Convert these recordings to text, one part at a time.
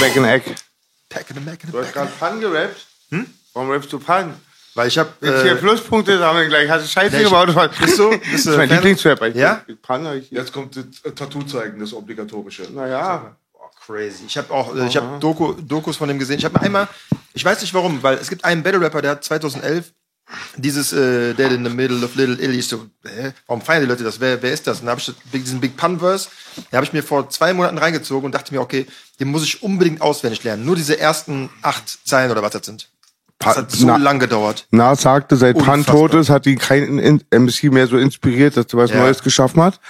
back in the back in the egg. Pack in the Du hast Back. gerade Pan gerappt. Hm? Warum rappst du Pan? Weil ich hab. Jetzt hier Äh, Pluspunkte sammeln gleich. Hast du Scheiße Nee, ich- gebaut? Das war- Bist du- bist Das du ist mein Fan? Lieblingsrap. Ich- Ja? Pan hab ich. Jetzt kommt das äh, Tattoo zeigen, das obligatorische. Naja. oh, crazy. Ich habe auch, äh, ich habe Doku, Dokus von dem gesehen. Ich habe einmal, ich weiß nicht warum, weil es gibt einen Battle Rapper, der hat 2011 dieses äh, Dead in the Middle of Little Italy. Ich so, hä? warum feiern die Leute das? Wer, wer ist das? Und dann habe ich diesen Big Pun Verse, den habe ich mir vor zwei Monaten reingezogen und dachte mir, okay, den muss ich unbedingt auswendig lernen. Nur diese ersten acht Zeilen oder was das sind. Das hat so Na- lang gedauert. Nas sagte, seit Pan Unfassbar. tot ist, hat ihn kein In- MC mehr so inspiriert, dass er was Ja. Neues geschaffen hat.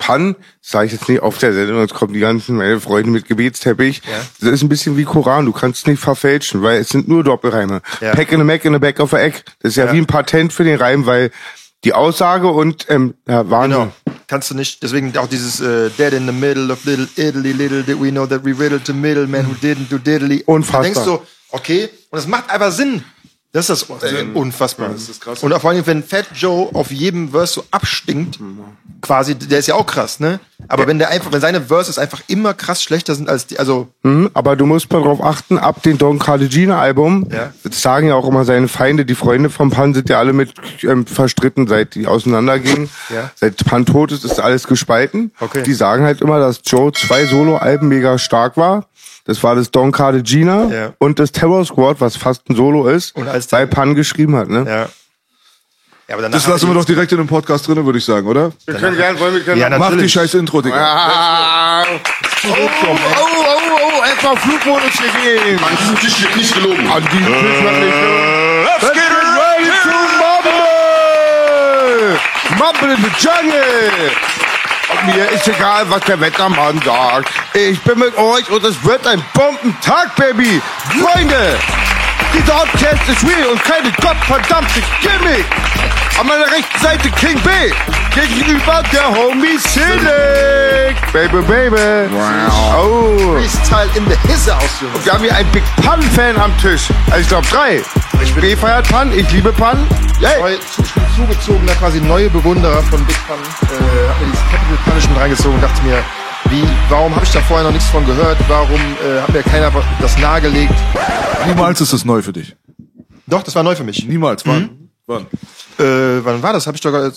Pan, sage ich jetzt nicht auf der Sendung, jetzt kommen die ganzen meine Freunde mit Gebetsteppich. Das ist ein bisschen wie Koran, du kannst es nicht verfälschen, weil es sind nur Doppelreime. Ja. Pack in the Mac in the back of the egg. Das ist ja, Ja. wie ein Patent für den Reim, weil die Aussage und ähm, ja, Wahnsinn. Genau. Kannst du nicht, deswegen auch dieses äh, Dead in the middle of little Italy, little did we know that we riddled the middleman who didn't do diddly. Unfassbar. Da denkst du, okay, und es macht einfach Sinn. Das ist das äh, unfassbar. das ist krass. Und vor allem, wenn Fat Joe auf jedem Verse so abstinkt, quasi, der ist ja auch krass, ne? Aber wenn der einfach, wenn seine Verses einfach immer krass schlechter sind als die, also, Mhm, aber du musst mal drauf achten, ab dem Don Cartagena Album, Ja. das sagen ja auch immer seine Feinde, die Freunde vom Pan sind ja alle mit ähm, verstritten, seit die auseinandergingen. Ja. Seit Pan tot ist, ist alles gespalten. Okay. Die sagen halt immer, dass Joe zwei Solo-Alben mega stark war. Das war das Don Cartagena Ja. und das Terror Squad, was fast ein Solo ist, Und als weil Pan geschrieben hat. Ne? ja. Ja, aber Das lassen wir doch direkt in dem Podcast drin, würde ich sagen, oder? Wir können gerne, wollen wir können Ja, Mach die scheiß Intro, Digga. Ah, oh, oh, oh, oh, erstmal Flugmodus hier gehen. An diesem Tisch wird nicht gelogen. An diesem Tisch wird nicht gelogen. Let's get ready to mumble! Mumble in the jungle! Mir ist egal, was der Wettermann sagt. Ich bin mit euch und es wird ein Bombentag, Baby! Freunde! Dieser Podcast ist real und keine gottverdammte Gimmick! An meiner rechten Seite King B. Gegenüber der Homie Silik. Baby, baby. Oh. Freestyle in the Hisse aus, Jungs. Wir haben hier einen Big Pun-Fan am Tisch. Also ich glaube drei. Ich B feiert Pun, ich liebe Pun. Yay. Ich bin zugezogener, quasi neue Bewunderer von Big Pun. Äh, hab mir dieses Capital Punishment reingezogen und dachte mir, wie, warum habe ich da vorher noch nichts von gehört? Warum äh, hat mir keiner das nahegelegt? Niemals ist das neu für dich. Doch, das war neu für mich. Niemals. Wann? Wann? Äh, wann war das? Habe ich doch gerade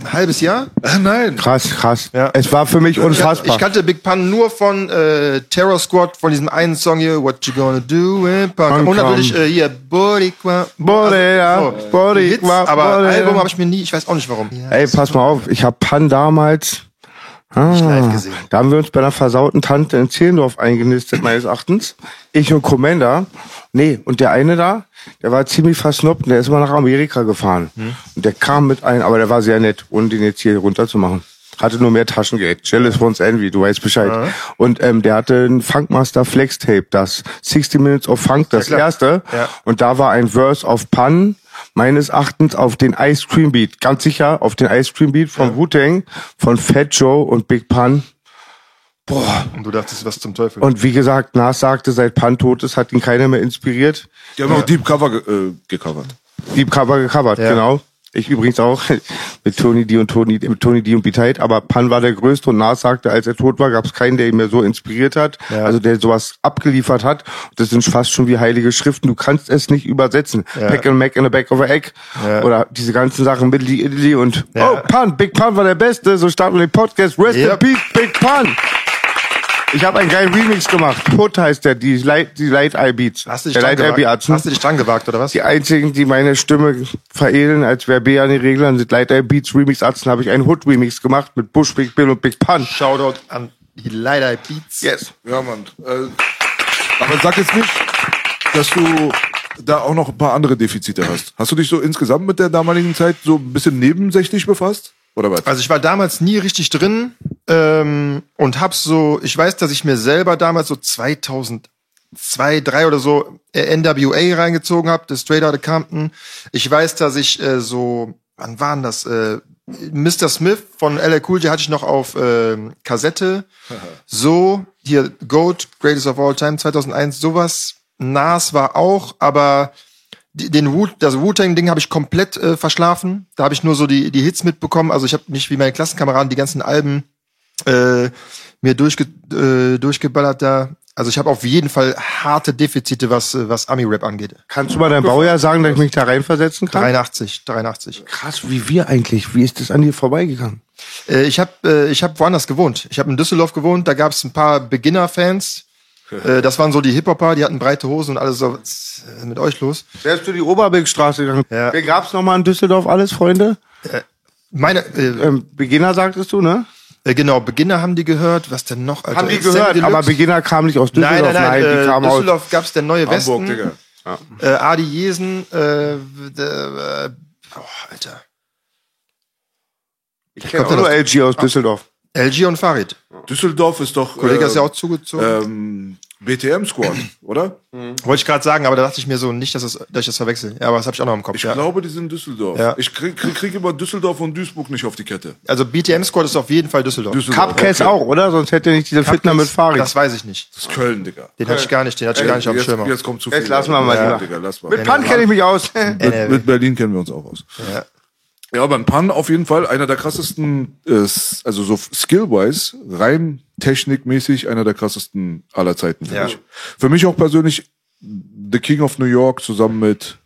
ein halbes Jahr? Äh, nein. Krass, krass. Ja. Es war für mich Ich, unfassbar. ich kannte Big Pun nur von äh, Terror Squad, von diesem einen Song hier, What You Gonna Do in Punk. Und natürlich äh, hier, Boricua. Boricua, Also, so, Boricua, Hits, aber. Album habe ich mir nie, ich weiß auch nicht warum. Ey, pass mal auf. Ich habe Pun damals... Ah, live gesehen. Da haben wir uns bei einer versauten Tante in Zehlendorf eingenistet, meines Erachtens. Ich und Commander. Nee, und der eine da, der war ziemlich versnoppt der ist mal nach Amerika gefahren. Hm. Und der kam mit ein, aber der war sehr nett, ohne den jetzt hier runterzumachen. Hatte nur mehr Taschengeld. Jealous One's Envy, du weißt Bescheid. Und ähm, der hatte ein Funkmaster Flex Tape, das 60 Minutes of Funk, das klar. erste. Ja. Und da war ein Verse of Pun, meines Erachtens auf den Ice Cream Beat. Ganz sicher auf den Ice Cream Beat von Wu-Tang, von Fat Joe und Big Pun. Boah. Und du dachtest, was zum Teufel. Und wie gesagt, Nas sagte, seit Pan tot ist, hat ihn keiner mehr inspiriert. Die haben auch Deep Cover ge äh, gecovert. Deep Cover gecovert, Ja. genau. Ich übrigens auch mit Tony D und Tony, mit Tony D und B-Tight, aber Pan war der größte und Nas sagte, als er tot war, gab es keinen, der ihn mehr so inspiriert hat, Ja. also der sowas abgeliefert hat. Das sind fast schon wie heilige Schriften, du kannst es nicht übersetzen. Ja. Pack and Mac in the back of a egg Ja. oder diese ganzen Sachen, Middly Italy und Ja. oh, Pan, Big Pan war der Beste, so starten wir den Podcast. Rest in Yep. Peace, Big Pan. Ich habe einen geilen Remix gemacht. Hood heißt der, die Light, die Light Eye Beats. Hast du dich der dran Light Eye gewagt? Beats. Hast du dich dran gewagt, oder was? Die einzigen, die meine Stimme veredeln, als wäre B an den Reglern, sind Light Eye Beats Remix Atzen. Habe ich einen Hood Remix gemacht mit Bush, Big Bill und Big Pun. Shoutout an die Leider Beats. Yes. Ja, Mann. Äh, aber sag jetzt nicht, dass du da auch noch ein paar andere Defizite hast. Hast du dich so insgesamt mit der damaligen Zeit so ein bisschen nebensächlich befasst? Oder was? Also ich war damals nie richtig drin ähm, und hab so, ich weiß, dass ich mir selber damals so 2002, 3 oder so äh, NWA reingezogen habe, das Straight Outta Compton. Ich weiß, dass ich äh, so, wann waren das? Äh, Mr. Smith von LL Cool J hatte ich noch auf ähm, Kassette. So, hier Goat, Greatest of All Time 2001, sowas. Nas war auch, aber den Wu, das Wu-Tang-Ding habe ich komplett äh, verschlafen. Da habe ich nur so die, die Hits mitbekommen. Also ich habe nicht wie meine Klassenkameraden die ganzen Alben äh, mir durchge, äh, durchgeballert da. Also ich habe auf jeden Fall harte Defizite, was, äh, was Ami-Rap angeht. Kannst du mal dein Baujahr sagen, dass ich mich da reinversetzen kann? 83, 83. Krass, wie wir eigentlich. Wie ist das an dir vorbeigegangen? Äh, ich habe äh, ich hab woanders gewohnt. Ich habe in Düsseldorf gewohnt. Da gab es ein paar Beginner-Fans. Äh, das waren so die Hip-Hopper, die hatten breite Hosen und alles so, was ist äh, mit euch los? Wärst du die Oberbilkstraße gegangen? Ja. Wer gab's noch mal in Düsseldorf alles, Freunde? Meine, äh, Ähm, Beginner sagtest du, ne? äh, genau, Beginner haben die gehört. Was denn noch? Alter? Haben die gehört, aber Beginner kam nicht aus Düsseldorf. Nein, nein, nein. die äh, kamen aus. Düsseldorf gab's der neue Westen. Hamburg, Digga. Äh, Adi Jesen, äh, der, äh, oh, Alter. Ich kenne nur LG aus Düsseldorf. LG und Farid. Düsseldorf ist doch Kollege äh, ist ja auch zugezogen. ähm, BTM-Squad, oder? Wollte ich gerade sagen, aber da dachte ich mir so nicht, dass, es, dass ich das verwechsel. Ja, aber das habe ich auch noch im Kopf. Ich ja. glaube, die sind Düsseldorf. Ja. Ich krieg, krieg, krieg immer Düsseldorf und Duisburg nicht auf die Kette. Also BTM Squad ist auf jeden Fall Düsseldorf. Düsseldorf. Cupcats okay. auch, oder? Sonst hätte nicht diese Fitner mit Farid. Das weiß ich nicht. Das ist Köln, Digga. Den hatte ich gar nicht, den hatte ich gar nicht auf dem jetzt, Schirm. jetzt kommt zu viel. Jetzt lassen wir mal ja, lieber. Digga, lass mal. mit Pan kenne ich mich aus. Mit, mit Berlin kennen wir uns auch aus. Ja. Ja, aber ein Pan auf jeden Fall einer der krassesten, äh, also so skill-wise, rein technikmäßig einer der krassesten aller Zeiten für Ja. mich. Für mich auch persönlich The King of New York zusammen mit,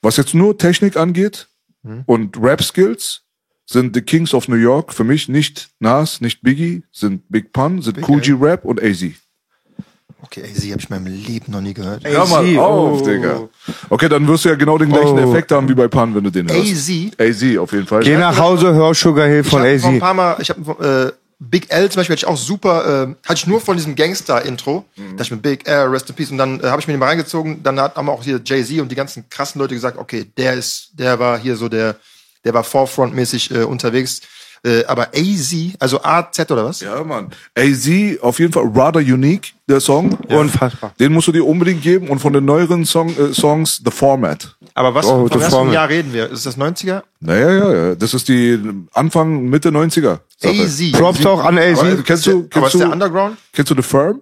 was jetzt nur Technik angeht Mhm. und Rap-Skills, sind The Kings of New York für mich nicht Nas, nicht Biggie, sind Big Pun, sind Cool G Rap und AZ. Okay, sie habe ich in meinem Leben noch nie gehört. Hör mal AZ, auf, oh. Digga. Okay, dann wirst du ja genau den gleichen Oh. Effekt haben wie bei Pan, wenn du den hörst. AZ? AZ auf jeden Fall. Geh nach Hause, hör Sugar Hill von ich hab vor ein AZ. paar Mal, ich habe äh, Big L zum Beispiel hatte ich auch super, äh, hatte ich nur von diesem Gangster-Intro, Mhm. da ich mit Big L, Rest in Peace, und dann äh, habe ich mir den mal reingezogen, dann hat, haben auch hier Jay-Z und die ganzen krassen Leute gesagt, okay, der ist, der war hier so der, der war Forefront-mäßig äh, unterwegs. Äh, aber AZ, also AZ oder was? Ja, Mann. AZ, auf jeden Fall rather unique, der Song. Unfassbar. Den musst du dir unbedingt geben. Und von den neueren Song, äh, Songs, The Format. Aber was, Oh, von Formel. Jahr reden wir? Ist das 90er? Naja, ja, ja. Das ist die Anfang, Mitte 90er. Sache. AZ. Props auch an Aber, AZ. kennst du, aber kennst ist der du, Underground? kennst du The Firm?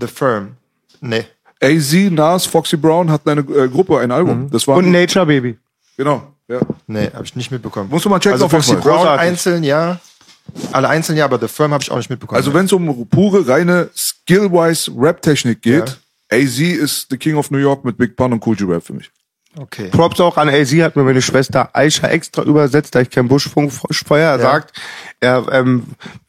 The Firm. Nee. AZ, Nas, Foxy Brown hatten eine äh, Gruppe, ein Album. Das war, Und Nature Baby. genau, ja. Nee, habe ich nicht mitbekommen. Musst du mal checken also auf Foxy. Brown einzeln, ja. Alle einzeln, ja, aber The Firm habe ich auch nicht mitbekommen. Also wenn es um pure, reine, skill-wise Rap-Technik geht, AZ ist the King of New York mit Big Pun und Cool G-Rap für mich. okay. Props auch an AZ, hat mir meine Schwester Aisha extra übersetzt, da ich kein Buschfunkfeuer. Er sagt, er, ähm,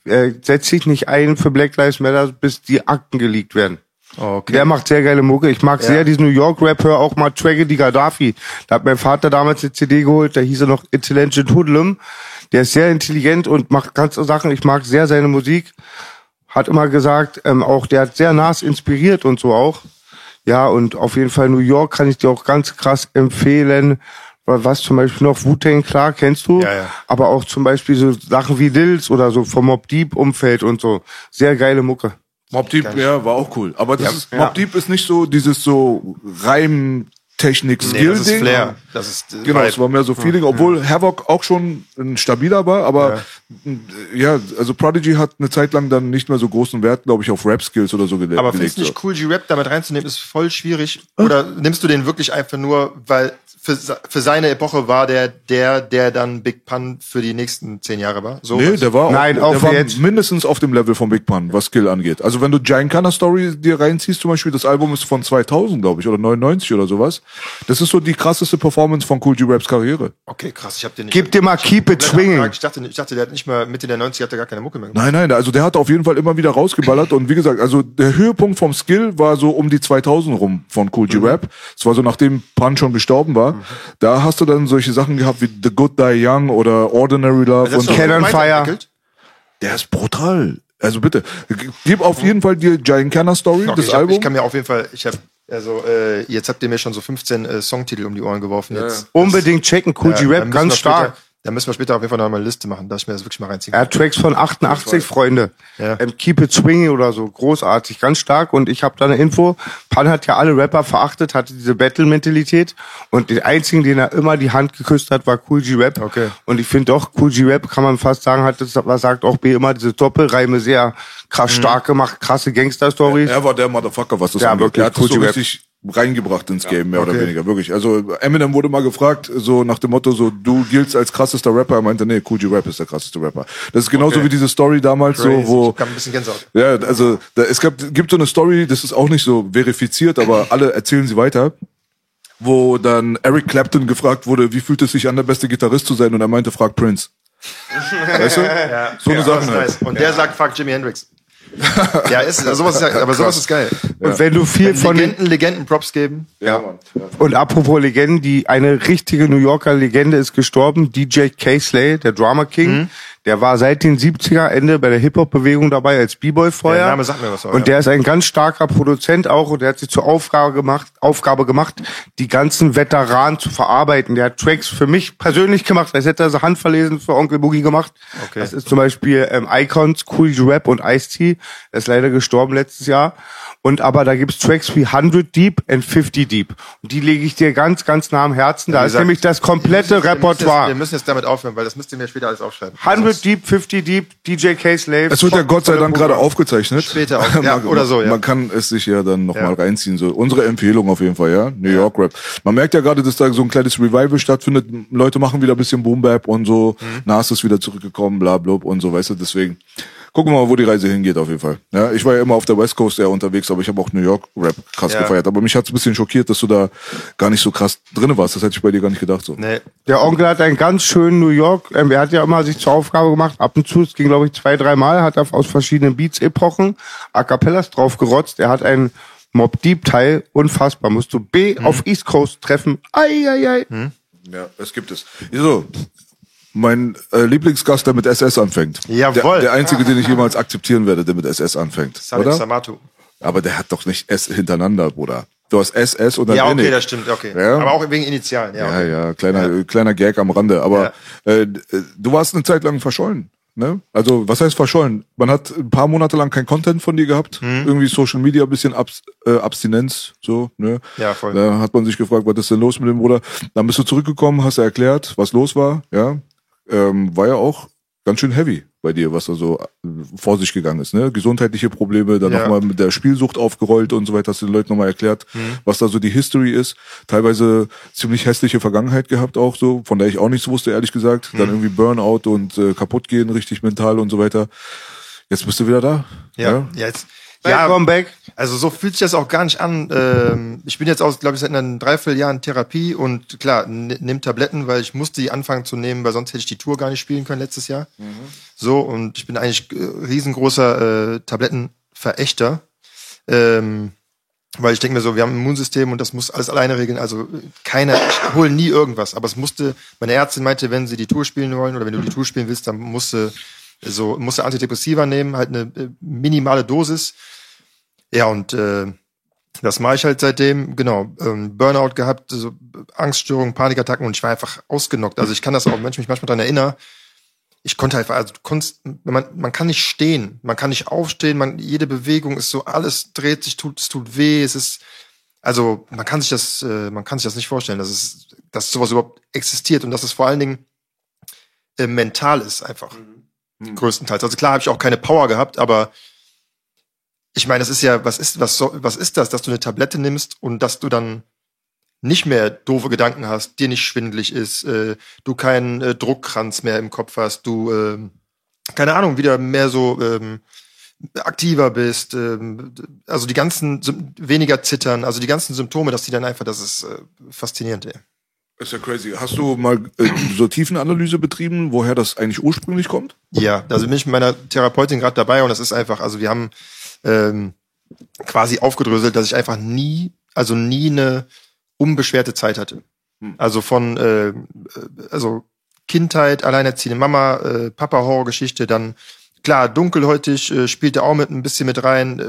er setzt sich nicht ein für Black Lives Matter, bis die Akten geleakt werden. Okay. Der macht sehr geile Mucke. Ich mag sehr diesen New York Rap, hör auch mal Tragedy Gaddafi. Da hat mein Vater damals eine CD geholt, da hieß er noch Intelligent Hoodlum. Der ist sehr intelligent und macht ganze Sachen. Ich mag sehr seine Musik. Hat immer gesagt, ähm, auch der hat sehr Nas inspiriert und so auch. Ja, und auf jeden Fall New York kann ich dir auch ganz krass empfehlen. Weil Was zum Beispiel noch Wu-Tang, klar, kennst du. Ja, ja. Aber auch zum Beispiel so Sachen wie Dills oder so vom Mob Deep Umfeld und so. Sehr geile Mucke. Mob Deep, ja, war auch cool. Aber das ist, ja. Mob Deep ist nicht so dieses so Reim, Technik, nee, Skill das ist. Flair. Das ist äh, Genau, Vibe. es war mehr so Feeling, obwohl Havoc auch schon ein stabiler war, aber ja. also Prodigy hat eine Zeit lang dann nicht mehr so großen Wert, glaube ich, auf Rap-Skills oder so gele Aber gelegt. findest du nicht cool, G-Rap damit reinzunehmen, ist voll schwierig? Oder nimmst du den wirklich einfach nur, weil für, für seine Epoche war der, der, der dann Big Pun für die nächsten zehn Jahre war? So Nee, der war, Nein, auch, der war jetzt. mindestens auf dem Level von Big Pun, was Skill angeht. Also wenn du Giant Story dir reinziehst, zum Beispiel, das Album ist von 2000, glaube ich, oder 99 oder sowas. Das ist so die krasseste Performance von Cool G Raps Karriere. Okay, krass, ich hab den nicht. Gib dir mal Keep It Swinging. Ich dachte, ich dachte, der hat nicht mal Mitte der 90er hat er gar keine Mucke mehr gemacht. Nein, nein, also der hat auf jeden Fall immer wieder rausgeballert und wie gesagt, also der Höhepunkt vomSkill war so um die 2000 rum von Cool G Rap. Es war so nachdem Pun schon gestorben war. Da hast du dann solche Sachen gehabt wie The Good Die Young oder Ordinary Love Das und Cannon Fire. der ist brutal. Also bitte, gib auf jeden Fall die Giant Canna Story, Okay, das ich, hab, Album. ich kann mir auf jeden Fall, ich habe also äh, jetzt habt ihr mir schon so 15 äh, Songtitel um die Ohren geworfen. Jetzt, Unbedingt checken, Cool G Ja, da Rap, müssen ganz stark. Da müssen wir später auf jeden Fall noch mal eine Liste machen, dass ich mir das wirklich mal reinziehen Er kann. hat Tracks von 88, Freunde. Ja. Ähm, Keep It Swinging oder so, großartig, ganz stark. Und ich habe da eine Info. Pan hat ja alle Rapper verachtet, hatte diese Battle-Mentalität. Und den einzigen, den er immer die Hand geküsst hat, war Cool G Rap. Okay. Und ich finde doch, Cool G Rap kann man fast sagen, hat das, was sagt auch B immer, diese Doppelreime sehr krass Mhm. stark gemacht, krasse Gangster-Stories. Er war der Motherfucker, was das Ja, angeht. wirklich, Er hat Cool so richtig reingebracht ins Game, mehr oder weniger, wirklich. Also Eminem wurde mal gefragt, so nach dem Motto, so du giltst als krassester Rapper. Er meinte, nee, Cool G Rap ist der krasseste Rapper. Das ist genauso Okay. wie diese Story damals, Crazy. so wo Ich hab ein bisschen Gänsehaut. ja, also da, es gab, gibt so eine Story, das ist auch nicht so verifiziert, aber alle erzählen sie weiter, wo dann Eric Clapton gefragt wurde, wie fühlt es sich an, der beste Gitarrist zu sein? Und er meinte, frag Prince. Weißt du? so eine Ja, Sache halt. nice. Und der sagt, fuck Jimi Hendrix. ja, ist, sowas ist ja, aber sowas ist geil. Und wenn du viel von den, Legenden, Legenden Props geben. Ja. Ja. Und apropos Legenden, die eine richtige New Yorker Legende ist gestorben, DJ K-Slay, der Drama King. Mhm. Der war seit den 70er Ende bei der Hip-Hop-Bewegung dabei als B-Boy vorher. Der Name sagt mir was auch, Und ja. der ist ein ganz starker Produzent auch und der hat sich zur Aufgabe gemacht, Aufgabe gemacht, die ganzen Veteranen zu verarbeiten. Der hat Tracks für mich persönlich gemacht, als hätte er so handverlesen für Onkel Boogie gemacht. Okay. Das ist zum Beispiel ähm, Icons, Cool Rap und Ice-T. Er ist leider gestorben letztes Jahr. Und aber da gibt's Tracks wie 100 Deep and 50 Deep. Und die lege ich dir ganz, ganz nah am Herzen. Da Wie ist gesagt, nämlich das Wir komplette müssen jetzt- Wir Repertoire. müssen jetzt damit aufhören, weil das müsst ihr mir später alles aufschreiben. 100 Deep, 50 Deep, DJ K-Slave. Es wird ja Gott sei Dank gerade aufgezeichnet. Später auch. Ja, Man- oder so, ja. Man kann es sich ja dann noch Ja. mal reinziehen. So unsere Empfehlung auf jeden Fall, ja. New York Rap. Man merkt ja gerade, dass da so ein kleines Revival stattfindet. Leute machen wieder ein bisschen Boom Bap und so. Mhm. Nas ist wieder zurückgekommen, bla bla und so, weißt du. Deswegen gucken wir mal, wo die Reise hingeht auf jeden Fall. Ja, ich war ja immer auf der West Coast ja unterwegs, aber ich habe auch New York Rap krass Ja. gefeiert. Aber mich hat's ein bisschen schockiert, dass du da gar nicht so krass drinne warst. Das hätte ich bei dir gar nicht gedacht so. Nee. Der Onkel hat einen ganz schönen New York, ähm, er hat ja immer sich zur Aufgabe gemacht, ab und zu, es ging glaube ich zwei, dreimal, hat er aus verschiedenen Beats-Epochen A Cappellas draufgerotzt. Er hat einen Mob Deep Teil, unfassbar, musst du B Mhm. auf East Coast treffen. Ei, ei, ei. Ja, es gibt es. So, mein äh, Lieblingsgast, der mit SS anfängt. Jawohl. Der, der einzige, den ich jemals akzeptieren werde, der mit SS anfängt. Salif oder? Samatu. Aber der hat doch nicht S hintereinander, Bruder. Du hast SS und dann Ja, okay, N. das stimmt, okay. Ja. Aber auch wegen Initialen, ja. Ja, Okay. ja, kleiner, äh, kleiner Gag am Rande. Aber äh, d- äh, du warst eine Zeit lang verschollen. Ne? Also, was heißt verschollen? Man hat ein paar Monate lang kein Content von dir gehabt. Mhm. Irgendwie Social Media, ein bisschen Abs äh, Abstinenz, so, ne? Ja, voll. Da hat man sich gefragt, was ist denn los mit dem Bruder? Dann bist du zurückgekommen, hast du erklärt, was los war, ja. Ähm, war ja auch ganz schön heavy bei dir, was da so äh, vor sich gegangen ist, ne? Gesundheitliche Probleme, dann Ja. nochmal mit der Spielsucht aufgerollt und so weiter, hast du den Leuten nochmal erklärt, Mhm. was da so die History ist. Teilweise ziemlich hässliche Vergangenheit gehabt auch so, von der ich auch nichts wusste, ehrlich gesagt. Mhm. Dann irgendwie Burnout und äh, kaputt gehen, richtig mental und so weiter. Jetzt bist du wieder da. Ja, ja. jetzt. Welcome back. Also so fühlt sich das auch gar nicht an. Ähm, ich bin jetzt aus, glaube ich, seit einem Dreivierteljahr in Therapie und klar, nimm Tabletten, weil ich musste die anfangen zu nehmen, weil sonst hätte ich die Tour gar nicht spielen können letztes Jahr. So, und ich bin eigentlich äh, riesengroßer äh, Tablettenverächter. Ähm, weil ich denke mir so, wir haben ein Immunsystem und das muss alles alleine regeln. Also äh, keiner, ich hole nie irgendwas. Aber es musste, meine Ärztin meinte, wenn sie die Tour spielen wollen oder wenn du die Tour spielen willst, dann musste so musste Antidepressiva nehmen, halt eine äh, minimale Dosis. Ja, und äh, das mache ich halt seitdem, genau, ähm, Burnout gehabt, so Angststörungen, Panikattacken und ich war einfach ausgenockt. Also ich kann das auch, wenn ich mich manchmal daran erinnere, ich konnte einfach, also du konntest, man, man kann nicht stehen, man kann nicht aufstehen, man, jede Bewegung ist so, alles dreht sich, tut, es tut weh, es ist, also man kann sich das, äh, man kann sich das nicht vorstellen, dass es, dass sowas überhaupt existiert und dass es vor allen Dingen äh, mental ist einfach. Größtenteils. Also klar habe ich auch keine Power gehabt, aber ich meine, das ist ja, was ist, was, so, was ist das, dass du eine Tablette nimmst und dass du dann nicht mehr doofe Gedanken hast, dir nicht schwindelig ist, äh, du keinen äh, Druckkranz mehr im Kopf hast, du, ähm, keine Ahnung, wieder mehr so ähm, aktiver bist, ähm, also die ganzen Sym- weniger zittern, also die ganzen Symptome, dass die dann einfach, das ist äh, faszinierend. Ey. Ist ja crazy. Hast du mal äh, so Tiefenanalyse betrieben, woher das eigentlich ursprünglich kommt? Ja, also bin ich mit meiner Therapeutin gerade dabei und es ist einfach, also wir haben ähm, quasi aufgedröselt, dass ich einfach nie, also nie eine unbeschwerte Zeit hatte. Also von äh, also Kindheit, alleinerziehende Mama, äh, Papa Horrorgeschichte, dann klar dunkelhäutig äh, spielte auch mit ein bisschen mit rein.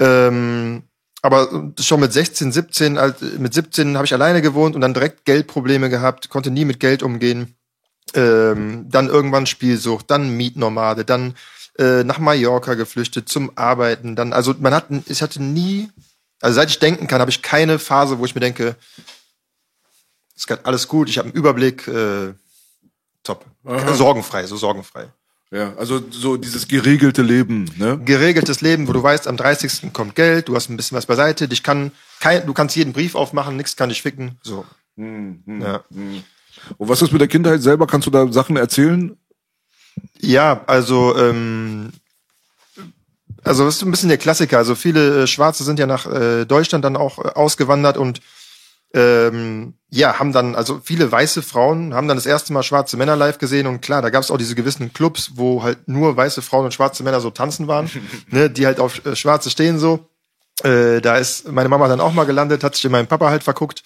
Äh, ähm, aber schon mit 16, 17, als, mit 17 habe ich alleine gewohnt und dann direkt Geldprobleme gehabt, konnte nie mit Geld umgehen. Ähm, dann irgendwann Spielsucht, dann Mietnomade, dann äh, nach Mallorca geflüchtet zum Arbeiten. Dann, also man hat, ich hatte nie, also seit ich denken kann, habe ich keine Phase, wo ich mir denke, es geht alles gut, ich habe einen Überblick, äh, top, sorgenfrei, so sorgenfrei. Ja, also so dieses geregelte Leben, ne? Geregeltes Leben, wo du weißt, am 30. kommt Geld, du hast ein bisschen was beiseite, dich kann kein, du kannst jeden Brief aufmachen, nichts kann dich ficken, so. Ja. Und was ist mit der Kindheit selber? Kannst du da Sachen erzählen? Ja, also ähm, also das ist ein bisschen der Klassiker. Also viele äh, Schwarze sind ja nach äh, Deutschland dann auch äh, ausgewandert und ähm, ja, haben dann, also viele weiße Frauen haben dann das erste Mal schwarze Männer live gesehen und klar, da gab es auch diese gewissen Clubs, wo halt nur weiße Frauen und schwarze Männer so tanzen waren, ne, die halt auf äh, Schwarze stehen so. Äh, da ist meine Mama dann auch mal gelandet, hat sich in meinen Papa halt verguckt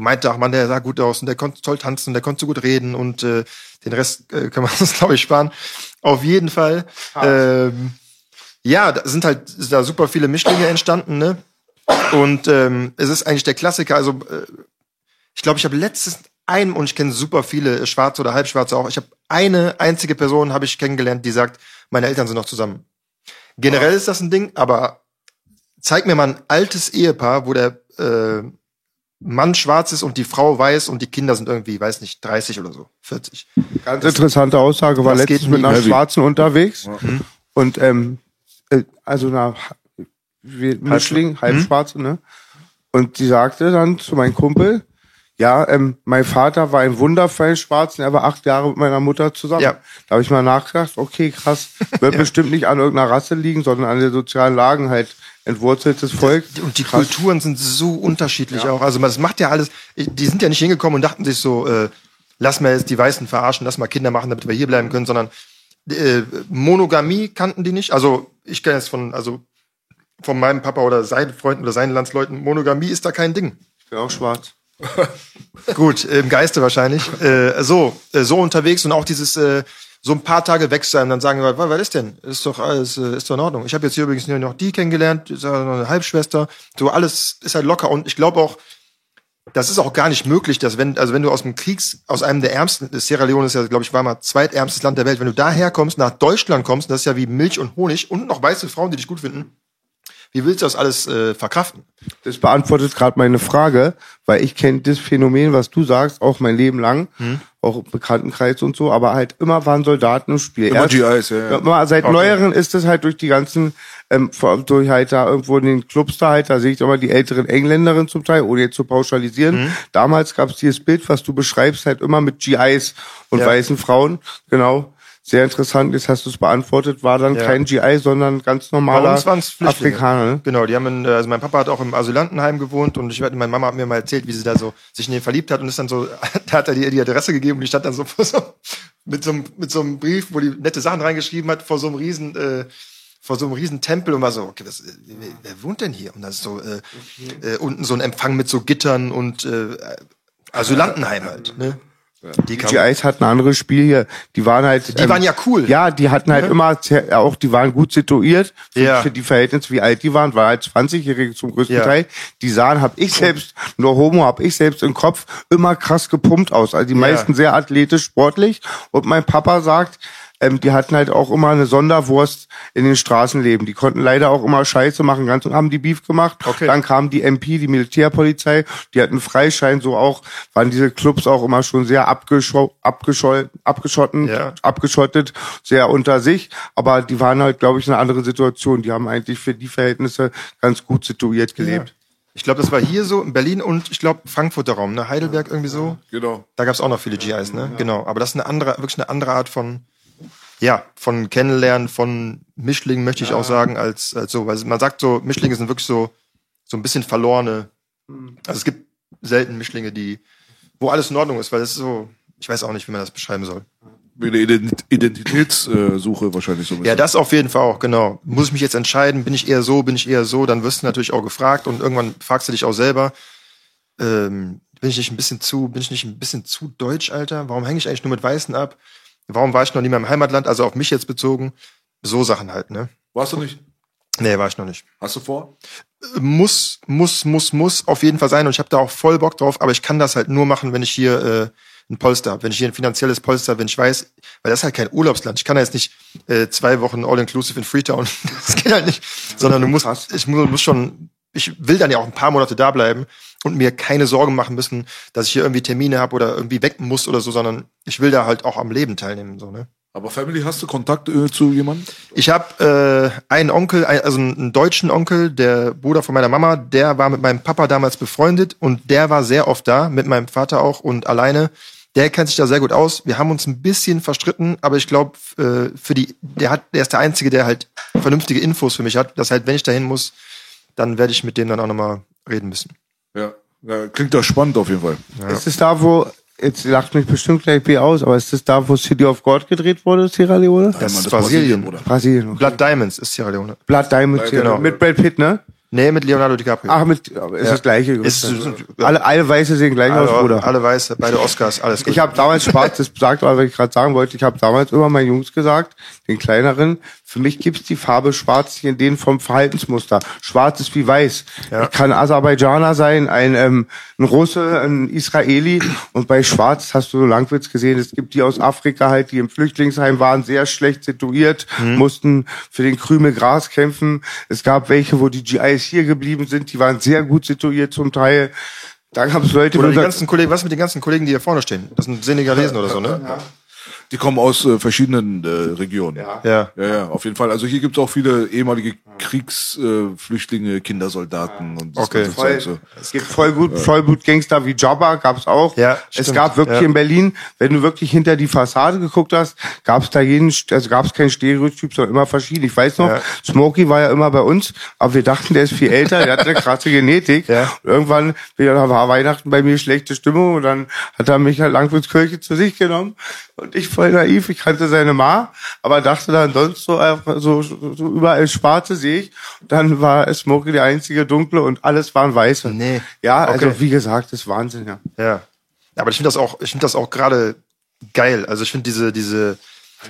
und meinte, ach man, der sah gut aus und der konnte toll tanzen, der konnte so gut reden und äh, den Rest äh, kann man uns, glaube ich, sparen. Auf jeden Fall. Ähm, ja, da sind halt sind da super viele Mischlinge entstanden, ne? Und ähm, es ist eigentlich der Klassiker. Also äh, ich glaube, ich habe letztens einen und ich kenne super viele äh, Schwarze oder Halbschwarze auch. Ich habe eine einzige Person habe ich kennengelernt, die sagt, meine Eltern sind noch zusammen. Generell ist das ein Ding, aber zeig mir mal ein altes Ehepaar, wo der äh, Mann schwarz ist und die Frau weiß und die Kinder sind irgendwie, weiß nicht, 30 oder so, 40. Ganz interessante Aussage, war letztens mit einer Heavy. Schwarzen unterwegs. Und ähm, äh, also einer Ha- wie- Mischling, Halbschwarze, ne? Und die sagte dann zu meinem Kumpel, ja, ähm, mein Vater war ein Wunderfall Schwarzen, er war acht Jahre mit meiner Mutter zusammen. Ja. Da habe ich mal nachgedacht, okay, krass, wird bestimmt nicht an irgendeiner Rasse liegen, sondern an der sozialen Lagen halt entwurzeltes Volk. Und die Krass. Kulturen sind so unterschiedlich auch. Also das macht ja alles. Die sind ja nicht hingekommen und dachten sich so, äh, lass mal jetzt die Weißen verarschen, lass mal Kinder machen, damit wir hier bleiben können, sondern äh, Monogamie kannten die nicht. Also ich kenne es von, also von meinem Papa oder seinen Freunden oder seinen Landsleuten. Monogamie ist da kein Ding. Ich bin auch schwarz. Gut, im Geiste wahrscheinlich. Äh, so, äh, so unterwegs und auch dieses äh, so ein paar Tage weg sein, dann sagen wir, was, was ist denn? Ist doch alles, äh, ist doch in Ordnung. Ich habe jetzt hier übrigens nur noch die kennengelernt, ist ja noch eine Halbschwester. So alles ist halt locker und ich glaube auch, das ist auch gar nicht möglich, dass wenn, also wenn du aus dem Kriegs, aus einem der ärmsten, Sierra Leone ist ja, glaube ich, war mal zweitärmstes Land der Welt, wenn du daher kommst, nach Deutschland kommst, das ist ja wie Milch und Honig und noch weiße Frauen, die dich gut finden, wie willst du das alles äh, verkraften? Das beantwortet gerade meine Frage, weil ich kenne das Phänomen, was du sagst, auch mein Leben lang, Hm. auch im Bekanntenkreis und so, aber halt immer waren Soldaten im Spiel. Immer Erst- GIs, ja, ja. seit neueren ist es halt durch die ganzen, ähm, vor allem durch halt da irgendwo in den Clubs da halt, da sehe ich immer die älteren Engländerinnen zum Teil, ohne jetzt zu pauschalisieren. Hm. Damals gab es dieses Bild, was du beschreibst, halt immer mit GIs und Ja. weißen Frauen, genau. Sehr interessant, jetzt hast du es beantwortet, war dann Ja. kein GI, sondern ganz normaler. Afrikaner. Ne? Genau, die haben, in, äh, also mein Papa hat auch im Asylantenheim gewohnt und ich, meine Mama hat mir mal erzählt, wie sie da so sich in den verliebt hat und ist dann so, da hat er die, die Adresse gegeben und die stand dann so, vor so mit so, einem- mit so einem Brief, wo die nette Sachen reingeschrieben hat, vor so einem riesen, äh, vor so einem riesen Tempel und war so, okay, was, äh, wer, wer wohnt denn hier? Und da ist so äh, äh, unten so ein Empfang mit so Gittern und äh, Asylantenheim halt. Ne? Die Die GIs hatten ein anderes Spiel hier. Die waren halt. Die waren ja cool. Ja, die hatten halt immer sehr- auch, die waren gut situiert für, Ja. für die Verhältnisse, wie alt die waren, war halt 20-Jährige zum größten Ja. Teil. Die sahen, hab ich selbst, nur Homo, hab ich selbst im Kopf immer krass gepumpt aus. Also die meisten sehr athletisch, sportlich. Und mein Papa sagt, ähm, die hatten halt auch immer eine Sonderwurst in den Straßenleben. Die konnten leider auch immer Scheiße machen, ganz und haben die Beef gemacht. Okay. Dann kam die MP, die Militärpolizei, die hatten Freischein, so auch, waren diese Clubs auch immer schon sehr abgescho abgescholl abgeschotten, Ja. abgeschottet, sehr unter sich. Aber die waren halt, glaube ich, in einer anderen Situation. Die haben eigentlich für die Verhältnisse ganz gut situiert gelebt. ich glaube, das war hier so, in Berlin und ich glaube Frankfurter Raum, ne? Heidelberg irgendwie so. Genau. Da gab es auch noch viele GIs, ne? Genau. Aber das ist eine andere, wirklich eine andere Art von, ja, von Kennenlernen, von Mischlingen, möchte ich auch sagen, als, als so. Weil man sagt so, Mischlinge sind wirklich so, so ein bisschen verlorene. Also es gibt selten Mischlinge, die, wo alles in Ordnung ist, weil das ist so, ich weiß auch nicht, wie man das beschreiben soll. Wie eine Ident- Identitätssuche wahrscheinlich so Ja, das auf jeden Fall auch, genau. Muss ich mich jetzt entscheiden, bin ich eher so, bin ich eher so, dann wirst du natürlich auch gefragt und irgendwann fragst du dich auch selber, ähm, bin ich nicht ein bisschen zu, bin ich nicht ein bisschen zu deutsch, Alter? Warum hänge ich eigentlich nur mit Weißen ab? Warum war ich noch nie mehr im Heimatland? Also auf mich jetzt bezogen. So Sachen halt, ne? Warst du nicht? Nee, war ich noch nicht. Hast du vor? Muss, muss, muss, muss auf jeden Fall sein und ich habe da auch voll Bock drauf, aber ich kann das halt nur machen, wenn ich hier äh, ein Polster habe, wenn ich hier ein finanzielles Polster, wenn ich weiß, weil das ist halt kein Urlaubsland. Ich kann da jetzt nicht äh, zwei Wochen All-Inclusive in Freetown. das geht halt nicht. Sondern du musst, ich muss, muss schon, ich will dann ja auch ein paar Monate da bleiben und mir keine Sorgen machen müssen, dass ich hier irgendwie Termine habe oder irgendwie weg muss oder so, sondern ich will da halt auch am Leben teilnehmen. So, ne? Aber Family, hast du Kontakt äh, zu jemandem? Ich habe äh, einen Onkel, also einen, deutschen Onkel, der Bruder von meiner Mama, der war mit meinem Papa damals befreundet und der war sehr oft da, mit meinem Vater auch und alleine. Der kennt sich da sehr gut aus. Wir haben uns ein bisschen verstritten, aber ich glaube, äh, für die, der hat, der ist der Einzige, der halt vernünftige Infos für mich hat. Das halt, wenn ich dahin muss, dann werde ich mit dem dann auch nochmal reden müssen. Ja. ja. Klingt doch spannend auf jeden Fall. Ist es da, wo, jetzt lacht mich bestimmt gleich B aus, aber ist das da, wo City of God gedreht wurde, Sierra Leone? Das Mann, ist das Brasilien. Bruder. Brasilien. okay. Blood Diamonds ist Sierra Leone. Blood Diamond, Genau. Mit Brad Pitt, ne? Nee, mit Leonardo DiCaprio. Ach, mit, ist Ja. das gleiche. Ist- alle, alle Weiße sehen gleich aus, alle, Bruder. alle weiß, beide Oscars, alles gut. Ich habe damals schwarz, das sagt aber, was ich gerade sagen wollte, ich habe damals immer meinen Jungs gesagt, den kleineren, für mich gibt's die Farbe schwarz nicht in denen vom Verhaltensmuster. Schwarz ist wie weiß. Ja. Ich kann Aserbaidschaner sein, ein, ähm, ein Russe, ein Israeli und bei schwarz hast du so Langwitz gesehen, es gibt die aus Afrika halt, die im Flüchtlingsheim waren, sehr schlecht situiert, Mhm. mussten für den Krümel Gras kämpfen. Es gab welche, wo die GIs hier geblieben sind, die waren sehr gut situiert zum Teil. Da gab es Leute, Oder die ganzen Kollegen, was mit den ganzen Kollegen, die hier vorne stehen? Das sind Senegalesen oder so, ne? Die kommen aus äh, verschiedenen äh, Regionen. Ja. Ja. Ja, ja, auf jeden Fall. Also hier gibt's auch viele ehemalige Kriegsflüchtlinge, äh, Flüchtlinge, Kindersoldaten und das Okay. Voll, so. Es gibt voll gut, voll gut Gangster wie Jabba, gab's auch. Ja, es stimmt. gab wirklich Ja. in Berlin, wenn du wirklich hinter die Fassade geguckt hast, gab's da jeden, also gab's kein Stereotyp, sondern immer verschieden. Ich weiß noch, Ja. Smokey war ja immer bei uns, aber wir dachten, der ist viel älter, der hat eine krasse Genetik. Ja. Und irgendwann war Weihnachten bei mir schlechte Stimmung und dann hat er mich halt Langwitzkirche zu sich genommen und ich voll naiv, ich kannte seine Ma, aber dachte dann sonst so, einfach so, so überall Schwarze sehe ich. Dann war Smokey der einzige Dunkle und alles waren Weiße. Nee. Ja, also Okay. wie gesagt, das ist Wahnsinn, ja. Ja. Aber ich finde das auch, ich finde das auch gerade geil. Also ich finde diese, diese,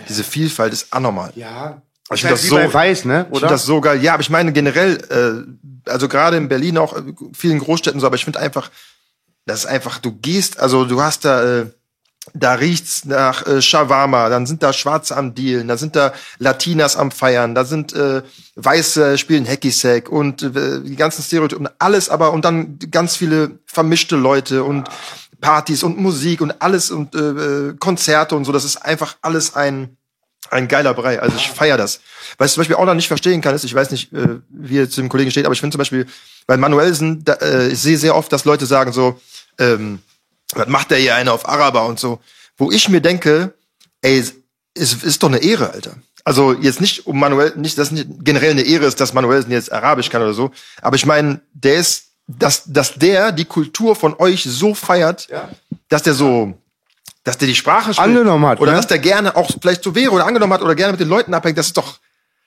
diese Vielfalt ist anormal. Ja. Ich finde das das so, Weiß, ne? ich finde das so geil. Ja, aber ich meine generell, äh, also gerade in Berlin auch, äh, vielen Großstädten so, aber ich finde einfach, das ist einfach, du gehst, also du hast da, äh, da riecht's nach äh, Shawarma, dann sind da Schwarze am Dealen, da sind da Latinas am Feiern, da sind äh, Weiße spielen Hacky-Sack und äh, die ganzen Stereotypen, alles aber und dann ganz viele vermischte Leute und Partys und Musik und alles und äh, äh, Konzerte und so, das ist einfach alles ein ein geiler Brei. Also ich feier das. Was ich zum Beispiel auch noch nicht verstehen kann, ist, ich weiß nicht, äh, wie er zu dem Kollegen steht, aber ich finde zum Beispiel, bei Manuelsen, da, äh, ich sehe sehr oft, dass Leute sagen so, ähm, was macht der hier einer auf Araber und so, wo ich mir denke, ey, es es ist doch eine Ehre, Alter. Also jetzt nicht um Manuel, nicht, dass nicht generell eine Ehre ist, dass Manuelsen jetzt Arabisch kann oder so, aber ich meine, der ist, dass, dass der die Kultur von euch so feiert, dass der so, dass der die Sprache spricht. Angenommen hat, Oder ne? dass der gerne auch vielleicht so wäre oder angenommen hat oder gerne mit den Leuten abhängt, das ist doch,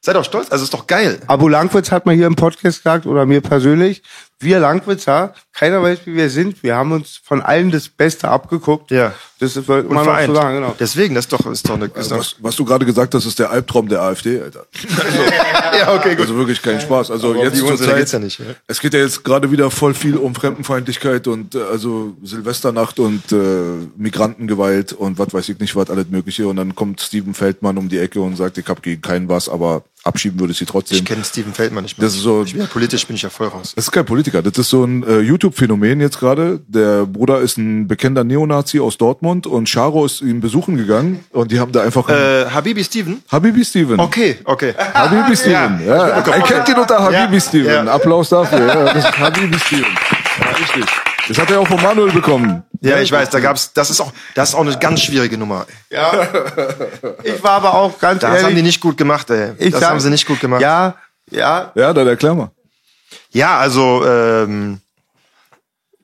seid doch stolz, also ist doch geil. Abu Langwitz hat mal hier im Podcast gesagt, oder mir persönlich, wir Langwitzer, keiner weiß, wie wir sind. Wir haben uns von allen das Beste abgeguckt. Ja. Das ist, man noch vereint. so sagen, genau. Deswegen, das ist doch, ist doch eine, ist doch, Was, was du gerade gesagt hast, ist der Albtraum der AfD, Alter. ja, okay, gut. Also wirklich kein Spaß. Also Aber jetzt zur Zeit, geht's ja nicht, ja. Es geht ja jetzt gerade wieder voll viel um Fremdenfeindlichkeit und äh, also Silvesternacht und äh, Migrantengewalt und was weiß ich nicht, was alles mögliche. Und dann kommt Steven Feldmann um die Ecke und sagt, ich habe gegen keinen was, aber abschieben würde ich sie trotzdem. Ich kenne Steven Feldmann nicht mehr. Das ist so- ich bin ja politisch bin ich ja voll raus. Das ist kein Politiker, das ist so ein äh, YouTube-Phänomen jetzt gerade. Der Bruder ist ein bekannter Neonazi aus Dortmund und Charo ist ihn besuchen gegangen und die haben da einfach Äh, Habibi Steven? Habibi Steven. Okay, okay. Habibi Steven. Ja, Ja. Er kennt ihn unter Habibi Ja. Steven. Ja. Applaus dafür. Ja, das ist Habibi Steven. Ja, richtig. Das hat er auch von Manuel bekommen. Ja, ich weiß, da gab's, das ist auch, das ist auch eine ganz schwierige Nummer. Ja. Ich war aber auch ganz Das ehrlich. haben die nicht gut gemacht, ey. ich das sag- haben sie nicht gut gemacht. Ja, ja. Ja, dann erklär mal. Ja, also, ähm,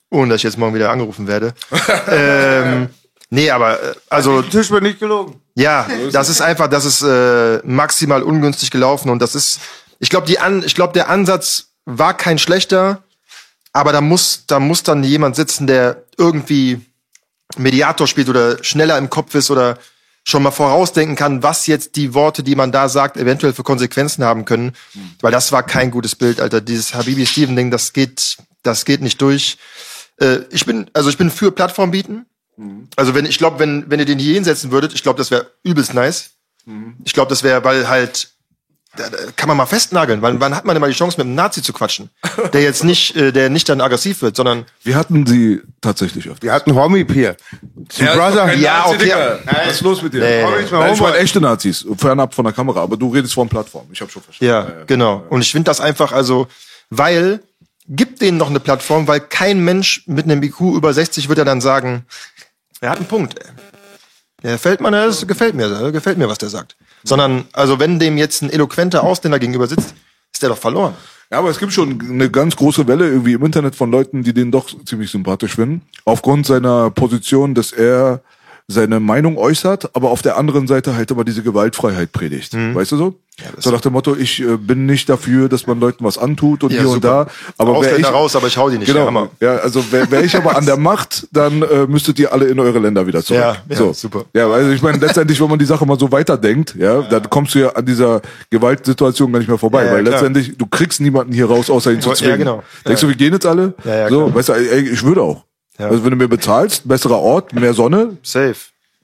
ohne dass ich jetzt morgen wieder angerufen werde. ähm, nee, aber, äh, also, Der Tisch wird nicht gelogen. ja, das ist einfach, das ist äh, maximal ungünstig gelaufen und das ist, ich glaube, die an, ich glaube, der Ansatz war kein schlechter, aber da muss, da muss dann jemand sitzen, der irgendwie Mediator spielt oder schneller im Kopf ist oder schon mal vorausdenken kann, was jetzt die Worte, die man da sagt, eventuell für Konsequenzen haben können. Weil das war kein gutes Bild, Alter. Dieses Habibi Steven Ding, das geht, das geht nicht durch. Äh, ich bin, also ich bin für Plattform bieten. Also wenn, ich glaube, wenn, wenn ihr den hier hinsetzen würdet, ich glaube, das wäre übelst nice. Ich glaube, das wäre, weil halt, da, da kann man mal festnageln. Wann, wann hat man denn mal die Chance, mit einem Nazi zu quatschen? Der jetzt nicht, äh, der nicht dann aggressiv wird, sondern Wir hatten sie tatsächlich öfter. Wir hatten Homie Pier. Zu Brother. Ja, okay. Was ist los mit dir? Nee, ist mein Nein, ich meine echte Nazis, fernab von der Kamera, aber du redest von Plattform. Ich habe schon verstanden. Ja, genau. Und ich finde das einfach, also, weil, gibt denen noch eine Plattform, weil kein Mensch mit einem IQ über 60 wird ja dann sagen, er hat einen Punkt, ey. Der Feldmann, das gefällt mir, gefällt mir, was der sagt. Sondern, also wenn dem jetzt ein eloquenter Ausländer gegenüber sitzt, ist der doch verloren. Ja, aber es gibt schon eine ganz große Welle irgendwie im Internet von Leuten, die den doch ziemlich sympathisch finden. Aufgrund seiner Position, dass er seine Meinung äußert, aber auf der anderen Seite halt immer diese Gewaltfreiheit predigt. Mhm. Weißt du so? so nach dem Motto, ich äh, bin nicht dafür, dass man Leuten was antut und Ja, hier und super. da. Aber Ausländer ich, raus, aber ich hau die nicht. Ja, Genau. Hammer. Ja, also wäre wär ich aber an der Macht, dann äh, müsstet ihr alle in eure Länder wieder zurück. Ja, ja, so. super. Ja, also ich meine, letztendlich, wenn man die Sache mal so weiterdenkt, ja, dann kommst du ja an dieser Gewaltsituation gar nicht mehr vorbei, Ja, ja, weil klar. letztendlich, du kriegst niemanden hier raus, außer ihn zu Ja, zwingen. genau. Denkst du, wir gehen jetzt alle? Ja, ja, so, klar. weißt du, ey, ich würde auch. Ja. Also wenn du mir bezahlst, besserer Ort, mehr Sonne, Safe.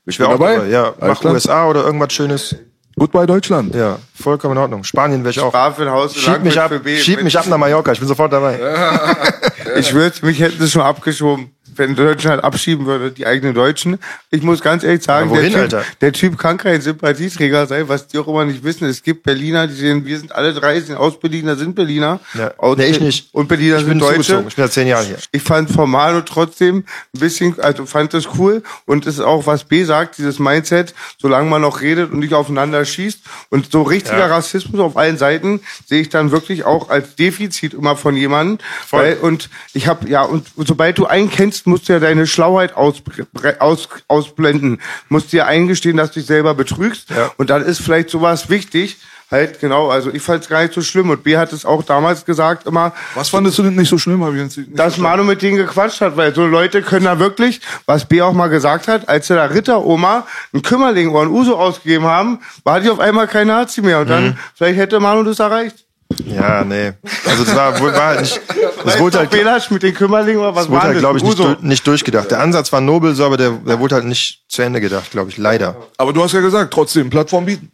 ich Wär bin auch dabei. dabei. Ja, Alles mach klar. USA oder irgendwas Schönes. Goodbye Deutschland. Ja, vollkommen in Ordnung. Spanien wäre ich auch. Strafenhaus. Schieb mich ab, schieb mich ab nach Mallorca. Ich bin sofort dabei. Ich würde, mich hätten schon abgeschoben, wenn Deutschland abschieben würde, die eigenen Deutschen. Ich muss ganz ehrlich sagen, wohin, der, typ, der Typ kann kein Sympathieträger sein, was die auch immer nicht wissen. Es gibt Berliner, die sehen, wir sind alle drei, sind aus Berliner, sind Berliner. Ja. Aus, Nee, ich nicht. Und Berliner Ich sind Deutsche. zugezogen. Ich bin seit zehn Jahren hier. Ich fand Formalo trotzdem ein bisschen, also fand das cool und es ist auch, was B sagt, dieses Mindset, solange man noch redet und nicht aufeinander schießt und so richtiger Ja. Rassismus auf allen Seiten sehe ich dann wirklich auch als Defizit immer von jemandem. Weil, und ich habe ja, und sobald du einen kennst, musst du ja deine Schlauheit ausbre- aus, ausblenden, musst dir eingestehen, dass du dich selber betrügst Ja. und dann ist vielleicht sowas wichtig, Halt, genau, also ich fand es gar nicht so schlimm. Und B hat es auch damals gesagt immer, Was fandest du denn nicht so schlimm? Hab ich jetzt nicht dass Manu mit denen gequatscht hat, weil so Leute können da wirklich, was B auch mal gesagt hat, als sie der Ritteroma einen Kümmerling oder einen Uso ausgegeben haben, war die auf einmal kein Nazi mehr. Und dann, vielleicht hätte Manu das erreicht. Ja, nee. Also das war, war halt nicht, das wurde halt, Belasch mit den Kümmerlingen oder was war halt glaube ich, nicht, du- nicht durchgedacht. Der Ansatz war nobel, so, aber der, der wurde halt nicht zu Ende gedacht, glaube ich, leider. Aber du hast ja gesagt, trotzdem Plattform bieten.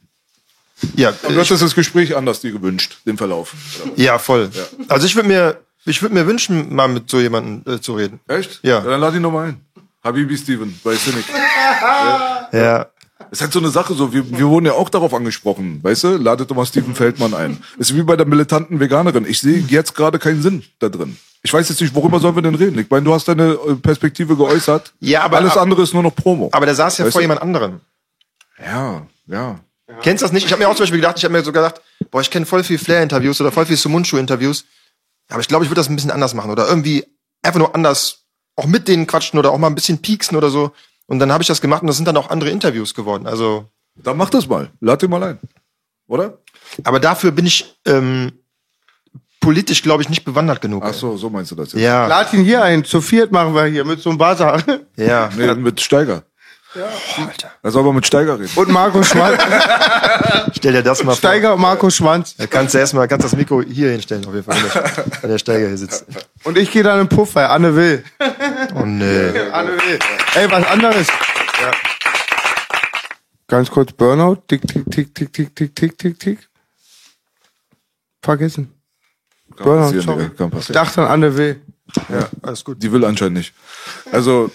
Ja, Und du hast das Gespräch anders dir gewünscht, den Verlauf. ja voll. Also ich würde mir, ich würde mir wünschen, mal mit so jemandem äh, zu reden. Echt? Ja. Dann lad ihn nochmal ein. Habibi Steven bei Cynic. Ja. Es ist halt so eine Sache, so, wir, wir wurden ja auch darauf angesprochen, weißt du? Ladet doch mal Steven Feldmann ein. ist wie bei der militanten Veganerin. Ich sehe jetzt gerade keinen Sinn da drin. Ich weiß jetzt nicht, worüber sollen wir denn reden? Ich meine, du hast deine äh, Perspektive geäußert. Ja, aber- Alles andere ist nur noch Promo. Aber der saß ja Weißt vor du? jemand anderem. ja, ja. Kennst du das nicht? Ich habe mir auch zum Beispiel gedacht, ich habe mir so gedacht, boah, ich kenne voll viel Flair-Interviews oder voll viel Sumunchu-Interviews. Aber ich glaube, ich würde das ein bisschen anders machen oder irgendwie einfach nur anders auch mit denen quatschen oder auch mal ein bisschen pieksen oder so. Und dann habe ich das gemacht und das sind dann auch andere Interviews geworden. Also, Dann mach das mal. Lad ihn mal ein. Oder? aber dafür bin ich ähm, politisch, glaube ich, nicht bewandert genug. Ach so, so meinst du das jetzt? Ja, Lad ihn hier ein, zu viert machen wir hier mit so einem Bazar. ja. Nee, mit Steiger. Alter. Er soll aber mit Steiger reden. Und Marco Schwanz. Stell dir das mal vor. Steiger und Marco Schwanz. Da kannst du erstmal kannst das Mikro hier hinstellen, auf jeden Fall, wenn der, Steiger hier sitzt. Und ich gehe dann im Puff, weil Anne will. Oh nee. Anne will. Ey, was anderes. Ganz kurz Burnout. Tick, tick, tick, tick, tick, tick, tick, tick, tick. Vergessen. Kann Burnout, sorry. Ich dachte an Anne will. Ja, alles gut. Die will anscheinend nicht. Also,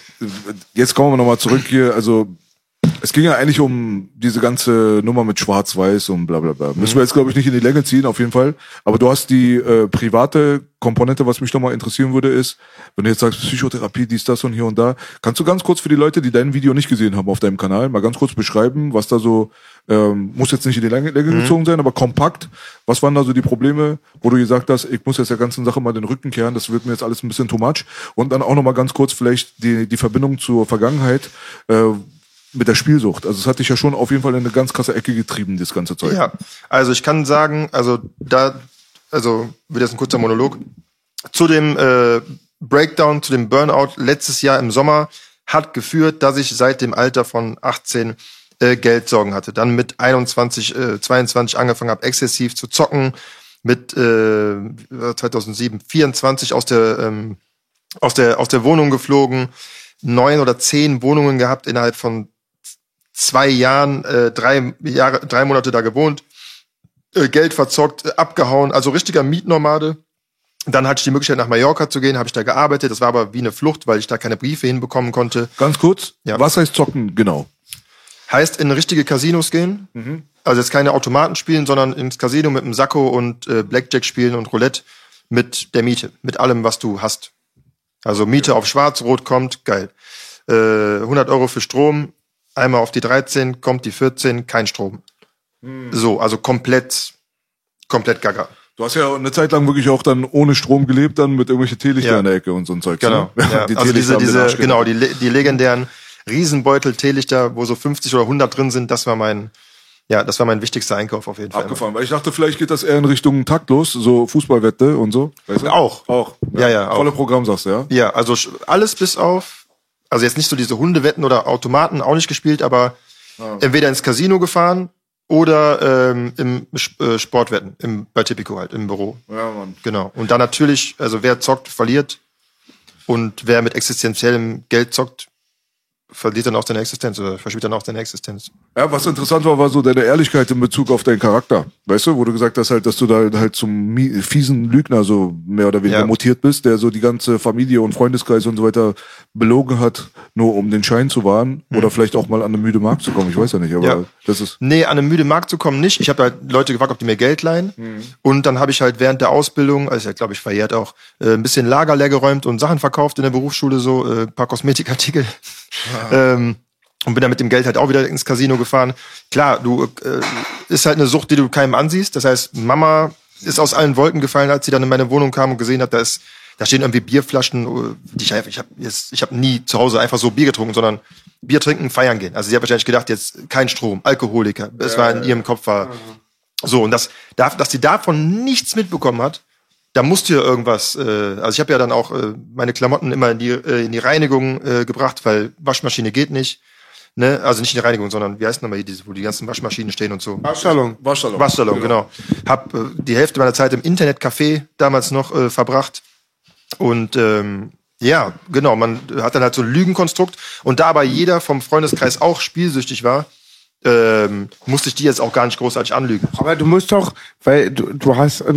jetzt kommen wir nochmal zurück hier. Also, Es ging ja eigentlich um diese ganze Nummer mit Schwarz-Weiß und bla bla bla. Müssen wir jetzt, glaube ich, nicht in die Länge ziehen, auf jeden Fall. Aber du hast die äh, private Komponente, was mich nochmal interessieren würde, ist, wenn du jetzt sagst, Psychotherapie, dies, das und hier und da, kannst du ganz kurz für die Leute, die dein Video nicht gesehen haben auf deinem Kanal, mal ganz kurz beschreiben, was da so, ähm, muss jetzt nicht in die Länge, Länge Mhm. gezogen sein, aber kompakt, was waren da so die Probleme, wo du gesagt hast, ich muss jetzt der ganzen Sache mal den Rücken kehren, das wird mir jetzt alles ein bisschen too much. Und dann auch nochmal ganz kurz vielleicht die, die Verbindung zur Vergangenheit, äh, mit der Spielsucht. Also es hat dich ja schon auf jeden Fall in eine ganz krasse Ecke getrieben, das ganze Zeug. Ja, also ich kann sagen, also da, also wird jetzt ein kurzer Monolog. Zu dem äh, Breakdown, zu dem Burnout letztes Jahr im Sommer hat geführt, dass ich seit dem Alter von 18 äh, Geldsorgen hatte. Dann mit 21, äh, 22 angefangen habe, exzessiv zu zocken. Mit äh, 2007, 24 aus der, ähm, aus der, aus der Wohnung geflogen. Neun oder zehn Wohnungen gehabt innerhalb von zwei Jahren, äh, drei Jahre, drei Monate da gewohnt, äh, Geld verzockt, äh, abgehauen, also richtiger Mietnomade. Dann hatte ich die Möglichkeit, nach Mallorca zu gehen, habe ich da gearbeitet. Das war aber wie eine Flucht, weil ich da keine Briefe hinbekommen konnte. Ganz kurz, Ja. was heißt zocken genau? Heißt in richtige Casinos gehen. Also jetzt keine Automaten spielen, sondern ins Casino mit einem Sakko und äh, Blackjack spielen und Roulette mit der Miete, mit allem, was du hast. Also Miete auf Schwarz-Rot kommt, geil. Äh, 100 Euro für Strom, einmal auf die 13, kommt die 14, kein Strom. So, also komplett, komplett gaga. Du hast ja eine Zeit lang wirklich auch dann ohne Strom gelebt, dann mit irgendwelchen Teelichter Ja. in der Ecke und so ein Zeug. Genau. Ne? Ja, Die also diese, diese, genau, die, die legendären Riesenbeutel Teelichter, wo so 50 oder 100 drin sind, das war mein, ja, das war mein wichtigster Einkauf auf jeden Fall. Abgefahren, weil ich dachte, vielleicht geht das eher in Richtung taktlos, so Fußballwette und so. Weißt du? Auch. Auch. Ja, ja, auch. Volle Programm sagst du, ja? Ja, also alles bis auf, also jetzt nicht so diese Hundewetten oder Automaten, auch nicht gespielt, aber entweder ins Casino gefahren oder ähm, im äh, Sportwetten, im, bei Tipico halt, im Büro. Ja, Mann. Genau. Und dann natürlich, also wer zockt, verliert. Und wer mit existenziellem Geld zockt, verliert dann auch seine Existenz oder verspielt dann auch seine Existenz. Ja, was interessant war, war so deine Ehrlichkeit in Bezug auf deinen Charakter. Weißt du, wo du gesagt hast halt, dass du da halt zum fiesen Lügner so mehr oder weniger Ja. mutiert bist, der so die ganze Familie und Freundeskreis und so weiter belogen hat, nur um den Schein zu wahren oder vielleicht auch mal an eine müde Markt zu kommen. Ich weiß ja nicht, aber. Ja. das ist Nee, an einem müde Markt zu kommen nicht. Ich habe halt Leute gefragt, ob die mir Geld leihen. Mhm. Und dann habe ich halt während der Ausbildung, also ja, glaube ich, verjährt auch, äh, ein bisschen Lager leer geräumt und Sachen verkauft in der Berufsschule, so äh, ein paar Kosmetikartikel. Ähm, und bin dann mit dem Geld halt auch wieder ins Casino gefahren. Klar, du äh, ist halt eine Sucht, die du keinem ansiehst. Das heißt, Mama ist aus allen Wolken gefallen, als sie dann in meine Wohnung kam und gesehen hat, da ist, da stehen irgendwie Bierflaschen, äh, die ich einfach, ich habe jetzt, ich habe nie zu Hause einfach so Bier getrunken, sondern Bier trinken, feiern gehen. Also sie hat wahrscheinlich gedacht, jetzt kein Strom, Alkoholiker. Es war in ihrem Kopf war so und das, da- dass sie davon nichts mitbekommen hat, da musste ja irgendwas. Äh, also ich habe ja dann auch äh, meine Klamotten immer in die äh, in die Reinigung äh, gebracht, weil Waschmaschine geht nicht. Ne? Also nicht in die Reinigung, sondern wie heißt nochmal hier, dieses, wo die ganzen Waschmaschinen stehen und so. Waschsalon. Waschsalon. Waschsalon, genau. Hab äh, die Hälfte meiner Zeit im Internetcafé damals noch äh, verbracht. Und ähm, ja, genau, man hat dann halt so ein Lügenkonstrukt. Und da aber jeder vom Freundeskreis auch spielsüchtig war, ähm, musste ich die jetzt auch gar nicht großartig anlügen. Aber du musst doch, weil du, du hast, äh,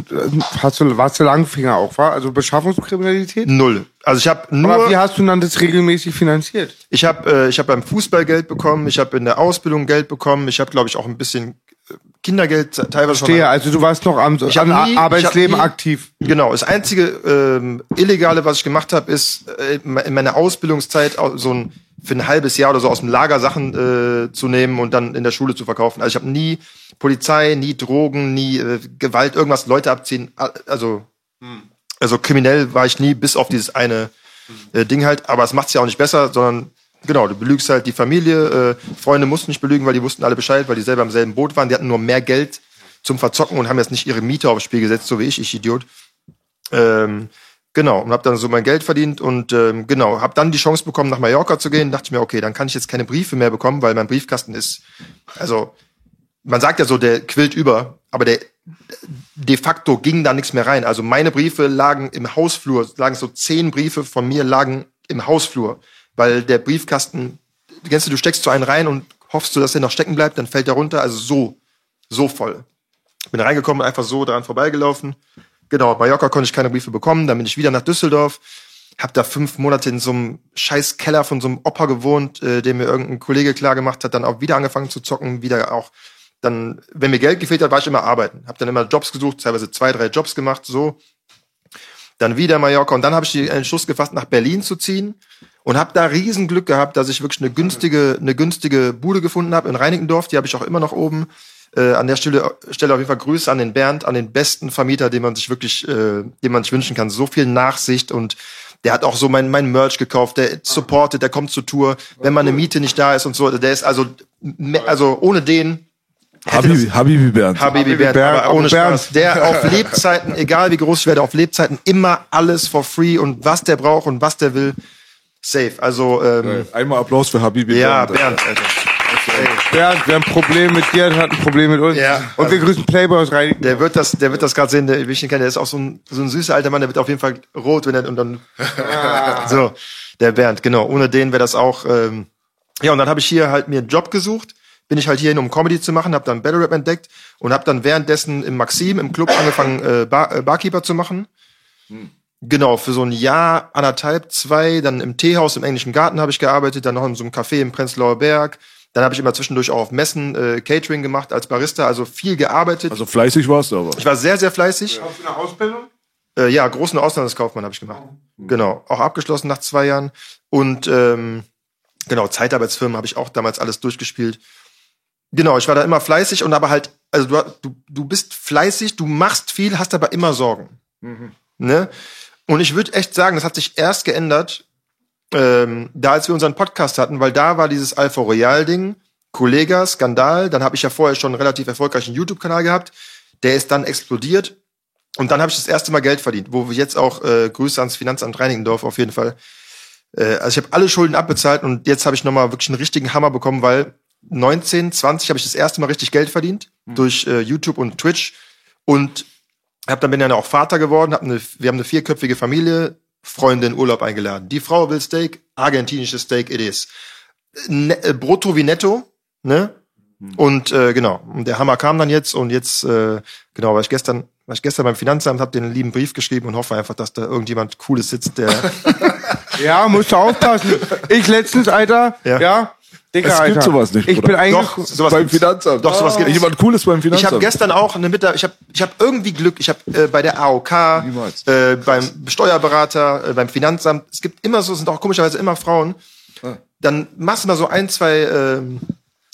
hast du, warst du Langfinger auch, war? Also Beschaffungskriminalität? Null. Also ich habe nur. Aber wie hast du dann das regelmäßig finanziert? Ich habe äh, ich hab beim Fußball Geld bekommen, ich habe in der Ausbildung Geld bekommen, ich habe, glaube ich, auch ein bisschen Kindergeld teilweise schon. Stehe, also du warst noch am Ich am nie- Arbeitsleben ich nie- aktiv. Genau, das einzige ähm, Illegale, was ich gemacht habe, ist äh, in meiner Ausbildungszeit au- so ein für ein halbes Jahr oder so aus dem Lager Sachen äh, zu nehmen und dann in der Schule zu verkaufen. Also ich habe nie Polizei, nie Drogen, nie äh, Gewalt, irgendwas Leute abziehen. Also also kriminell war ich nie, bis auf dieses eine äh, Ding halt. Aber es macht's ja auch nicht besser, sondern genau, du belügst halt die Familie. Äh, Freunde mussten nicht belügen, weil die wussten alle Bescheid, weil die selber im selben Boot waren. Die hatten nur mehr Geld zum Verzocken und haben jetzt nicht ihre Miete aufs Spiel gesetzt, so wie ich, ich Idiot. Ähm, genau, und habe dann so mein Geld verdient und ähm, genau, habe dann die Chance bekommen, nach Mallorca zu gehen. Dachte ich mir, okay, dann kann ich jetzt keine Briefe mehr bekommen, weil mein Briefkasten ist, also man sagt ja so, der quillt über, aber der de facto ging da nichts mehr rein. Also meine Briefe lagen im Hausflur, lagen so zehn Briefe von mir lagen im Hausflur, weil der Briefkasten, kennst du, du steckst so einen rein und hoffst du, dass der noch stecken bleibt, dann fällt der runter, also so, so voll. Bin reingekommen, einfach so daran vorbeigelaufen. Genau, Mallorca konnte ich keine Briefe bekommen, dann bin ich wieder nach Düsseldorf, Hab da fünf Monate in so einem scheiß Keller von so einem Opa gewohnt, äh, den mir irgendein Kollege klar gemacht hat, dann auch wieder angefangen zu zocken, wieder auch dann, wenn mir Geld gefehlt hat, war ich immer arbeiten. Hab dann immer Jobs gesucht, teilweise zwei, drei Jobs gemacht, so. Dann wieder Mallorca und dann habe ich den Entschluss gefasst, nach Berlin zu ziehen und habe da riesen Glück gehabt, dass ich wirklich eine günstige, eine günstige Bude gefunden habe in Reinickendorf. Die habe ich auch immer noch oben. Äh, an der Stelle, Stelle auf jeden Fall Grüße an den Bernd, an den besten Vermieter, den man sich wirklich, äh, den man sich wünschen kann. So viel Nachsicht und der hat auch so mein, mein Merch gekauft, der supportet, der kommt zur Tour, wenn mal eine Miete nicht da ist und so. Der ist also, also ohne den hätte das- Habibi, Habibi Bernd. Habibi Bernd, Bernd, aber ohne Bernd. Spaß. Der auf Lebzeiten, egal wie groß ich werde, auf Lebzeiten immer alles for free und was der braucht und was der will, safe. Also, ähm, Einmal Applaus für Habibi ja, Bernd. Bernd, Alter. Bernd, wer ein Problem mit dir hat, hat ein Problem mit uns. Ja. Und wir grüßen Playboy aus Reinigen. Der wird das, der wird das gerade sehen, der, wie ich ihn kenne, der ist auch so ein, so ein süßer alter Mann, der wird auf jeden Fall rot, wenn er, und dann, so, der Bernd, genau. Ohne den wäre das auch, ähm, ja, und dann habe ich hier halt mir einen Job gesucht, bin ich halt hierhin, um Comedy zu machen, habe dann Battle Rap entdeckt und habe dann währenddessen im Maxim, im Club angefangen, äh, Bar, äh, Barkeeper zu machen. Genau, für so ein Jahr, anderthalb, zwei, dann im Teehaus im Englischen Garten habe ich gearbeitet, dann noch in so einem Café im Prenzlauer Berg. Dann habe ich immer zwischendurch auch auf Messen äh, Catering gemacht als Barista, also viel gearbeitet. Also fleißig warst du aber. ich war sehr, sehr fleißig. Hast du eine Ausbildung? Äh, ja, großen Auslandskaufmann habe ich gemacht. Genau, auch abgeschlossen nach zwei Jahren. Und ähm, genau, Zeitarbeitsfirmen habe ich auch damals alles durchgespielt. Genau, ich war da immer fleißig und aber halt, also du, du, du bist fleißig, du machst viel, hast aber immer Sorgen. Ne? Und ich würde echt sagen, das hat sich erst geändert, ähm, da als wir unseren Podcast hatten, weil da war dieses Alpha Royal-Ding, Kollega, Skandal, dann habe ich ja vorher schon einen relativ erfolgreichen YouTube-Kanal gehabt, der ist dann explodiert. Und dann habe ich das erste Mal Geld verdient, wo wir jetzt auch äh, Grüße ans Finanzamt Reinigendorf auf jeden Fall. Äh, also ich habe alle Schulden abbezahlt und jetzt habe ich nochmal wirklich einen richtigen Hammer bekommen, weil 19, 20 habe ich das erste Mal richtig Geld verdient durch äh, YouTube und Twitch. Und hab dann bin dann auch Vater geworden, hab eine, wir haben eine vierköpfige Familie, Freunde in Urlaub eingeladen. Die Frau will Steak, argentinisches Steak it is. Ne, äh, brutto wie netto, ne? Und äh, genau, und der Hammer kam dann jetzt und jetzt äh, genau, war ich gestern war ich gestern beim Finanzamt, habe den lieben Brief geschrieben und hoffe einfach, dass da irgendjemand cooles sitzt, der Ja, musst du aufpassen. Ich letztens, Alter, Ja. ja, Dicker, Es gibt Alter. sowas nicht, Ich Bruder. bin eigentlich, Doch, sowas beim. Finanzamt. Doch, sowas gibt's. Jemand Cooles beim Ich Finanzamt. habe gestern auch eine Mittag, ich habe ich hab irgendwie Glück, ich habe äh, bei der AOK, äh, beim Steuerberater, äh, beim Finanzamt, es gibt immer so, es sind auch komischerweise immer Frauen. Dann machst du mal so ein, zwei ähm,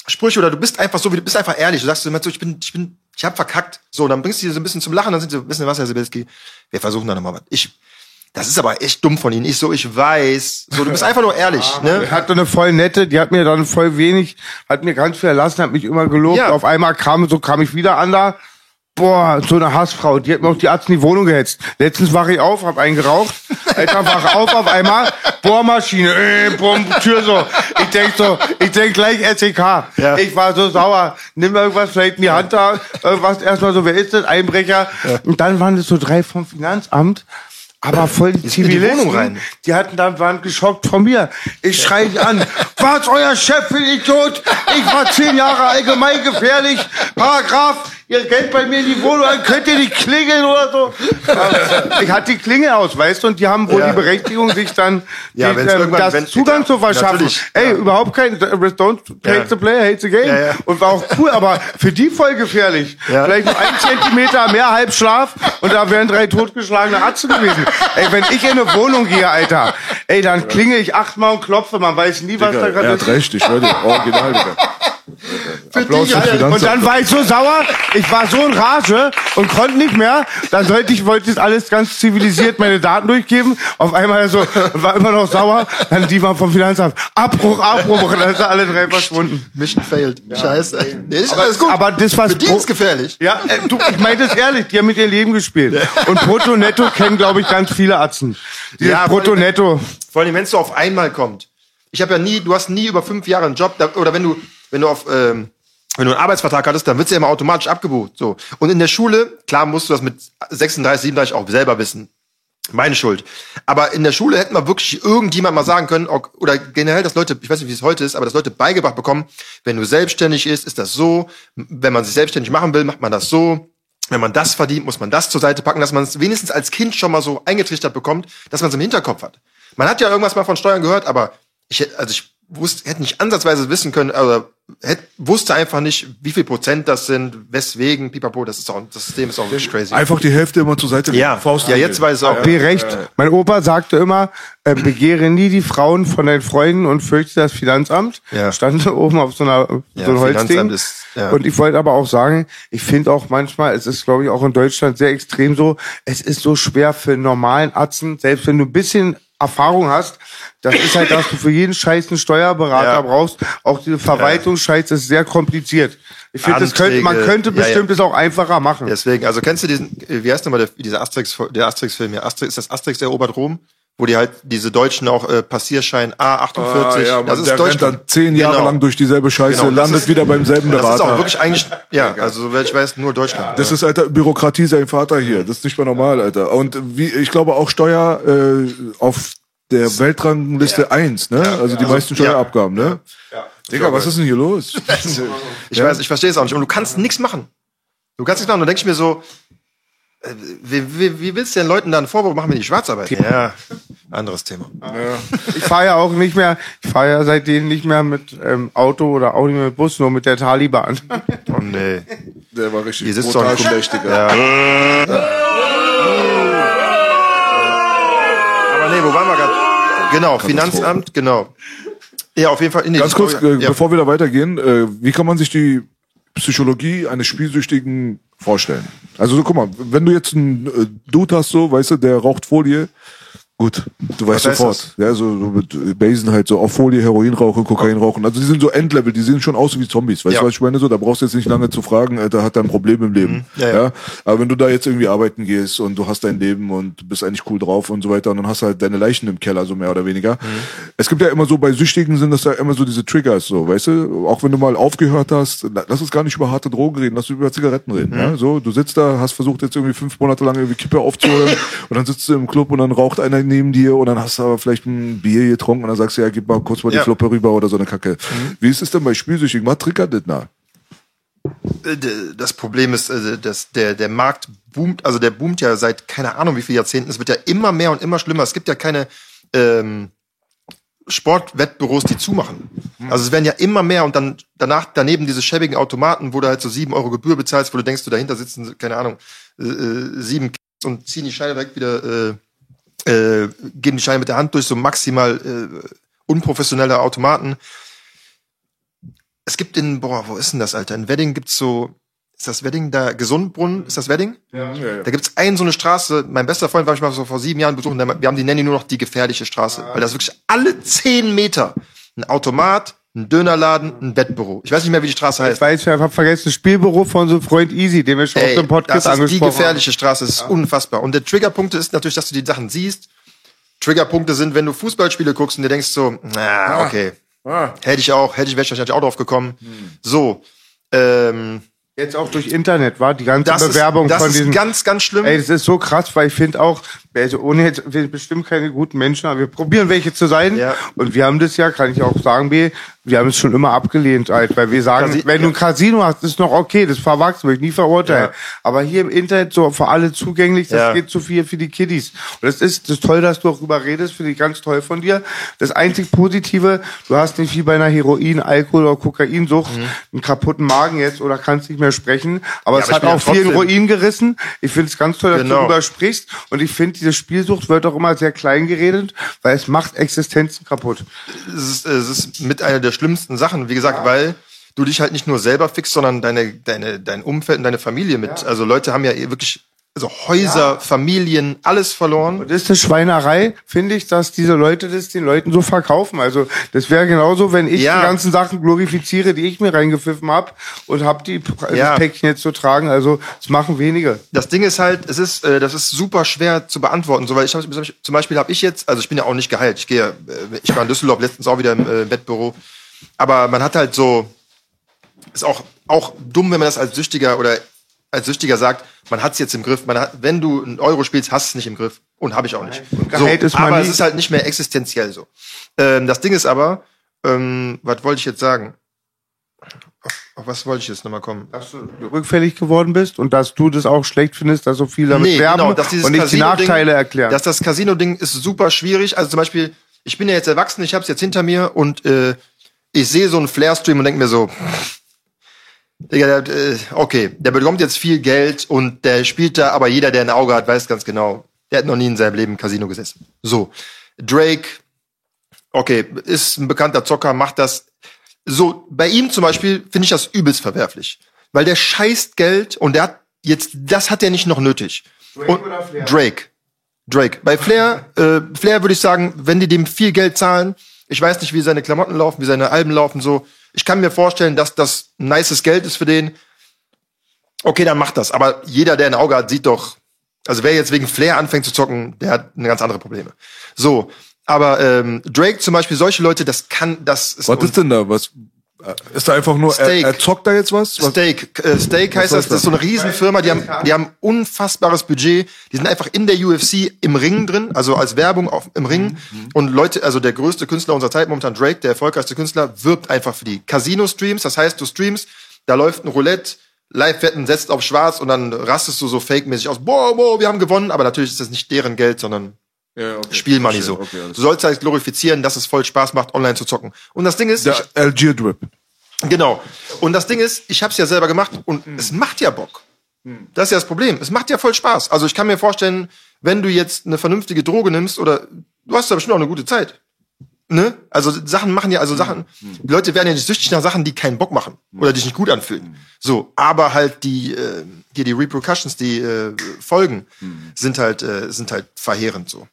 Sprüche oder du bist einfach so, wie du bist einfach ehrlich. Du sagst so immer so, ich bin, ich bin, ich habe verkackt. So, und dann bringst du die so ein bisschen zum Lachen, dann sind sie, so, wissen Sie was, Herr Sibilski, wir versuchen da nochmal was. Ich, das ist aber echt dumm von Ihnen. Ich so, ich weiß. So, du bist einfach nur ehrlich, Ich ne? hatte eine voll nette, die hat mir dann voll wenig, hat mir ganz viel erlassen, hat mich immer gelobt. Ja. Auf einmal kam, so kam ich wieder an da. Boah, so eine Hassfrau, die hat mir auch die Arzt in die Wohnung gehetzt. Letztens wache ich auf, hab einen geraucht. Alter, wach auf auf einmal. Bohrmaschine, äh, bumm, Tür so. Ich denk so, ich denk gleich SEK. Ja. Ich war so sauer. Nimm mal irgendwas vielleicht in die Hand da. Irgendwas erstmal so, wer ist das? Einbrecher. Und dann waren das so drei vom Finanzamt. Aber voll die die Zivilisten. Rein. Die hatten dann, waren geschockt von mir. Ich schreie ihn an. Was euer Chef für ein Idiot? Ich war zehn Jahre allgemein gefährlich. Paragraph. Ihr Geld bei mir in die Wohnung, könnt ihr nicht klingeln oder so. Ich hatte die Klingel aus, weißt du, und die haben wohl Ja. die Berechtigung, sich dann Ja, die, ähm, das Zugang zu verschaffen. Ey, überhaupt kein, don't take Ja. the player, hate the game. Und war auch cool, aber für die voll gefährlich. Vielleicht noch ein Zentimeter mehr Halbschlaf und da wären drei totgeschlagene Atzen gewesen. Ey, wenn ich in eine Wohnung gehe, Alter, ey, dann klingel ich achtmal und klopfe, man weiß nie, was da Digga, gerade er ist. hat recht, ich dir. Original, Digga. Applaus Alter. Und dann war ich so sauer, ich war so in Rage und konnte nicht mehr. Dann sollte ich, wollte ich alles ganz zivilisiert meine Daten durchgeben. Auf einmal so, war immer noch sauer. Dann die waren vom Finanzamt. Abbruch, Abbruch. Und dann sind alle drei verschwunden. Mission failed. Scheiße. Nee, ist alles gut. Aber das war Für die ist gefährlich. Ja, äh, du, ich meine das ehrlich, die haben mit ihr Leben gespielt. Und Brutto Netto kennen, glaube ich, ganz viele Atzen. Dieses Ja, Brutto Netto. Vor allem, wenn es so auf einmal kommt. Ich habe ja nie, du hast nie über fünf Jahre einen Job, oder wenn du, wenn du auf, ähm, wenn du einen Arbeitsvertrag hattest, dann wird's ja immer automatisch abgebucht. So. Und in der Schule, klar musst du das mit 36, 37 auch selber wissen. Meine Schuld. Aber in der Schule hätten wir wirklich irgendjemand mal sagen können, oder generell, dass Leute, ich weiß nicht, wie es heute ist, aber dass Leute beigebracht bekommen, wenn du selbstständig ist, ist das so. Wenn man sich selbstständig machen will, macht man das so. Wenn man das verdient, muss man das zur Seite packen, dass man es wenigstens als Kind schon mal so eingetrichtert bekommt, dass man es im Hinterkopf hat. man hat ja irgendwas mal von Steuern gehört, aber ich also ich wusste, hätte nicht ansatzweise wissen können, also hätte, wusste einfach nicht, wie viel Prozent das sind, weswegen, pipapo, das ist auch, das System ist auch wirklich crazy. Einfach die Hälfte immer zur Seite ja, Faust ja, jetzt weiß ich auch. B recht. Mein Opa sagte immer, äh, begehre nie die Frauen von deinen Freunden und fürchte das Finanzamt. Ja. Stand oben auf so einer Ja, so ein Holzding. Finanzamt ist- ja. Und ich wollte aber auch sagen, ich finde auch manchmal, es ist glaube ich auch in Deutschland sehr extrem so, es ist so schwer für einen normalen Atzen, selbst wenn du ein bisschen Erfahrung hast, das ist halt, dass du für jeden Scheiß einen Steuerberater Ja. brauchst. Auch diese Verwaltungsscheiß ist sehr kompliziert. Ich finde, könnte, man könnte ja, bestimmt es auch einfacher machen. Deswegen, also kennst du diesen, äh, wie heißt nochmal der, dieser Asterix, der Asterix-Film hier? Asterix, ist das Asterix erobert Rom? Wo die halt diese Deutschen auch äh, Passierschein A48, Ah, ja, das ist der Deutschland. dann zehn Jahre Genau. lang durch dieselbe Scheiße, Genau, landet ist- wieder beim selben Das ist auch Berater. wirklich eigentlich, ja, also soweit ich weiß, nur Deutschland. Das ist, Alter, Bürokratie sein Vater hier. Das ist nicht mehr normal, Alter. Und wie, ich glaube auch Steuer äh, auf der Weltrangliste eins, ne? Also die meisten ja. Steuerabgaben, ne? Digga, was ist denn hier los? Ich weiß, ich verstehe es auch nicht. Und du kannst nichts machen. Du kannst nichts machen. Und dann denke ich mir so, wie, wie, wie willst du den Leuten dann einen Vorwurf machen, wenn die Schwarzarbeit? Ja, anderes Thema. Ich fahre ja auch nicht mehr, ich fahre ja seitdem nicht mehr mit ähm, Auto oder auch nicht mehr mit Bus, nur mit der Taliban. Oh nee. Der war richtig Hier sitzt brutal doch schlecht. Ja. Aber nee, wo waren wir gerade? Genau, Finanzamt, genau. Ja, auf jeden Fall. In die Ganz kurz, äh, ja. bevor wir da weitergehen, äh, wie kann man sich die Psychologie eines Spielsüchtigen vorstellen? Also so, guck mal, wenn du jetzt einen äh, Dude hast, so, weißt du, der raucht Folie, gut, du weißt Was sofort. Ja, so, so mit Basen halt so auf Folie, Heroin rauchen, Kokain rauchen. Also die sind so Endlevel, die sehen schon aus wie Zombies. Weißt Ja. du, was ich meine? So, da brauchst du jetzt nicht lange zu fragen, da hat er ein Problem im Leben. Mhm. Ja, ja. Aber wenn du da jetzt irgendwie arbeiten gehst und du hast dein Leben und bist eigentlich cool drauf und so weiter und dann hast du halt deine Leichen im Keller, so mehr oder weniger. Mhm. Es gibt ja immer so, bei Süchtigen sind das ja immer so diese Triggers, so, weißt du? Auch wenn du mal aufgehört hast, la- lass uns gar nicht über harte Drogen reden, lass uns über Zigaretten reden, Mhm. ja? So, du sitzt da, hast versucht jetzt irgendwie fünf Monate lang irgendwie Kippe aufzuholen und dann sitzt du im Club und dann raucht einer neben dir und dann hast du aber vielleicht ein Bier getrunken und dann sagst du, ja, gib mal kurz mal die Ja. Fluppe rüber oder so eine Kacke. Wie ist es denn bei Spielsüchtigen? Was triggert das na? Äh, das Problem ist, äh, dass der, der Markt boomt, also der boomt ja seit keine Ahnung wie vielen Jahrzehnten. Es wird ja immer mehr und immer schlimmer. Es gibt ja keine ähm, Sportwettbüros, die zumachen. Also es werden ja immer mehr und dann danach daneben diese schäbigen Automaten, wo du halt so sieben Euro Gebühr bezahlst, wo du denkst, du dahinter sitzen, keine Ahnung, äh, äh, sieben Kids und ziehen die Scheine direkt wieder, äh, äh, geben die Scheine mit der Hand durch, so maximal äh, unprofessionelle Automaten es gibt in, boah, wo ist denn das, Alter? In Wedding gibt's so, ist das Wedding da, Gesundbrunnen, ist das Wedding? Ja, ja, Da gibt's einen so eine Straße, mein bester Freund war ich mal so vor sieben Jahren besuchen, wir haben die nennen die nur noch die gefährliche Straße, weil das ist wirklich alle zehn Meter ein Automat, ein Dönerladen, ein Bettbüro. Ich weiß nicht mehr, wie die Straße Ich heißt. weiß, ich habe vergessen, Spielbüro von unserem Freund Easy, den wir schon auf Ey, dem Podcast das ist die angesprochen haben. gefährliche Straße, das ist unfassbar. Und der Triggerpunkt ist natürlich, dass du die Sachen siehst. Triggerpunkte sind, wenn du Fußballspiele guckst und dir denkst so, na, okay. Ah. Hätte ich auch, hätte ich, wäre ich wahrscheinlich auch drauf gekommen. So. Ähm, Jetzt auch durch Internet, war die ganze das Bewerbung ist, das von ist diesen. ganz, ganz schlimm. Ey, das ist so krass, weil ich finde auch, also ohne jetzt, wir sind bestimmt keine guten Menschen, aber wir probieren welche zu sein. Ja. Und wir haben das ja, kann ich auch sagen, B, wir haben es schon immer abgelehnt, halt, weil wir sagen, Casi- wenn du ein Casino hast, ist noch okay, das verwachsen, will ich nie verurteilen. Ja. Aber hier im Internet so für alle zugänglich, das Ja. geht zu viel für die Kiddies. Und das ist, das ist toll, dass du auch drüber redest, finde ich ganz toll von dir. Das einzig Positive, du hast nicht wie bei einer Heroin, Alkohol oder Kokainsucht einen kaputten Magen jetzt oder kannst nicht mehr sprechen. Aber Mhm. Ja, es aber hat auch trotzdem- Ruin gerissen. Ich finde es ganz toll, dass du Genau. darüber sprichst. Und ich finde, diese Spielsucht wird auch immer sehr klein geredet, weil es macht Existenzen kaputt. es ist, es ist mit einer der schlimmsten Sachen, wie gesagt, weil du dich halt nicht nur selber fixst, sondern deine, deine, dein Umfeld und deine Familie mit. Also Leute haben ja eh wirklich, also Häuser, Familien, alles verloren. Das ist eine Schweinerei, finde ich, dass diese Leute das den Leuten so verkaufen. Also das wäre genauso, wenn ich Ja. die ganzen Sachen glorifiziere, die ich mir reingepfiffen habe und habe die Ja. das Päckchen jetzt zu tragen. Also das machen wenige. Das Ding ist halt, es ist, äh, das ist super schwer zu beantworten. So, weil ich hab, zum Beispiel habe ich jetzt, also ich bin ja auch nicht geheilt. Ich gehe, äh, ich war in Düsseldorf letztens auch wieder im äh, Bettbüro. Aber man hat halt so, ist auch auch dumm, wenn man das als Süchtiger oder als Süchtiger sagt, man hat's jetzt im Griff. Man hat, wenn du einen Euro spielst, hast du es nicht im Griff. Und habe ich auch nicht. man aber es ist halt nicht mehr existenziell so. Ähm, das Ding ist aber, ähm, was wollte ich jetzt sagen? Auf was wollte ich jetzt nochmal kommen? Dass du rückfällig geworden bist und dass du das auch schlecht findest, dass so viele damit Nee, werben genau, dass dieses und nicht die Nachteile erklären. Dass das Casino-Ding ist super schwierig. Also zum Beispiel, ich bin ja jetzt erwachsen, ich habe es jetzt hinter mir und äh, ich sehe so einen Flair-Stream und denke mir so, Digga, der, äh, okay, der bekommt jetzt viel Geld und der spielt da, aber jeder, der ein Auge hat, weiß ganz genau, der hat noch nie in seinem Leben im Casino gesessen. So, Drake, okay, ist ein bekannter Zocker, macht das. So, bei ihm zum Beispiel finde ich das übelst verwerflich. Weil der scheißt Geld und der hat jetzt, das hat er nicht noch nötig. Drake und, oder Flair? Drake. Drake. Bei Flair, äh, Flair würde ich sagen, wenn die dem viel Geld zahlen, ich weiß nicht, wie seine Klamotten laufen, wie seine Alben laufen, so. Ich kann mir vorstellen, dass das ein nices Geld ist für den. Okay, dann macht das. Aber jeder, der ein Auge hat, sieht doch, also wer jetzt wegen Flair anfängt zu zocken, der hat eine ganz andere Probleme. So. Aber ähm, Drake zum Beispiel, solche Leute, das kann, das ist, Was ist denn da? Was ist da einfach nur, er, Steak. er zockt da jetzt was? was Steak. Äh, Steak heißt das, das ist so eine Riesenfirma, die haben, die haben unfassbares Budget. Die sind einfach in der UFC im Ring drin, also als Werbung auf, im Ring. Und Leute, also der größte Künstler unserer Zeit, momentan Drake, der erfolgreichste Künstler, wirbt einfach für die Casino-Streams. Das heißt, du streamst, da läuft ein Roulette, Live-Wetten setzt auf schwarz und dann rastest du so fake-mäßig aus, boah, boah, wir haben gewonnen, aber natürlich ist das nicht deren Geld, sondern ja, okay. Spielmoney so. Okay, du sollst halt glorifizieren, dass es voll Spaß macht, online zu zocken. Und das Ding ist, Der Algier Drip. Genau. Und das Ding ist, ich habe es ja selber gemacht und es macht ja Bock. Das ist ja das Problem. Es macht ja voll Spaß. Also ich kann mir vorstellen, wenn du jetzt eine vernünftige Droge nimmst oder du hast da bestimmt auch eine gute Zeit. Ne? Also Sachen machen ja, also Sachen, die Leute werden ja nicht süchtig nach Sachen, die keinen Bock machen oder die sich nicht gut anfühlen. So, aber halt die, äh, hier die Repercussions, die äh, Folgen sind halt, äh, sind halt verheerend so.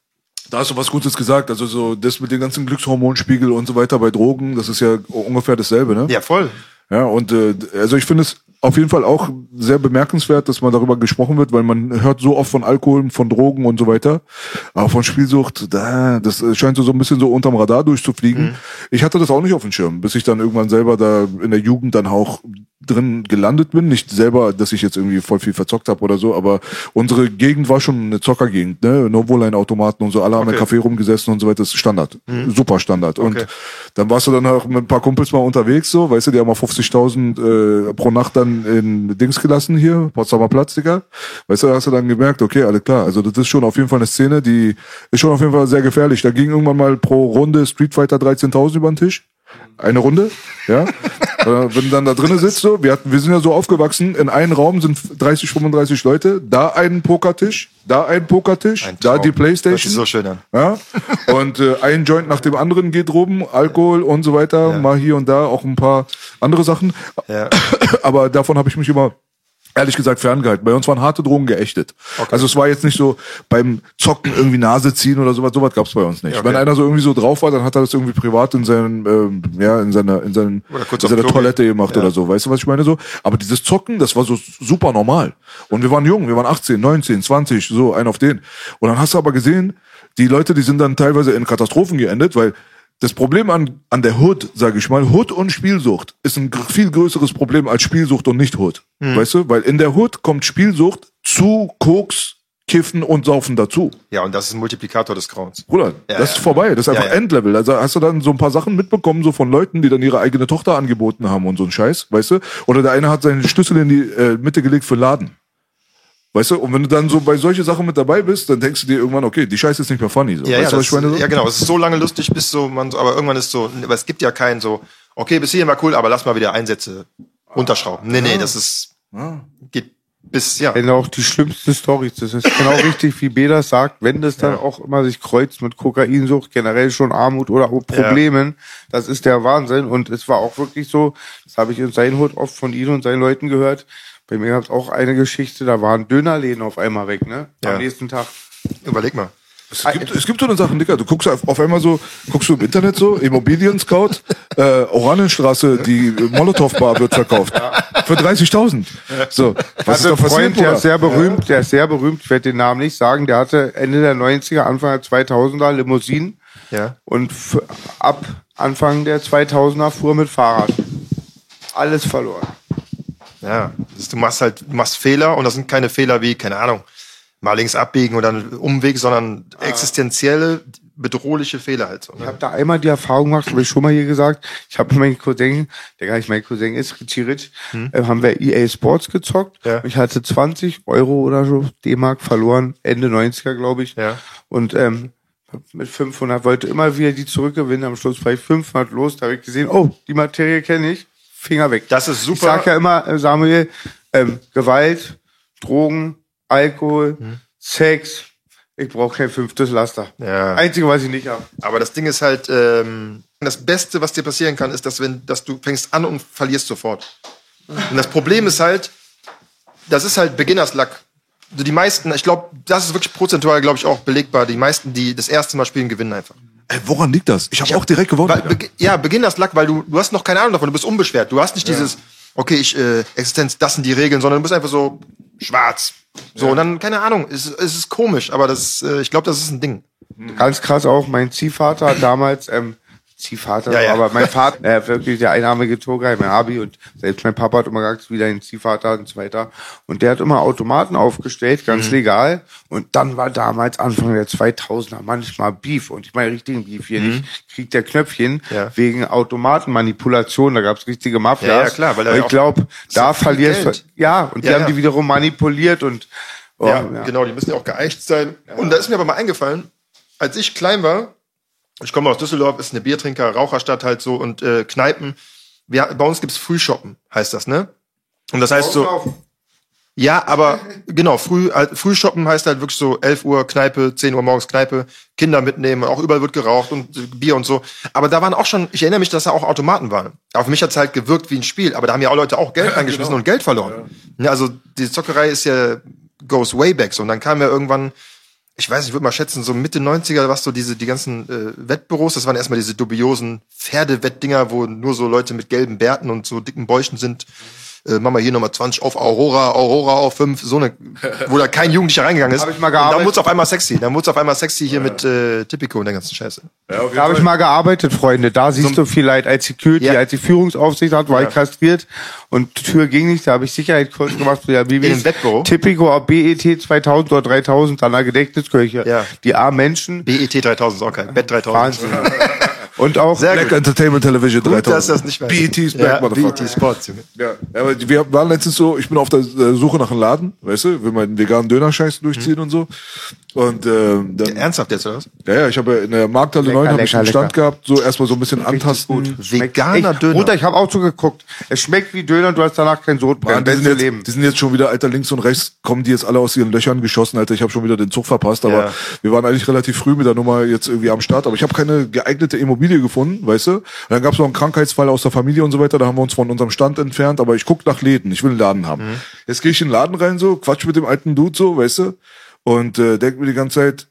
Da hast du was Gutes gesagt. Also so das mit dem ganzen Glückshormonspiegel und so weiter bei Drogen, das ist ja ungefähr dasselbe, ne? Ja, voll. Ja, und äh, also ich finde es auf jeden Fall auch sehr bemerkenswert, dass mal darüber gesprochen wird, weil man hört so oft von Alkohol, von Drogen und so weiter. Aber von Spielsucht, da, das scheint so, so ein bisschen so unterm Radar durchzufliegen. Ich hatte das auch nicht auf dem Schirm, bis ich dann irgendwann selber da in der Jugend dann auch drin gelandet bin. Nicht selber, dass ich jetzt irgendwie voll viel verzockt habe oder so, aber unsere Gegend war schon eine Zockergegend, ne? Novoline-Automaten und so, alle haben im Café rumgesessen und so weiter. Das ist Standard. Super Standard. Und Okay. dann warst du dann auch mit ein paar Kumpels mal unterwegs, so, weißt du, die haben mal 50.000 äh, pro Nacht dann in Dings gelassen hier, Potsdamer Platz, Digga. Weißt du, da hast du dann gemerkt, okay, alles klar, also das ist schon auf jeden Fall eine Szene, die ist schon auf jeden Fall sehr gefährlich. Da ging irgendwann mal pro Runde Street Fighter 13.000 über den Tisch. Eine Runde, ja. Äh, Wenn du dann da drinnen sitzt, so, wir hatten, wir sind ja so aufgewachsen, in einem Raum sind 30, 35 Leute, da ein Pokertisch, da ein Pokertisch, Ein da die Playstation. Hört sich so schön an. Ja? Und äh, ein Joint nach dem anderen geht rum, Alkohol und so weiter, mal hier und da auch ein paar andere Sachen. Ja. Aber davon habe ich mich immer ehrlich gesagt ferngehalten. Bei uns waren harte Drogen geächtet. Also es war jetzt nicht so beim Zocken irgendwie Nase ziehen oder sowas, sowas gab's bei uns nicht. Okay. Wenn einer so irgendwie so drauf war, dann hat er das irgendwie privat in seinen, ähm, ja, in seiner, in seinen, in seiner. Toilette gemacht oder so. Weißt du, was ich meine so? Aber dieses Zocken, das war so super normal. Und wir waren jung, wir waren 18, 19, 20, so ein auf den. Und dann hast du aber gesehen, die Leute, die sind dann teilweise in Katastrophen geendet, weil das Problem an, an der Hood, sage ich mal, Hood und Spielsucht ist ein viel größeres Problem als Spielsucht und nicht Hood. Hm. Weißt du? Weil in der Hood kommt Spielsucht zu Koks, Kiffen und Saufen dazu. Ja, und das ist ein Multiplikator des Grauens. Bruder, Ja, das ist ja. vorbei. Das ist einfach ja. Endlevel. Also hast du dann so ein paar Sachen mitbekommen, so von Leuten, die dann ihre eigene Tochter angeboten haben und so ein Scheiß, weißt du? Oder der eine hat seinen Schlüssel in die äh, Mitte gelegt für Laden. Weißt du? Und wenn du dann so bei solche Sachen mit dabei bist, dann denkst du dir irgendwann, okay, die Scheiße ist nicht mehr funny. So. Ja, weißt ja, du, was ich meine? So? ja, genau. Es ist so lange lustig, bis so man, so- aber irgendwann ist so, aber es gibt ja keinen so, okay, bis hierhin war cool, aber lass mal wieder Einsätze runterschrauben. Nee, nee, das ist, geht bis, ja. Wenn auch die schlimmsten Stories, das ist genau richtig, wie Beda sagt, wenn das dann auch immer sich kreuzt mit Kokainsucht, generell schon Armut oder auch Problemen, das ist der Wahnsinn. Und es war auch wirklich so, das habe ich in seinen Hut oft von ihm und seinen Leuten gehört. Bei mir gab es auch eine Geschichte, da waren Dönerläden auf einmal weg, ne? Am Ja. nächsten Tag. Überleg mal. Es gibt, es gibt so eine Sachen, Dicker. Du guckst auf, auf einmal so, guckst du im Internet so, Immobilien Scout, äh, Oranienstraße, die Molotow-Bar wird verkauft. Für 30.000. So, was ist da passiert, Freund, der ist sehr berühmt, der ist sehr berühmt, ich werde den Namen nicht sagen, der hatte Ende der 90er, Anfang der 2000er Limousinen Ja. und ab Anfang der 2000er fuhr mit Fahrrad. Alles verloren. Ja. Du machst halt, du machst Fehler und das sind keine Fehler wie, keine Ahnung, mal links abbiegen oder einen Umweg, sondern existenzielle bedrohliche Fehler halt so. Ich Ne? habe da einmal die Erfahrung gemacht, habe ich schon mal hier gesagt. Ich habe mit meinem Cousin, der gar nicht mein Cousin ist, Richie Rich, äh, haben wir EA Sports gezockt. Hm. Ja. Ich hatte 20 Euro oder so D-Mark verloren, Ende 90er, glaube ich. Ja. Und ähm, mit 500 wollte immer wieder die zurückgewinnen. Am Schluss war ich 500 los. Da habe ich gesehen, oh, die Materie kenne ich. Finger weg. Das ist super. Ich sag ja immer, äh, Samuel, ähm, Gewalt, Drogen, Alkohol, Sex. Ich brauche kein fünftes Laster. Hm. Ja. Einzige, was ich nicht habe. Aber das Ding ist halt, ähm, das Beste, was dir passieren kann, ist, dass wenn, dass du fängst an und verlierst sofort. Und das Problem ist halt, das ist halt Beginners-Luck. Also die meisten, ich glaube, das ist wirklich prozentual, glaube ich, auch belegbar. Die meisten, die das erste Mal spielen, gewinnen einfach. Ey, woran liegt das? Ich habe auch direkt gewonnen. Weil. Be ja, Beginners-Luck, weil du, du hast noch keine Ahnung davon, du bist unbeschwert. Du hast nicht dieses, okay, ich, äh, Existenz, das sind die Regeln, sondern du bist einfach so schwarz. So, und dann, keine Ahnung, es, es ist komisch, aber das, äh, ich glaube, das ist ein Ding. Ganz krass auch, mein Ziehvater hat damals, ähm, Ziehvater, Ja, ja. aber mein Vater, äh, wirklich der einarmige Tourguide, mein Abi und selbst mein Papa hat immer gesagt, wieder ein Ziehvater und so weiter. Und der hat immer Automaten aufgestellt, ganz Mhm. legal. Und dann war damals Anfang der 2000er manchmal Beef und ich meine richtigen Beef hier nicht, Krieg der Knöpfchen, Mhm. Ja. wegen Automatenmanipulation, da gab's richtige Mafias. Ja, klar, weil ich glaube, da verlierst du, ja, und die haben die wiederum manipuliert und, oh, ja, genau, die müssen ja auch geeicht sein. Und da ist mir aber mal eingefallen, als ich klein war, ich komme aus Düsseldorf, ist eine Biertrinker, Raucherstadt halt so und äh, Kneipen. Wir, bei uns gibt's Frühshoppen, heißt das, ne? Und das heißt so, ja, aber genau, früh, halt, Frühshoppen heißt halt wirklich so 11 Uhr Kneipe, 10 Uhr morgens Kneipe, Kinder mitnehmen, auch überall wird geraucht und äh, Bier und so. Aber da waren auch schon, ich erinnere mich, dass da auch Automaten waren. Für mich hat's halt gewirkt wie ein Spiel, aber da haben ja auch Leute auch Geld reingeschmissen und Geld verloren. Ja, also die Zockerei ist ja, goes way back. So. Und dann kam ja irgendwann, ich weiß, ich würde mal schätzen, so Mitte 90er, was so diese, die ganzen äh, Wettbüros, das waren erstmal diese dubiosen Pferdewettdinger, wo nur so Leute mit gelben Bärten und so dicken Bäuchen sind. Äh, Mama hier Nummer 20 auf Aurora, Aurora auf 5, so eine, wo da kein Jugendlicher reingegangen ist. Hab ich mal und dann gearbeitet. wurde es auf einmal sexy. Dann wurde es auf einmal sexy hier mit äh, Tipico und der ganzen Scheiße. Da habe ich mal gearbeitet, Freunde. Da siehst du vielleicht als Security, Ja. als die Führungsaufsicht hat, war Ja. ich kastriert und die Tür ging nicht. Da habe ich Sicherheitskurs gemacht für der dem Wettbüro? Typico BET 2000 oder 3000 an der Gedächtniskirche. Ja. Die armen Menschen. BET 3000 ist auch geil. Bett 3000. Wahnsinn. Und auch Sehr Black gut. Entertainment Television Gut, 3000. dass du das nicht weißt. BET is ja, back, motherfucker. BET Sports, Junge. Ja, ja, aber wir waren letztens so, ich bin auf der Suche nach einem Laden, weißt du, will meinen veganen Döner-Scheiß durchziehen und so. Und ähm, dann, Ernsthaft jetzt, oder was? ja, ja, ich habe in der Markthalle Lecker, 9 habe ich lecker, einen Stand lecker. gehabt, so erstmal so ein bisschen antasten. Schmeckt Veganer echt. Döner. Bruder, ich habe auch so geguckt. Es schmeckt wie Döner und du hast danach kein Sodbrennen. Die, sind jetzt, Leben. die sind jetzt schon wieder, Alter, links und rechts kommen die jetzt alle aus ihren Löchern geschossen, Alter. Ich habe schon wieder den Zug verpasst, aber Ja. wir waren eigentlich relativ früh mit der Nummer jetzt irgendwie am Start. Aber ich habe keine geeignete Immobilie gefunden, weißt du? Und dann gab es noch einen Krankheitsfall aus der Familie und so weiter. Da haben wir uns von unserem Stand entfernt. Aber ich guck nach Läden. Ich will einen Laden haben. Mhm. Jetzt gehe ich in den Laden rein, so quatsch mit dem alten Dude so, weißt du? Und äh, denk mir die ganze Zeit,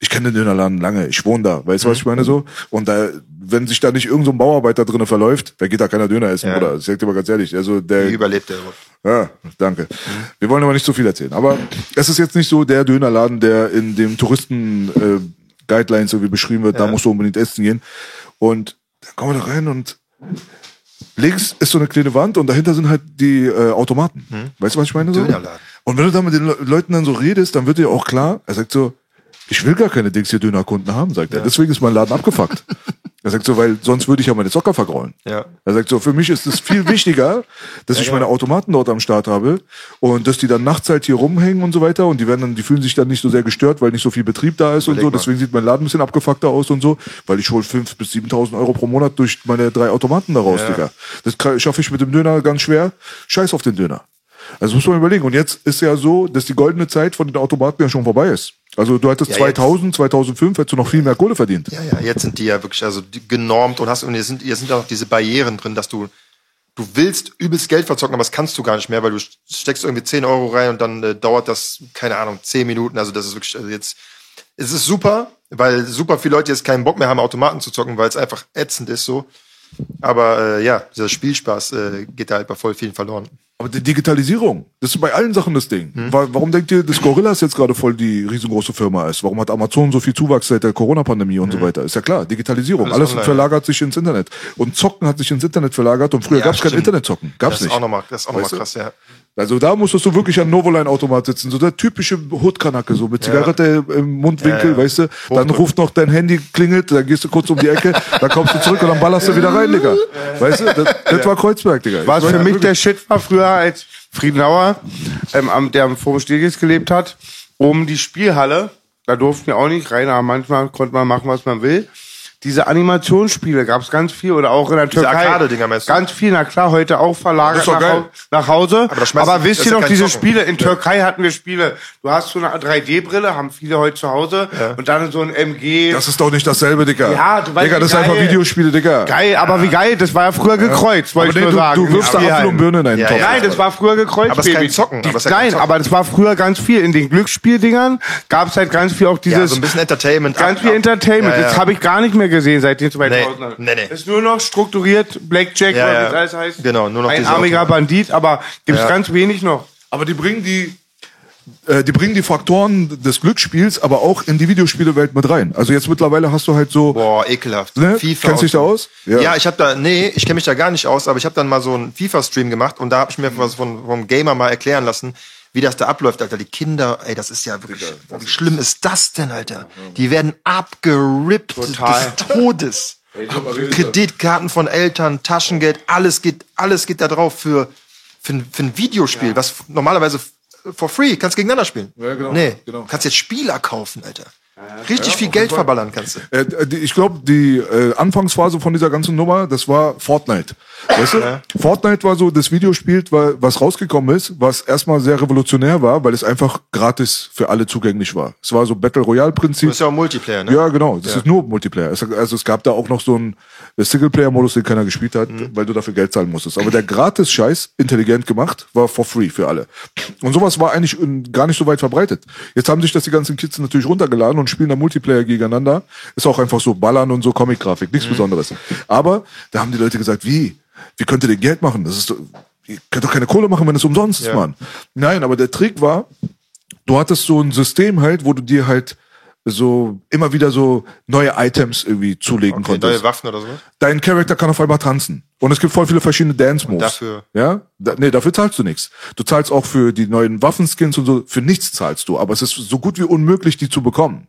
ich kenne den Dönerladen lange, ich wohne da, weißt du, was ich meine so? Und da, wenn sich da nicht irgendein so ein Bauarbeiter drinnen verläuft, wer geht da keiner Döner essen, Ja. oder? Das sag ich dir mal ganz ehrlich. Also der, Wie überlebt der? ja, danke. Wir wollen aber nicht so viel erzählen. Aber es ist jetzt nicht so der Dönerladen, der in dem Touristen äh, Guidelines irgendwie beschrieben wird, da musst du unbedingt essen gehen. Und dann kommen wir da rein und links ist so eine kleine Wand und dahinter sind halt die äh, Automaten. Weißt du, was ich meine? So? Dönerladen. Und wenn du da mit den Le Leuten dann so redest, dann wird dir auch klar, er sagt so, ich will gar keine Dings hier Dönerkunden haben, sagt er. Deswegen ist mein Laden abgefuckt. er sagt so, weil sonst würde ich ja meine Zocker vergraulen. Ja. Er sagt so, für mich ist es viel wichtiger, dass ich meine Automaten dort am Start habe und dass die dann nachts halt hier rumhängen und so weiter und die werden dann, die fühlen sich dann nicht so sehr gestört, weil nicht so viel Betrieb da ist und so. Überleg mal. Deswegen sieht mein Laden ein bisschen abgefuckter aus und so, weil ich hol fünf bis 7.000 Euro pro Monat durch meine drei Automaten da raus, Digga. Das schaffe ich mit dem Döner ganz schwer. Scheiß auf den Döner. Also muss man überlegen. Und jetzt ist ja so, dass die goldene Zeit von den Automaten ja schon vorbei ist. Also du hattest Ja, 2000, 2005 hättest du noch viel mehr Kohle verdient. Ja, ja, jetzt sind die ja wirklich also genormt und hast und hier sind hier sind ja noch diese Barrieren drin, dass du du willst übelst Geld verzocken, aber das kannst du gar nicht mehr, weil du steckst irgendwie 10 Euro rein und dann äh, dauert das keine Ahnung 10 Minuten. Also das ist wirklich also jetzt es ist super, weil super viele Leute jetzt keinen Bock mehr haben Automaten zu zocken, weil es einfach ätzend ist so. Aber äh, ja, dieser Spielspaß äh, geht da halt bei voll vielen verloren. Aber die Digitalisierung, das ist bei allen Sachen das Ding. Hm. Wa- Warum denkt ihr, dass Gorillas jetzt gerade voll die riesengroße Firma ist? Warum hat Amazon so viel Zuwachs seit der Corona-Pandemie und so weiter? Ist ja klar, Digitalisierung. Hm. Alles Alles, verlagert sich ins Internet. Und Zocken hat sich ins Internet verlagert und früher Ja, gab es kein. Internetzocken. Gab's Das ist nicht. auch nochmal, das ist auch nochmal krass, ja. Also da musstest du wirklich am Novoline-Automat sitzen, so der typische Hood-Kanacke, so mit Zigarette im Mundwinkel, Ja, ja. weißt du. Dann ruft noch dein Handy, klingelt, dann gehst du kurz um die Ecke, dann kommst du zurück und dann ballerst du wieder rein, Digga. Weißt du, das, das war Kreuzberg, Digga. Was für mich wirklich- der Shit war früher, als Friedenauer, ähm, der am Forum Stegis gelebt hat, oben die Spielhalle, da durften wir auch nicht rein, aber manchmal konnte man machen, was man will. Diese Animationsspiele gab es ganz viel oder auch in der Diese Türkei. Arcade-Dinger meinst du? Ganz viel, na klar, heute auch verlagert nach, geil. Hau- nach Hause. Aber Aber wisst ihr ja noch, diese Zocken. Spiele, in Türkei hatten wir Spiele. Du hast so eine 3D-Brille, haben viele heute zu Hause und dann so ein MG. Das ist doch nicht dasselbe, Digga. Ja, du weißt, Digga, das wie ist einfach geil. Videospiele, Digga. Geil, aber wie geil, das war ja früher gekreuzt, wollte ich nur du, sagen. du wirfst da. Apfel und Birne in einen Ja, Topf. ja. Nein, das war früher gekreuzt. Aber Baby. Zocken, aber es ja nein, aber das war früher ganz viel. In den Glücksspieldingern gab es halt ganz viel auch dieses. Ja, so ein bisschen Entertainment. Ganz viel Entertainment. Ja, ja. Das habe ich gar nicht mehr gesehen seit den 2000ern. Nee, nee, nee. Ist nur noch strukturiert, Blackjack, Ja, oder ja. das alles heißt. Genau, nur noch Einarmiger Automaten. Bandit, aber gibt's Ja. ganz wenig noch. Aber die bringen die, äh, die bringen die Faktoren des Glücksspiels aber auch in die Videospielewelt mit rein. Also jetzt mittlerweile hast du halt so, Boah, ekelhaft. Ne? FIFA Kennst du dich da aus? Ja, Ja. ich habe da, nee, ich kenne mich da gar nicht aus, aber ich habe dann mal so einen FIFA-Stream gemacht und da habe ich mir was von, vom Gamer mal erklären lassen, wie das da abläuft, Alter. Die Kinder, ey, das ist ja wirklich, wie schlimm ist das denn, Alter? Die werden abgerippt Total. des Todes. Kreditkarten von Eltern, Taschengeld, alles geht, alles geht da drauf für, für, ein- für ein Videospiel, was normalerweise for free, kannst gegeneinander spielen. Ja, genau, Nee, genau. kannst jetzt Spieler kaufen, Alter. Richtig viel Geld verballern kannst du. äh, die, ich glaube, die äh, Anfangsphase von dieser ganzen Nummer, das war Fortnite. Weißt du? Fortnite war so das Videospiel, wa- was rausgekommen ist, was erstmal sehr revolutionär war, weil es einfach gratis für alle zugänglich war. Es war so Battle Royale Prinzip. Das ist ja auch Multiplayer, ne? Ja, genau. Das ist nur Multiplayer. Also es gab da auch noch so einen Singleplayer-Modus, den keiner gespielt hat, Mhm. weil du dafür Geld zahlen musstest. Aber der Gratis-Scheiß, intelligent gemacht, war for free für alle. Und sowas war eigentlich gar nicht so weit verbreitet. Jetzt haben sich das die ganzen Kids natürlich runtergeladen und spielen da Multiplayer gegeneinander. Ist auch einfach so Ballern und so Comic-Grafik, nichts Besonderes. Aber da haben die Leute gesagt, wie? Wie könnt ihr denn Geld machen? Das ist doch, ihr könnt doch keine Kohle machen, wenn es umsonst ist, Mann. Nein, aber der Trick war, du hattest so ein System halt, wo du dir halt so immer wieder so neue Items irgendwie zulegen Okay, konntest. neue Waffen oder so. Dein Charakter kann auf einmal tanzen. Und es gibt voll viele verschiedene Dance-Moves. dafür? Ja? Da, nee, dafür zahlst du nichts. Du zahlst auch für die neuen Waffenskins und so, für nichts zahlst du. Aber es ist so gut wie unmöglich, die zu bekommen.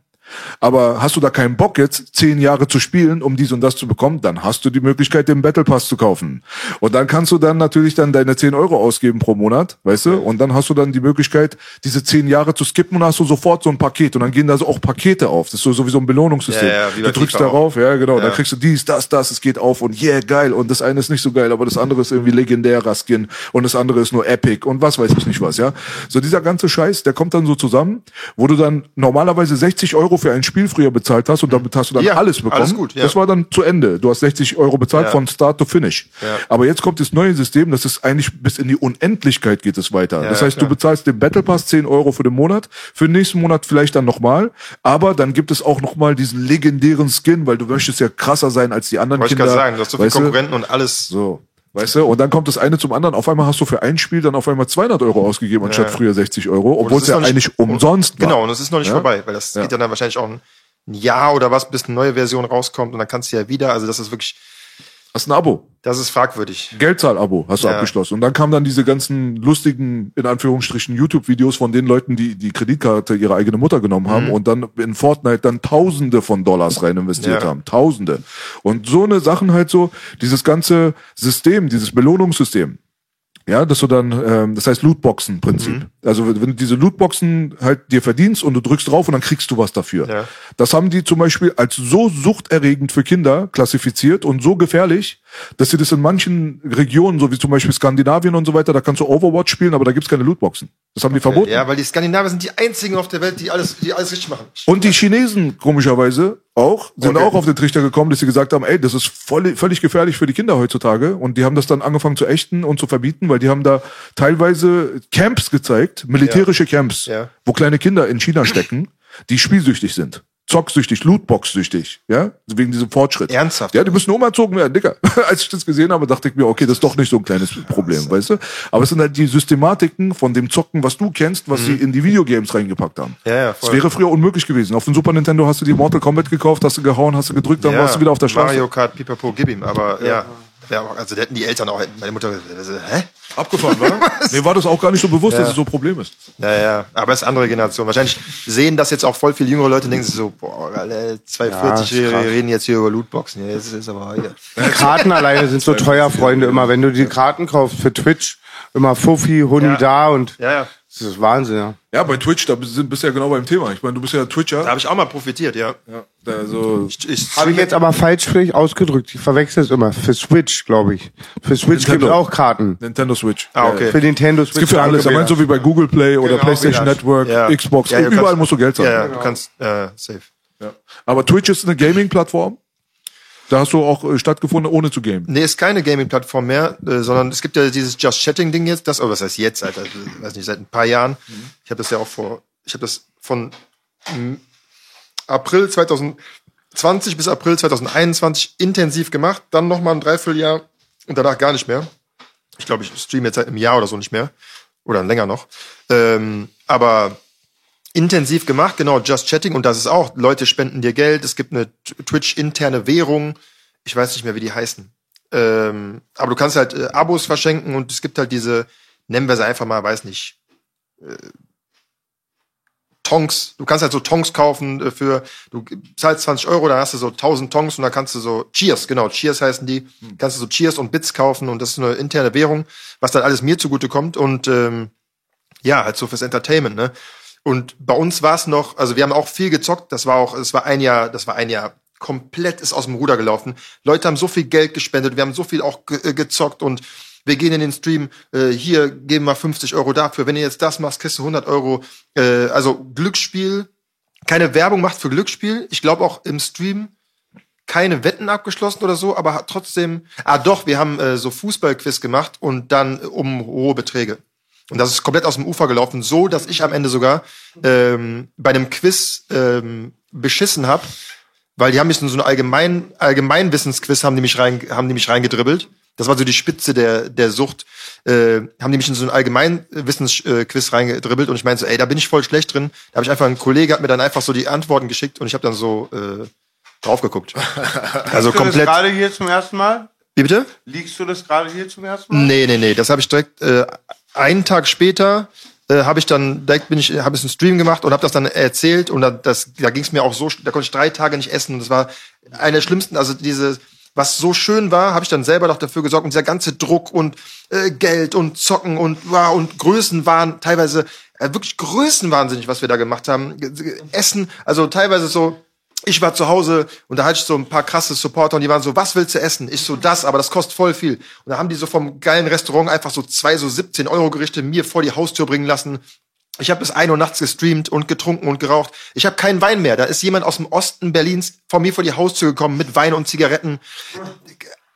Aber hast du da keinen Bock jetzt, zehn Jahre zu spielen, um dies und das zu bekommen, dann hast du die Möglichkeit, den Battle Pass zu kaufen. Und dann kannst du dann natürlich dann deine 10 Euro ausgeben pro Monat, weißt du? Und dann hast du dann die Möglichkeit, diese zehn Jahre zu skippen und hast du sofort so ein Paket. Und dann gehen da so auch Pakete auf. Das ist so sowieso ein Belohnungssystem. Ja, ja, du drückst darauf, ja genau, dann Ja. kriegst du dies, das, das, es geht auf und yeah, geil. Und das eine ist nicht so geil, aber das andere ist irgendwie legendärer Skin und das andere ist nur Epic und was weiß ich nicht was, ja. So dieser ganze Scheiß, der kommt dann so zusammen, wo du dann normalerweise 60 Euro für ein Spiel früher bezahlt hast und damit hast du dann Ja, alles bekommen. alles gut, ja. Das war dann zu Ende. Du hast 60 Euro bezahlt Ja. von Start to Finish. Aber jetzt kommt das neue System, das ist eigentlich bis in die Unendlichkeit geht es weiter. Das heißt, du bezahlst den Battle Pass 10 Euro für den Monat, für den nächsten Monat vielleicht dann nochmal, aber dann gibt es auch nochmal diesen legendären Skin, weil du möchtest ja krasser sein als die anderen Wollte ich Kinder. gerade sagen, du hast so viele weißt du? Konkurrenten und alles. So. Weißt du, und dann kommt das eine zum anderen. Auf einmal hast du für ein Spiel dann auf einmal 200 Euro ausgegeben, anstatt früher 60 Euro, obwohl es ja nicht- eigentlich umsonst war. Genau, und es ist noch nicht Ja? vorbei, weil das Ja. geht ja dann wahrscheinlich auch ein Jahr oder was, bis eine neue Version rauskommt und dann kannst du ja wieder, also das ist wirklich, Hast ein Abo. das ist fragwürdig. Geldzahl-Abo hast du Ja. abgeschlossen. Und dann kamen dann diese ganzen lustigen, in Anführungsstrichen, YouTube-Videos von den Leuten, die die Kreditkarte ihrer eigene Mutter genommen Mhm. haben und dann in Fortnite dann Tausende von Dollars rein investiert Ja. haben. Tausende. Und so eine Sachen halt so, dieses ganze System, dieses Belohnungssystem. Ja, dass du dann, ähm, das heißt Lootboxen-Prinzip. Mhm. Also wenn du diese Lootboxen halt dir verdienst und du drückst drauf und dann kriegst du was dafür. Ja. Das haben die zum Beispiel als so suchterregend für Kinder klassifiziert und so gefährlich, dass sie das in manchen Regionen, so wie zum Beispiel Skandinavien und so weiter, da kannst du Overwatch spielen, aber da gibt's keine Lootboxen. Das haben die verboten. Ja, weil die Skandinavier sind die einzigen auf der Welt, die alles, die alles richtig machen. Und die Chinesen, komischerweise, auch, sind Okay. auch auf den Trichter gekommen, dass sie gesagt haben, ey, das ist voll, völlig gefährlich für die Kinder heutzutage. Und die haben das dann angefangen zu ächten und zu verbieten, weil die haben da teilweise Camps gezeigt, militärische Camps, Ja. wo kleine Kinder in China stecken, die spielsüchtig sind. Zocksüchtig, Lootbox-süchtig, ja, wegen diesem Fortschritt. Ernsthaft? Ja, die müssen umerzogen werden, Digga. Als ich das gesehen habe, dachte ich mir, okay, das ist doch nicht so ein kleines Problem, weißt du? Aber es sind halt die Systematiken von dem Zocken, was du kennst, was sie in die Videogames reingepackt haben. Mhm. Ja, ja, Das voll. wäre früher unmöglich gewesen. Auf dem Super Nintendo hast du die Mortal Kombat gekauft, hast du gehauen, hast du gedrückt, dann warst du wieder auf der Straße. Mario Kart, Pipapo, gib ihm. Aber ja, ja. Auch- also da hätten die Eltern auch, meine Mutter, hä? Abgefahren, wa? Mir war das auch gar nicht so bewusst, dass es so ein Problem ist. Ja, ja, aber es ist andere Generation. Wahrscheinlich sehen das jetzt auch voll viele jüngere Leute und denken sich so, boah, alle 240-Jährige krass. reden jetzt hier über Lootboxen. Ja, das ist aber hier. Die Karten alleine sind so teuer, Freunde, immer. Wenn du die Karten kaufst für Twitch, immer Fuffi, Huni Ja. da und Ja, ja. Das ist Wahnsinn, ja. Ja, bei Twitch, da bist bist du ja genau beim Thema. Ich meine, du bist ja Twitcher. Da habe ich auch mal profitiert, ja. Ja, also, Ich, ich, Habe ich jetzt aber falsch vielleicht ausgedrückt. Ich verwechsel es immer. Für Switch, glaube ich. Für Switch gibt es auch Karten. Nintendo Switch. Ah, okay. Für Nintendo Switch. Es gibt für alles. Er meint so wie bei Google Play oder Genau, PlayStation. Network, ja. Xbox. Ja, Überall kannst- musst du Geld zahlen. Ja, ja, du kannst, äh, safe. Ja. Aber Twitch ist eine Gaming-Plattform. Da hast du auch äh, stattgefunden, ohne zu gamen. Nee, ist keine Gaming-Plattform mehr, äh, sondern es gibt ja dieses Just Chatting-Ding jetzt, das, oh, was heißt jetzt, Alter, weiß nicht, seit ein paar Jahren. Ich habe das ja auch vor, ich habe das von mm, April 2020 bis April 2021 intensiv gemacht, dann nochmal ein Dreivierteljahr und danach gar nicht mehr. Ich glaube, ich streame jetzt seit einem Jahr oder so nicht mehr. Oder länger noch. Ähm, aber intensiv gemacht, genau, Just Chatting. Und das ist auch, Leute spenden dir Geld. Es gibt eine Twitch-interne Währung. Ich weiß nicht mehr, wie die heißen. Ähm, aber du kannst halt äh, Abos verschenken und es gibt halt diese, nennen wir sie einfach mal, weiß nicht, äh, Tonks. Du kannst halt so Tonks kaufen äh, für, du zahlst 20 Euro, dann hast du so 1000 Tonks und dann kannst du so Cheers, genau, Cheers heißen die, kannst du so Cheers und Bits kaufen und das ist eine interne Währung, was dann alles mir zugute kommt und ähm, ja, halt so fürs Entertainment, ne? Und bei uns war es noch, also wir haben auch viel gezockt, das war auch, es war ein Jahr, das war ein Jahr komplett ist aus dem Ruder gelaufen. Leute haben so viel Geld gespendet, wir haben so viel auch ge äh, gezockt und wir gehen in den Stream, äh, hier geben wir 50 Euro dafür, wenn ihr jetzt das machst, kriegst du 100 Euro. Äh, also Glücksspiel, keine Werbung macht für Glücksspiel. Ich glaube auch im Stream keine Wetten abgeschlossen oder so, aber trotzdem, ah doch, wir haben äh, so Fußballquiz gemacht und dann äh, um hohe Beträge. Und das ist komplett aus dem Ufer gelaufen, so dass ich am Ende sogar ähm, bei einem Quiz ähm, beschissen habe, weil die haben mich in so ein allgemein Allgemeinwissensquiz haben die mich rein haben die mich reingedribbelt. Das war so die Spitze der der Sucht. Äh, haben die mich in so ein Allgemeinwissensquiz reingedribbelt und ich meinte so, ey, da bin ich voll schlecht drin. Da habe ich einfach ein Kollege hat mir dann einfach so die Antworten geschickt und ich habe dann so äh, drauf geguckt. Also du komplett. gerade hier zum ersten Mal? Wie bitte? Liegst du das gerade hier zum ersten Mal? Nee, nee, nee. Das habe ich direkt äh, einen Tag später äh, habe ich dann direkt bin ich habe ich einen Stream gemacht und habe das dann erzählt und da, das da ging es mir auch so da konnte ich drei Tage nicht essen und das war einer der schlimmsten also diese was so schön war habe ich dann selber noch dafür gesorgt und dieser ganze Druck und äh, Geld und Zocken und wow, und Größen waren teilweise äh, wirklich größenwahnsinnig was wir da gemacht haben. Essen also teilweise so ich war zu Hause und da hatte ich so ein paar krasse Supporter und die waren so, was willst du essen? Ich so, das, aber das kostet voll viel. Und da haben die so vom geilen Restaurant einfach so zwei so 17 Euro Gerichte mir vor die Haustür bringen lassen. Ich habe bis ein Uhr nachts gestreamt und getrunken und geraucht. Ich habe keinen Wein mehr. Da ist jemand aus dem Osten Berlins vor mir vor die Haustür gekommen mit Wein und Zigaretten.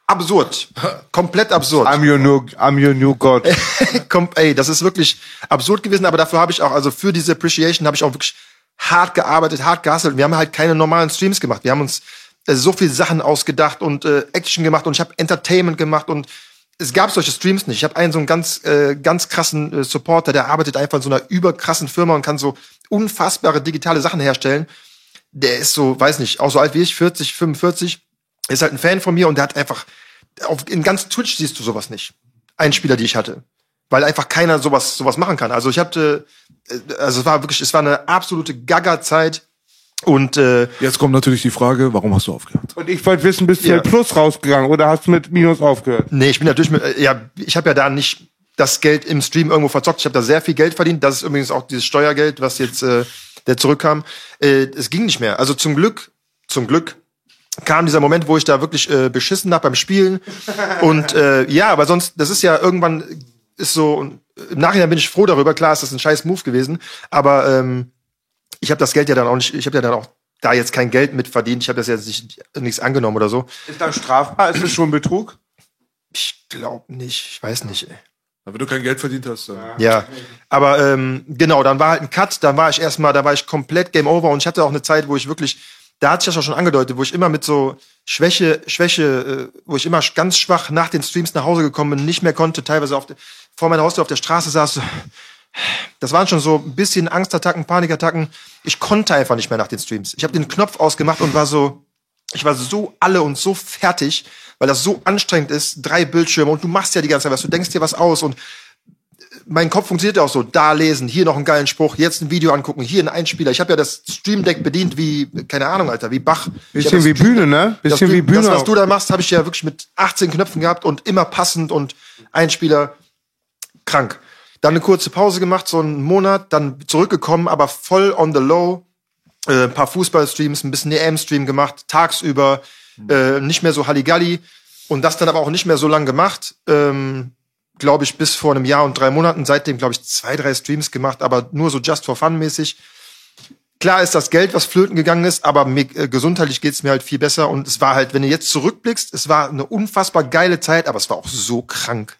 Absurd. Komplett absurd. I'm your new, I'm your new God. Komm, ey, das ist wirklich absurd gewesen, aber dafür habe ich auch, also für diese Appreciation habe ich auch wirklich hart gearbeitet, hart gehustelt. Wir haben halt keine normalen Streams gemacht. Wir haben uns äh, so viel Sachen ausgedacht und äh, Action gemacht und ich habe Entertainment gemacht und es gab solche Streams nicht. Ich habe einen so einen ganz äh, ganz krassen äh, Supporter, der arbeitet einfach in so einer überkrassen Firma und kann so unfassbare digitale Sachen herstellen. Der ist so, weiß nicht, auch so alt wie ich, 40, 45, ist halt ein Fan von mir und der hat einfach auf, in ganz Twitch siehst du sowas nicht. Ein Spieler, die ich hatte weil einfach keiner sowas sowas machen kann. Also ich hatte, äh, also es war wirklich, es war eine absolute Gaga-Zeit und äh, Jetzt kommt natürlich die Frage, warum hast du aufgehört? Und ich wollte wissen, bist du Ja. mit Plus rausgegangen oder hast du mit Minus aufgehört? nee, ich bin natürlich, mit, äh, ja, ich habe ja da nicht das Geld im Stream irgendwo verzockt. Ich habe da sehr viel Geld verdient. Das ist übrigens auch dieses Steuergeld, was jetzt äh, der zurückkam. Äh, es ging nicht mehr. Also zum Glück, zum Glück kam dieser Moment, wo ich da wirklich äh, beschissen hab beim Spielen. Und äh, ja, aber sonst, das ist ja irgendwann ist so, und im Nachhinein bin ich froh darüber, klar ist das ein scheiß Move gewesen, aber ähm, ich habe das Geld ja dann auch nicht, ich habe ja dann auch da jetzt kein Geld mit verdient, ich habe das jetzt nicht, nichts angenommen oder so. Ist das strafbar? Ist das schon Betrug? Ich glaube nicht, ich weiß nicht. Ey. Wenn du kein Geld verdient hast, dann. Ja, aber ähm, genau, dann war halt ein Cut, dann war ich erstmal, da war ich komplett Game Over und ich hatte auch eine Zeit, wo ich wirklich, da hat sich das auch schon angedeutet, wo ich immer mit so Schwäche, Schwäche, äh, wo ich immer ganz schwach nach den Streams nach Hause gekommen bin, nicht mehr konnte, teilweise auf de, vor meiner Haustür auf der Straße saß. Das waren schon so ein bisschen Angstattacken, Panikattacken. Ich konnte einfach nicht mehr nach den Streams. Ich habe den Knopf ausgemacht und war so, ich war so alle und so fertig, weil das so anstrengend ist, drei Bildschirme und du machst ja die ganze Zeit was, du denkst dir was aus und mein Kopf funktioniert ja auch so, da lesen, hier noch einen geilen Spruch, jetzt ein Video angucken, hier ein Einspieler. Ich habe ja das Stream Deck bedient wie, keine Ahnung, Alter, wie Bach. Bisschen das wie Bühne, ne? das, Bisschen wie Bühne. Das, was du da machst, habe ich ja wirklich mit 18 Knöpfen gehabt und immer passend und Einspieler krank. Dann eine kurze Pause gemacht, so einen Monat, dann zurückgekommen, aber voll on the low. Äh, ein paar Fußballstreams, ein bisschen EM-Stream gemacht, tagsüber, äh, nicht mehr so Halligalli. Und das dann aber auch nicht mehr so lang gemacht. Ähm, glaube ich, bis vor einem Jahr und drei Monaten. Seitdem, glaube ich, zwei, drei Streams gemacht, aber nur so just for fun mäßig. Klar ist das Geld, was flöten gegangen ist, aber mir, äh, gesundheitlich geht's mir halt viel besser. Und es war halt, wenn du jetzt zurückblickst, es war eine unfassbar geile Zeit, aber es war auch so krank.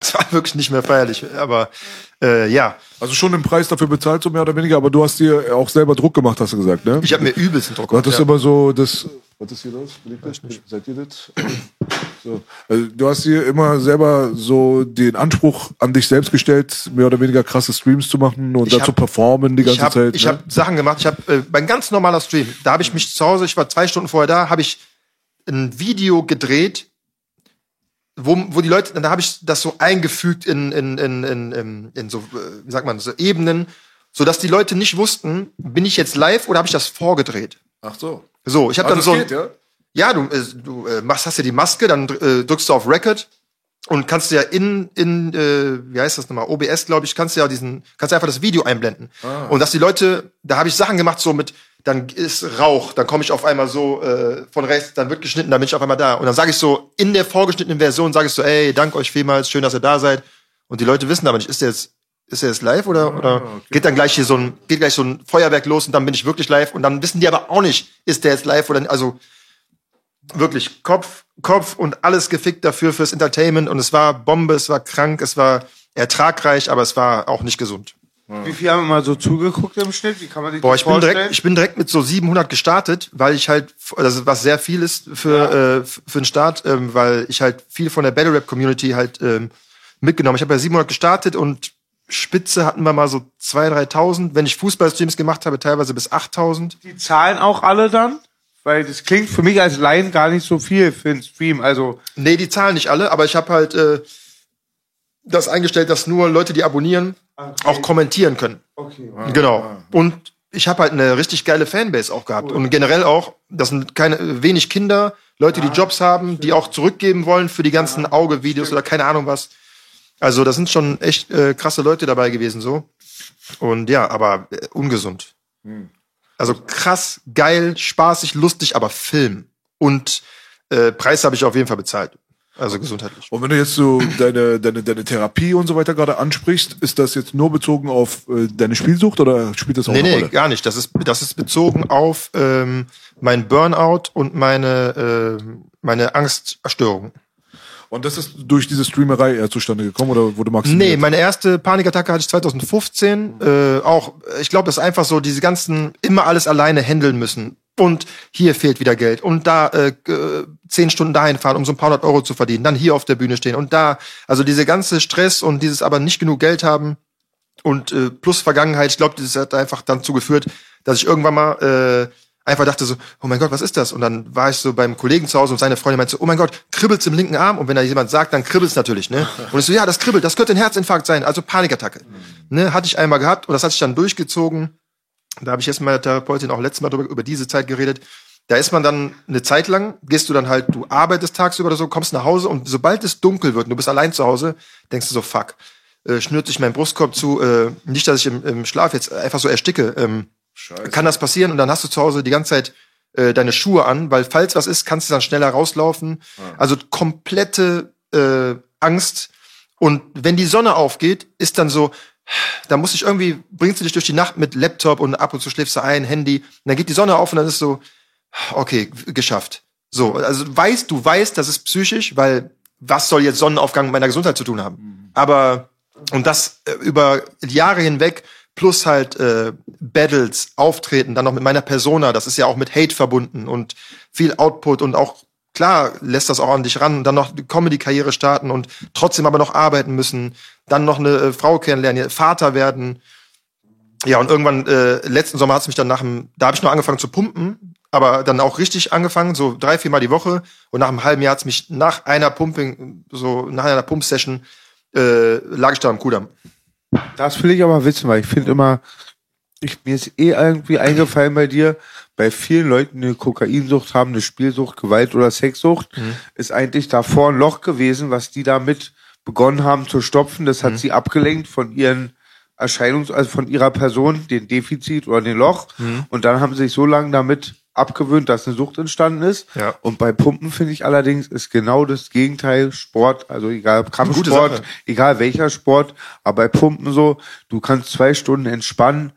Es war wirklich nicht mehr feierlich, aber äh, ja, Also schon den Preis dafür bezahlt, so mehr oder weniger, aber du hast dir auch selber Druck gemacht, hast du gesagt, ne? ich habe mir übelsten Druck Du hattest ja. immer so das. Was ist hier los? Das? Seid ihr das? So. Also, du hast dir immer selber so den Anspruch an dich selbst gestellt, mehr oder weniger krasse Streams zu machen und Ich dazu hab- performen die ganze ich hab, Zeit. Ich ne? habe Sachen gemacht. Ich habe äh, mein ganz normaler Stream. Da habe ich mich zu Hause. Ich war zwei Stunden vorher da. Habe ich ein Video gedreht, wo, wo die Leute. Dann habe ich das so eingefügt in in in in, in, so äh, wie sagt man so Ebenen, so dass die Leute nicht wussten, bin ich jetzt live oder habe ich das vorgedreht. Ach so. So, ich habe Ah, dann das so. geht, ja? Ja, du, äh, du äh, machst, hast ja die Maske, dann drückst du auf Record und kannst ja in, in äh, wie heißt das nochmal, OBS, glaube ich, kannst du ja diesen, kannst du einfach das Video einblenden. Und dass die Leute, da habe ich Sachen gemacht, so mit, dann ist Rauch, dann komme ich auf einmal so äh, von rechts, dann wird geschnitten, dann bin ich auf einmal da. Und dann sage ich so, in der vorgeschnittenen Version sage ich so, ey, danke euch vielmals, schön, dass ihr da seid. Und die Leute wissen aber nicht, ist der jetzt, ist der jetzt live oder, oder geht dann gleich hier so ein, geht gleich so ein Feuerwerk los und dann bin ich wirklich live und dann wissen die aber auch nicht, ist der jetzt live oder, also, wirklich Kopf, Kopf und alles gefickt dafür fürs Entertainment und es war Bombe, es war krank, es war ertragreich, aber es war auch nicht gesund. Wie viel haben wir mal so zugeguckt im Schnitt? Wie kann man sich Boah, das ich bin vorstellen? direkt, ich bin direkt mit so 700 gestartet, weil ich halt, also was sehr viel ist für äh, für den Start, ähm, weil ich halt viel von der Battle Rap Community halt ähm, mitgenommen. Ich habe bei 700 gestartet und Spitze hatten wir mal so 2.000, 3.000. Wenn ich Fußballstreams gemacht habe, teilweise bis 8.000. die zahlen auch alle dann? Weil das klingt für mich als Laien gar nicht so viel für einen Stream. Also Nee, die zahlen nicht alle, aber ich habe halt äh, das eingestellt, dass nur Leute, die abonnieren, auch kommentieren können. okay. Genau. Und ich habe halt eine richtig geile Fanbase auch gehabt. Und generell auch, das sind keine wenig Kinder, Leute, die Jobs haben, die auch zurückgeben wollen für die ganzen Auge-Videos oder keine Ahnung was. Also das sind schon echt äh, krasse Leute dabei gewesen so. Und ja, aber äh, ungesund. Also krass, geil, spaßig, lustig, aber Film. Und äh, Preis habe ich auf jeden Fall bezahlt. Also gesundheitlich. Und wenn du jetzt so deine, deine, deine Therapie und so weiter gerade ansprichst, ist das jetzt nur bezogen auf äh, deine Spielsucht oder spielt das auch Nee, eine nee, Rolle? gar nicht. Das ist, das ist bezogen auf ähm, mein Burnout und meine, äh, meine Angststörung. Und das ist durch diese Streamerei eher zustande gekommen oder wurde Max? Nee, meine erste Panikattacke hatte ich 2015. Äh, auch, ich glaube, das ist einfach so, diese ganzen, immer alles alleine handeln müssen. Und hier fehlt wieder Geld. Und da äh, äh, zehn Stunden dahin fahren, um so ein paar hundert Euro zu verdienen. Dann hier auf der Bühne stehen. Und da, also diese ganze Stress und dieses aber nicht genug Geld haben und äh, plus Vergangenheit, ich glaube, das hat einfach dann zugeführt, dass ich irgendwann mal äh, einfach dachte so, oh mein Gott, was ist das? Und dann war ich so beim Kollegen zu Hause und seine Freundin meinte so, oh mein Gott, kribbelt's im linken Arm? Und wenn da jemand sagt, dann kribbelt's natürlich, ne? Und ich so, ja, das kribbelt, das könnte ein Herzinfarkt sein, also Panikattacke. Ne, hatte ich einmal gehabt und das hat sich dann durchgezogen. Da habe ich jetzt mit meiner Therapeutin auch letztes Mal drüber, über diese Zeit geredet. Da ist man dann eine Zeit lang, gehst du dann halt, du arbeitest tagsüber oder so, kommst nach Hause und sobald es dunkel wird und du bist allein zu Hause, denkst du so, fuck, äh, schnürt sich mein Brustkorb zu, äh, nicht, dass ich im, im Schlaf jetzt einfach so ersticke. Ähm, kann das passieren und dann hast du zu Hause die ganze Zeit äh, deine Schuhe an, weil falls was ist, kannst du dann schneller rauslaufen. Also komplette äh, Angst. Und wenn die Sonne aufgeht, ist dann so, da muss ich irgendwie, bringst du dich durch die Nacht mit Laptop und ab und zu schläfst du ein, Handy, und dann geht die Sonne auf und dann ist so, okay, geschafft. So, also weißt, du weißt, das ist psychisch, weil was soll jetzt Sonnenaufgang mit meiner Gesundheit zu tun haben? Aber, und das äh, über Jahre hinweg, plus halt äh, Battles, Auftreten, dann noch mit meiner Persona, das ist ja auch mit Hate verbunden und viel Output und auch klar lässt das dich ran und dann noch die Comedy-Karriere starten und trotzdem aber noch arbeiten müssen, dann noch eine äh, Frau kennenlernen, Vater werden. Ja, und irgendwann, äh, letzten Sommer hat's mich dann nach dem, da habe ich noch angefangen zu pumpen, aber dann auch richtig angefangen, so drei, vier Mal die Woche. Und nach einem halben Jahr hat's mich nach einer Pumping, so nach einer Pump-Session, äh, lag ich da am Kudamm. Das will ich aber wissen, weil ich finde immer, ich, mir ist eh irgendwie eingefallen bei dir, bei vielen Leuten, die eine Kokainsucht haben, eine Spielsucht, Gewalt oder Sexsucht, ist eigentlich davor ein Loch gewesen, was die damit begonnen haben zu stopfen. Das hat sie abgelenkt von ihren Erscheinungs-, also von ihrer Person, den Defizit oder den Loch. Und dann haben sie sich so lange damit abgewöhnt, dass eine Sucht entstanden ist. Ja. Und bei Pumpen finde ich allerdings ist genau das Gegenteil Sport, also egal Kampfsport, egal welcher Sport, aber bei Pumpen so, du kannst zwei Stunden entspannen,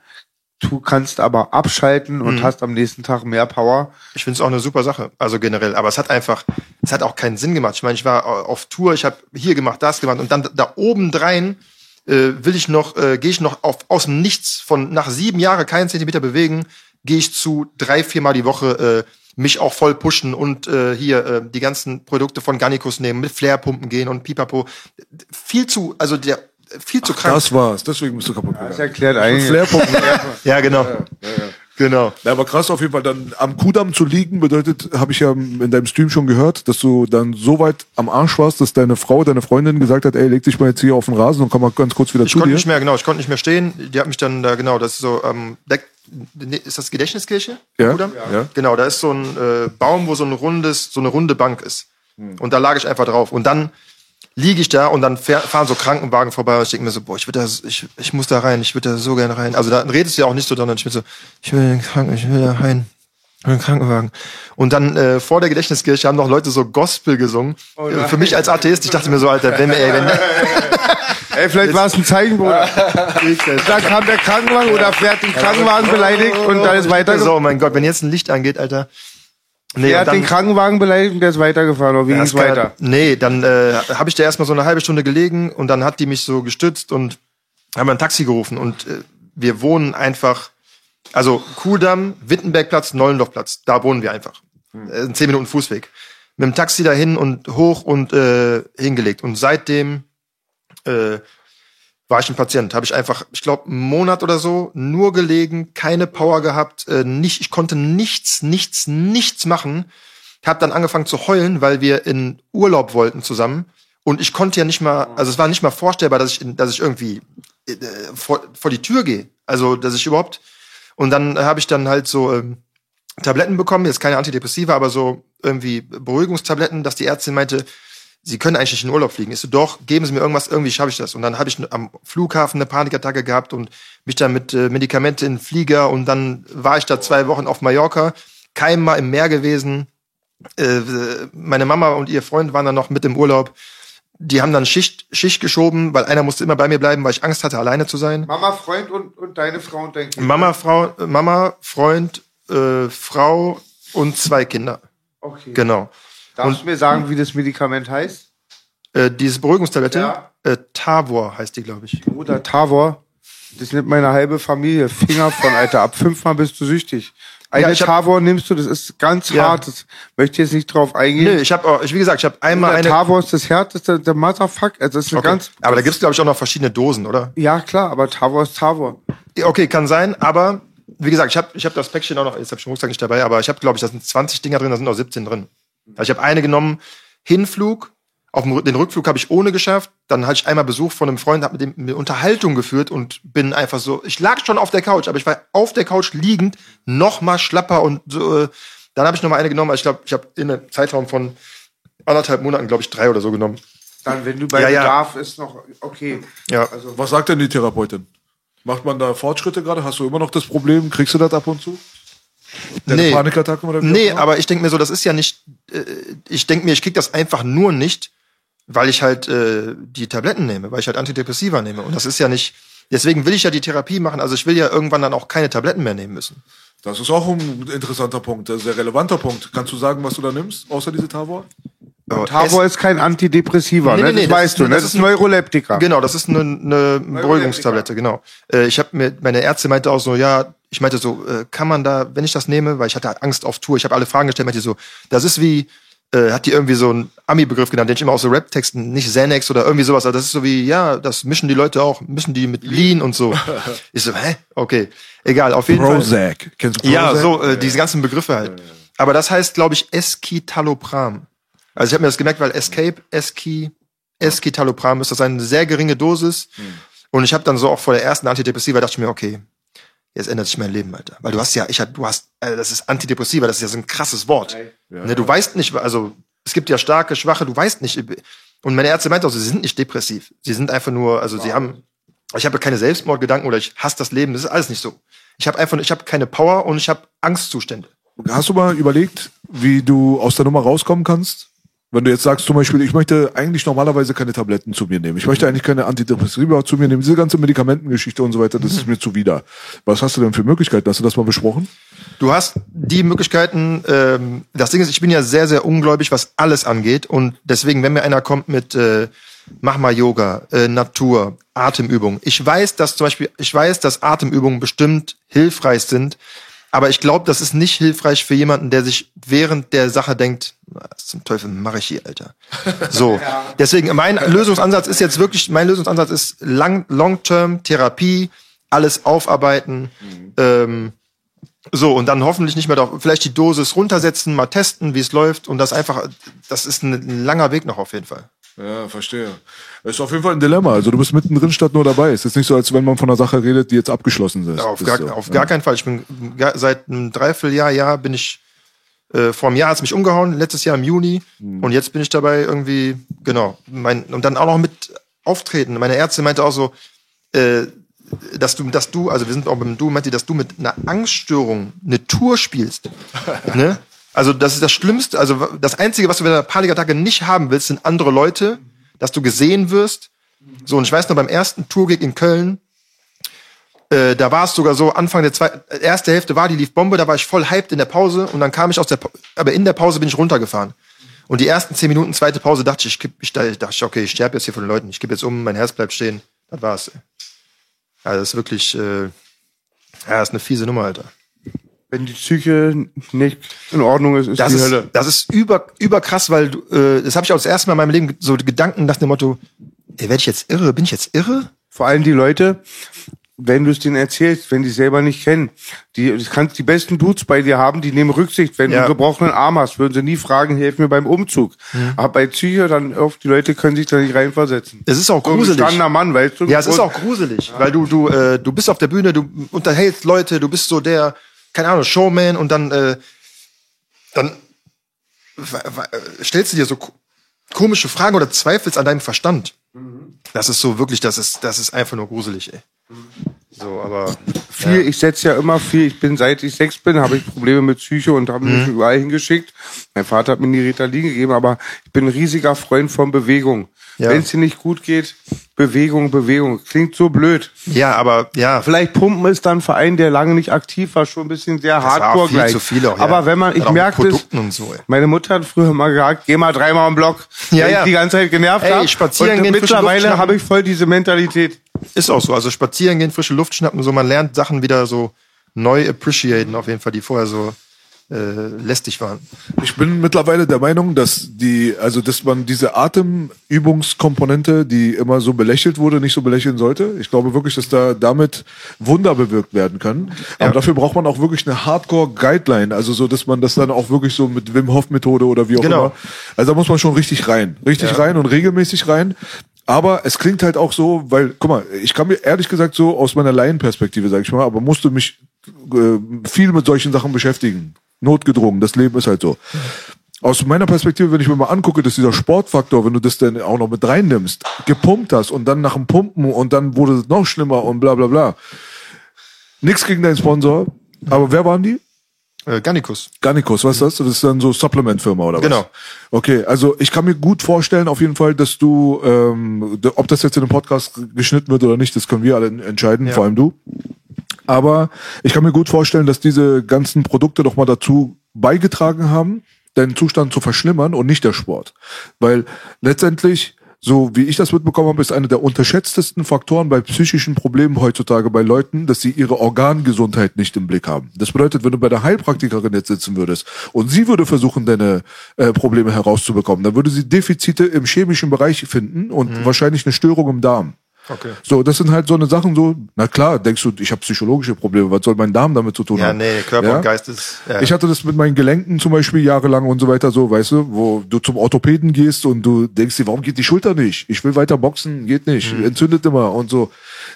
du kannst aber abschalten und hast am nächsten Tag mehr Power. Ich finde es auch eine super Sache, also generell. Aber es hat einfach, es hat auch keinen Sinn gemacht. Ich meine, ich war auf Tour, ich habe hier gemacht, das gemacht und dann da oben drein äh, will ich noch, äh, gehe ich noch auf, aus dem Nichts von nach sieben Jahren keinen Zentimeter bewegen, gehe ich zu drei, viermal die Woche äh, mich auch voll pushen und äh, hier äh, die ganzen Produkte von Garnicus nehmen, mit Flairpumpen gehen und pipapo. Viel zu, also der viel zu krank. Das war's, deswegen bist du kaputt Das gegangen. erklärt eigentlich. Ja, genau. Genau. Ja, aber krass auf jeden Fall. Dann am Kudamm zu liegen bedeutet, habe ich ja in deinem Stream schon gehört, dass du dann so weit am Arsch warst, dass deine Frau, deine Freundin gesagt hat, ey, leg dich mal jetzt hier auf den Rasen und komm mal ganz kurz wieder Ich zu konnte dir. nicht mehr, genau, ich konnte nicht mehr stehen. Die hat mich dann da, genau, das ist so, ähm, ist das Gedächtniskirche? Ja, Bruder? ja. Genau, da ist so ein äh, Baum, wo so ein rundes, so eine runde Bank ist. Hm. Und da lag ich einfach drauf. Und dann liege ich da und dann fähr, fahren so Krankenwagen vorbei und ich denke mir so, boah, ich da, ich, ich muss da rein, ich würde da so gerne rein. Also da redest du ja auch nicht so, sondern ich bin so, ich will den Kranken, ich will da rein. Ich will in den Krankenwagen. Und dann äh, vor der Gedächtniskirche haben noch Leute so Gospel gesungen. Äh, Für mich als Atheist, ich dachte mir so, Alter, wenn, ey, wenn, Ey, vielleicht war es ein Zeichen, Bruder. da kam der Krankenwagen oder fährt den Krankenwagen beleidigt und dann ist weiter. so, oh mein Gott, wenn jetzt ein Licht angeht, Alter. Nee, Er hat den Krankenwagen beleidigt und der ist weitergefahren. Oder wie das kann- weiter? Nee, dann äh, habe ich da erstmal so eine halbe Stunde gelegen und dann hat die mich so gestützt und haben ein Taxi gerufen und äh, wir wohnen einfach, also Kuhdamm, Wittenbergplatz, Nollendorfplatz, da wohnen wir einfach. Äh, Ein zehn Minuten Fußweg. Mit dem Taxi dahin und hoch und äh, hingelegt. Und seitdem äh, war ich ein Patient. Habe ich einfach, ich glaube, einen Monat oder so nur gelegen, keine Power gehabt, äh, nicht, ich konnte nichts, nichts, nichts machen. Habe dann angefangen zu heulen, weil wir in Urlaub wollten zusammen. Und ich konnte ja nicht mal, also es war nicht mal vorstellbar, dass ich, dass ich irgendwie äh, vor, vor die Tür gehe. Also, dass ich überhaupt. Und dann habe ich dann halt so ähm, Tabletten bekommen, jetzt keine Antidepressiva, aber so irgendwie Beruhigungstabletten, dass die Ärztin meinte, Sie können eigentlich nicht in Urlaub fliegen. Ich so, doch, geben Sie mir irgendwas, irgendwie schaffe ich das. Und dann habe ich am Flughafen eine Panikattacke gehabt und mich dann mit äh, Medikamente in den Flieger und dann war ich da zwei Wochen auf Mallorca, kein Mal im Meer gewesen. Äh, meine Mama und ihr Freund waren dann noch mit im Urlaub. Die haben dann Schicht, Schicht geschoben, weil einer musste immer bei mir bleiben, weil ich Angst hatte, alleine zu sein. Mama, Freund und, und deine Frau und dein Kind. Mama, Frau, äh, Mama, Freund, äh, Frau und zwei Kinder. Okay. Genau. Darfst du mir sagen, wie das Medikament heißt? Äh, diese Beruhigungstablette, Ja. äh, Tavor heißt die, glaube ich. Bruder Tavor. Das nimmt meine halbe Familie. Finger von, Alter. Ab fünfmal bist du süchtig. Eine Ja, ich hab- Tavor nimmst du, das ist ganz Ja. hart. Das möchte ich jetzt nicht drauf eingehen. Nö, ich habe, wie gesagt, ich habe einmal eine. Tavor ist das härteste, der Motherfuck. Also das ist eine Okay. ganz. Aber da gibt's glaub ich, auch noch verschiedene Dosen, oder? Ja, klar, aber Tavor ist Tavor. Okay, kann sein, aber wie gesagt, ich habe ich hab das Päckchen auch noch, jetzt habe ich den Rucksack nicht dabei, aber ich habe, glaube ich, da sind 20 Dinger drin, da sind noch 17 drin. Also ich habe eine genommen, Hinflug, auf den Rückflug habe ich ohne geschafft, dann hatte ich einmal Besuch von einem Freund, habe mit dem eine Unterhaltung geführt und bin einfach so, ich lag schon auf der Couch, aber ich war auf der Couch liegend, noch mal schlapper und so, äh, dann habe ich noch mal eine genommen, also ich glaube, ich habe in einem Zeitraum von anderthalb Monaten, glaube ich, drei oder so genommen. Dann, wenn du bei Ja, ja. Bedarf ist noch okay. Ja. Also Was sagt denn die Therapeutin? Macht man da Fortschritte gerade? Hast du immer noch das Problem? Kriegst du das ab und zu? Deine Nee. Panikattacken oder wie Nee, aber ich denke mir so, das ist ja nicht, äh, ich denke mir, ich krieg das einfach nur nicht, weil ich halt äh, die Tabletten nehme, weil ich halt Antidepressiva nehme. Und das ist ja nicht, deswegen will ich ja die Therapie machen, also ich will ja irgendwann dann auch keine Tabletten mehr nehmen müssen. Das ist auch ein interessanter Punkt, ein sehr relevanter Punkt. Kannst du sagen, was du da nimmst, außer diese Tavor? Aber Tavor ist kein Antidepressiva, Nee, ne? nee, nee, das das weißt du, ne? das Das ist ist Neuroleptika. Genau, das ist eine, eine Beruhigungstablette, genau. Äh, ich habe mir, meine Ärztin meinte auch so, ja, ich meinte so, äh, kann man da, wenn ich das nehme, weil ich hatte Angst auf Tour, ich habe alle Fragen gestellt, meinte so, das ist wie, äh, hat die irgendwie so einen Ami-Begriff genannt, den ich immer aus so Rap-Texten, nicht Xanax oder irgendwie sowas, aber das ist so wie, ja, das mischen die Leute auch, mischen die mit Lean und so. ich so, hä? Okay, egal, auf jeden Fall. Prozac. Kennst du Prozac? Ja, so äh, diese ganzen Begriffe halt. Aber das heißt, glaube ich, Escitalopram. Also ich habe mir das gemerkt, weil Escape, Esci, Escitalopram ist das eine sehr geringe Dosis. Und ich habe dann so auch vor der ersten Antidepressiva dachte ich mir, okay, jetzt ändert sich mein Leben, Alter. Weil du hast ja, ich hab, du hast, äh, das ist Antidepressiva, das ist ja so ein krasses Wort. ne, du weißt nicht, also es gibt ja starke, schwache, du weißt nicht. Und meine Ärzte meinte auch, sie sind nicht depressiv. Sie sind einfach nur, also sie haben, ich habe keine Selbstmordgedanken oder ich hasse das Leben. Das ist alles nicht so. Ich habe einfach, ich habe keine Power und ich habe Angstzustände. Hast du mal überlegt, wie du aus der Nummer rauskommen kannst? Wenn du jetzt sagst zum Beispiel, ich möchte eigentlich normalerweise keine Tabletten zu mir nehmen. Ich möchte eigentlich keine Antidepressiva zu mir nehmen. Diese ganze Medikamentengeschichte und so weiter, das ist mir zuwider. Was hast du denn für Möglichkeiten? Hast du das mal besprochen? Du hast die Möglichkeiten, ähm, das Ding ist, ich bin ja sehr, sehr ungläubig, was alles angeht. Und deswegen, wenn mir einer kommt mit äh, mach mal Yoga, äh, Natur, Atemübungen. Ich weiß, dass zum Beispiel, ich weiß, dass Atemübungen bestimmt hilfreich sind, aber ich glaube, das ist nicht hilfreich für jemanden, der sich während der Sache denkt, was zum Teufel mache ich hier, Alter. So. Deswegen, mein Lösungsansatz ist jetzt wirklich, mein Lösungsansatz ist lang, Long-Term Therapie, alles aufarbeiten, ähm, so, und dann hoffentlich nicht mehr da, vielleicht die Dosis runtersetzen, mal testen, wie es läuft und das einfach, das ist ein, langer Weg noch auf jeden Fall. Ja, verstehe. Das ist auf jeden Fall ein Dilemma. Also du bist mittendrin statt nur dabei. Es ist nicht so, als wenn man von einer Sache redet, die jetzt abgeschlossen ist. Auf Das gar, ist so, auf ja. gar keinen Fall. Ich bin seit einem Dreivierteljahr, Jahr bin ich, äh, vor einem Jahr hat's mich umgehauen, letztes Jahr im Juni. Hm. Und jetzt bin ich dabei irgendwie, genau, mein, und dann auch noch mit Auftreten. Meine Ärztin meinte auch so, äh, dass du, dass du, also wir sind auch beim Du, meinte, dass du mit einer Angststörung eine Tour spielst. ne? Also das ist das Schlimmste, also das Einzige, was du bei einer Panikattacke nicht haben willst, sind andere Leute, dass du gesehen wirst. So, und ich weiß noch, beim ersten Tourgig in Köln, äh, da war es sogar so, Anfang der zweiten, erste Hälfte war, die lief Bombe, da war ich voll hyped in der Pause und dann kam ich aus der, Pa- aber in der Pause bin ich runtergefahren. Und die ersten zehn Minuten, zweite Pause, dachte ich, ich, kipp- ich, ich dachte, okay, ich sterbe jetzt hier von den Leuten, ich kipp jetzt um, mein Herz bleibt stehen. Das war's. Ja, das ist wirklich, äh, ja, das ist eine fiese Nummer, Alter. Wenn die Psyche nicht in Ordnung ist, ist Das die ist, Hölle. das ist über, über krass, weil äh, das habe ich auch das erste Mal in meinem Leben so Gedanken nach dem Motto, ey, werde ich jetzt irre? Bin ich jetzt irre? Vor allem die Leute, wenn du es denen erzählst, wenn die selber nicht kennen, die, du kannst die besten Dudes bei dir haben, die nehmen Rücksicht. Wenn du Ja. einen gebrochenen Arm hast, würden sie nie fragen, hilf mir beim Umzug. Mhm. Aber bei Psyche dann oft, die Leute können sich da nicht reinversetzen. Es ist auch So ein gruselig. Mann, weißt du? Ja, es ist auch gruselig, weil du du äh, du bist auf der Bühne, du unterhältst Leute, du bist so der keine Ahnung Showman und dann äh, dann stellst du dir so ko- komische Fragen oder zweifelst an deinem Verstand. Das ist so wirklich, das ist das ist einfach nur gruselig, ey. So, aber viel, ich setze ja immer viel, ich bin, seit ich sechs bin, habe ich Probleme mit Psyche und habe mich überall hingeschickt. Mein Vater hat mir die Ritalin gegeben, aber ich bin ein riesiger Freund von Bewegung. Ja. Wenn es dir nicht gut geht, Bewegung, Bewegung. Klingt so blöd. ja, aber ja, Vielleicht Pumpen ist dann ein Verein, der lange nicht aktiv war, schon ein bisschen sehr war hardcore viel gleich. zu viel auch, ja. Aber wenn man, ich merke das, so, meine Mutter hat früher mal gesagt, geh mal dreimal am Block, Ja, ja. ich die ganze Zeit genervt Ey, habe. spazieren Und gehen, mittlerweile. Habe ich voll diese Mentalität. ist auch so. Also spazieren gehen, frische Luft schnappen, so man lernt Sachen wieder so neu appreciaten, auf jeden Fall, die vorher so äh, lästig waren. Ich bin mittlerweile der Meinung, dass die, also dass man diese Atemübungskomponente, die immer so belächelt wurde, nicht so belächeln sollte. Ich glaube wirklich, dass da damit Wunder bewirkt werden können. Aber dafür braucht man auch wirklich eine Hardcore-Guideline, also so, dass man das dann auch wirklich so mit Wim Hof Methode oder wie auch Genau. immer. Also da muss man schon richtig rein, richtig rein und regelmäßig rein. Aber es klingt halt auch so, weil, guck mal, ich kann mir ehrlich gesagt so aus meiner Laienperspektive, sag ich mal, aber musste mich äh, viel mit solchen Sachen beschäftigen. Notgedrungen, das Leben ist halt so. Aus meiner Perspektive, wenn ich mir mal angucke, dass dieser Sportfaktor, wenn du das dann auch noch mit reinnimmst, gepumpt hast und dann nach dem Pumpen und dann wurde es noch schlimmer und bla bla bla. Nix gegen deinen Sponsor, aber wer waren die? Äh, Garnicus. Garnicus, was ist das? Das ist dann so Supplement-Firma oder was? Genau. Okay, also ich kann mir gut vorstellen, auf jeden Fall, dass du, ähm, ob das jetzt in dem Podcast geschnitten wird oder nicht, das können wir alle entscheiden, Ja. vor allem du. Aber ich kann mir gut vorstellen, dass diese ganzen Produkte doch mal dazu beigetragen haben, deinen Zustand zu verschlimmern und nicht der Sport. Weil letztendlich, so wie ich das mitbekommen habe, ist einer der unterschätztesten Faktoren bei psychischen Problemen heutzutage bei Leuten, dass sie ihre Organgesundheit nicht im Blick haben. Das bedeutet, wenn du bei der Heilpraktikerin jetzt sitzen würdest und sie würde versuchen, deine äh, Probleme herauszubekommen, dann würde sie Defizite im chemischen Bereich finden und wahrscheinlich eine Störung im Darm. Okay. So, das sind halt so eine Sachen so, na klar, denkst du, ich habe psychologische Probleme, was soll mein Darm damit zu tun Ja, haben? nee, Körper und Geist ist. Ja. Ich hatte das mit meinen Gelenken zum Beispiel jahrelang und so weiter, so, weißt du, wo du zum Orthopäden gehst und du denkst dir, warum geht die Schulter nicht? Ich will weiter boxen, geht nicht, Mhm. entzündet immer und so.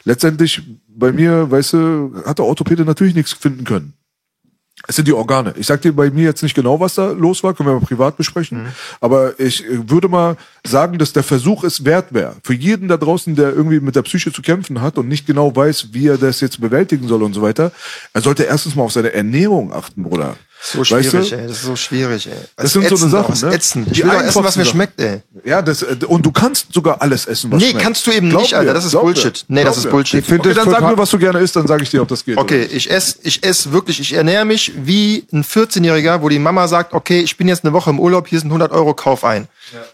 Letztendlich, bei mir, weißt du, hat der Orthopäde natürlich nichts finden können. Es sind die Organe. Ich sag dir bei mir jetzt nicht genau, was da los war, können wir mal privat besprechen. Aber ich äh, würde mal sagen, dass der Versuch es wert wäre. Für jeden da draußen, der irgendwie mit der Psyche zu kämpfen hat und nicht genau weiß, wie er das jetzt bewältigen soll und so weiter, er sollte erstens mal auf seine Ernährung achten, Bruder. So schwierig, weißt du? ey. Das ist so schwierig, ey. Das sind so eine Sachen, Auch, ne? ätzend. Ich will doch essen, was mir schmeckt, ey. Ja, das, äh, und du kannst sogar alles essen, was Nee, schmeckt. kannst du eben Glaub nicht, Alter. mir, Das ist Bullshit. mir, Nee, das ist. Bullshit. Ich finde, das dann sag mir, was du gerne isst, dann sage ich dir, ob das geht. Okay, ich esse ich ess wirklich, ich ernähre mich wie ein 14-Jähriger, wo die Mama sagt, okay, ich bin jetzt eine Woche im Urlaub, hier sind 100 Euro, kauf ein.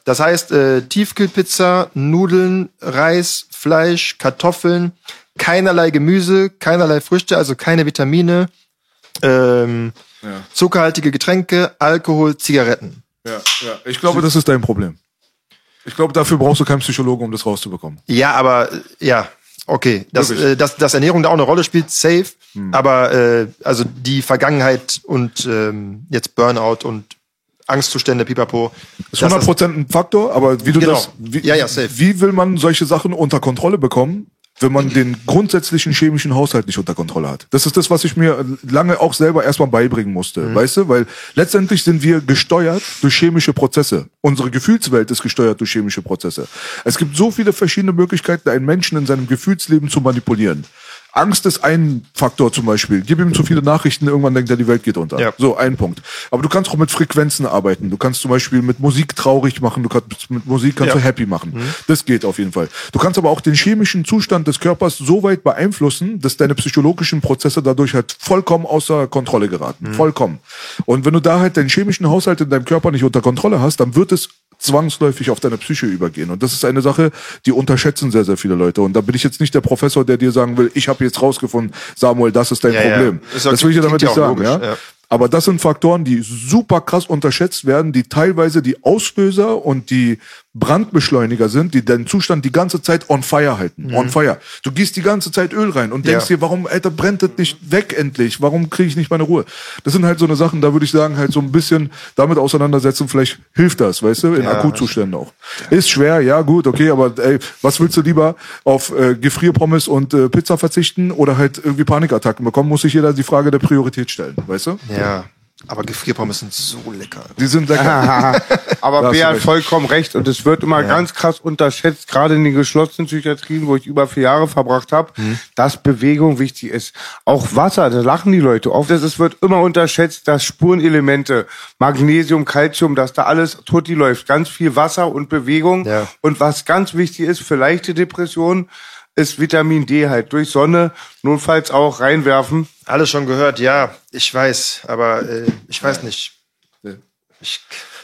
Das heißt, äh, Tiefkühlpizza, Nudeln, Reis, Fleisch, Kartoffeln, keinerlei Gemüse, keinerlei Früchte, also keine Vitamine, ähm, zuckerhaltige Getränke, Alkohol, Zigaretten. Ja, ja. Ich glaube, das ist dein Problem. Ich glaube, dafür brauchst du keinen Psychologen, um das rauszubekommen. Ja, aber ja, okay. Dass? Hm. äh, dass, dass Ernährung da auch eine Rolle spielt, safe. Aber äh, also die Vergangenheit und ähm, jetzt Burnout und Angstzustände, pipapo. Das ist 100% ein Faktor, aber wie du Genau. das, wie, Ja, ja, safe. wie will man solche Sachen unter Kontrolle bekommen, wenn man den grundsätzlichen chemischen Haushalt nicht unter Kontrolle hat? Das ist das, was ich mir lange auch selber erstmal beibringen musste, Mhm. weißt du? Weil letztendlich sind wir gesteuert durch chemische Prozesse. Unsere Gefühlswelt ist gesteuert durch chemische Prozesse. Es gibt so viele verschiedene Möglichkeiten, einen Menschen in seinem Gefühlsleben zu manipulieren. Angst ist ein Faktor zum Beispiel. Gib ihm zu viele Nachrichten, irgendwann denkt er, die Welt geht unter. Ja. So, ein Punkt. Aber du kannst auch mit Frequenzen arbeiten. Du kannst zum Beispiel mit Musik traurig machen, du kannst mit Musik kannst Ja. du happy machen. Das geht auf jeden Fall. Du kannst aber auch den chemischen Zustand des Körpers so weit beeinflussen, dass deine psychologischen Prozesse dadurch halt vollkommen außer Kontrolle geraten. Vollkommen. Und wenn du da halt deinen chemischen Haushalt in deinem Körper nicht unter Kontrolle hast, dann wird es zwangsläufig auf deine Psyche übergehen. Und das ist eine Sache, die unterschätzen sehr, sehr viele Leute. Und da bin ich jetzt nicht der Professor, der dir sagen will, ich habe jetzt rausgefunden, Samuel, das ist dein Ja, ja. Problem. Ist auch- das will ich dir damit nicht ja sagen. logisch, ja? ja. Aber das sind Faktoren, die super krass unterschätzt werden, die teilweise die Auslöser und die Brandbeschleuniger sind, die deinen Zustand die ganze Zeit on fire halten. On fire. Du gießt die ganze Zeit Öl rein und denkst Mhm. Ja. dir, warum, Alter, brennt das nicht weg endlich? Warum kriege ich nicht meine Ruhe? Das sind halt so eine Sachen, da würde ich sagen, halt so ein bisschen damit auseinandersetzen, vielleicht hilft das, weißt du, in Ja, Akutzuständen auch. Ist schwer, ja gut, okay, aber ey, was willst du lieber auf äh, Gefrierpommes und äh, Pizza verzichten oder halt irgendwie Panikattacken bekommen, muss sich jeder die Frage der Priorität stellen, weißt du? Ja. Aber Gefrierpommes sind so lecker. Die sind lecker. Aber du hat vollkommen recht und es wird immer ganz krass unterschätzt, gerade in den geschlossenen Psychiatrien, wo ich über vier Jahre verbracht habe, Mhm. dass Bewegung wichtig ist. Auch Wasser, da lachen die Leute oft. Es wird immer unterschätzt, dass Spurenelemente, Magnesium, Calcium, dass da alles tutti läuft. Ganz viel Wasser und Bewegung. Ja. Und was ganz wichtig ist für leichte Depressionen, ist Vitamin D halt durch Sonne, notfalls auch reinwerfen. Alles schon gehört, ja, ich weiß, aber äh, ich weiß nicht. Ich,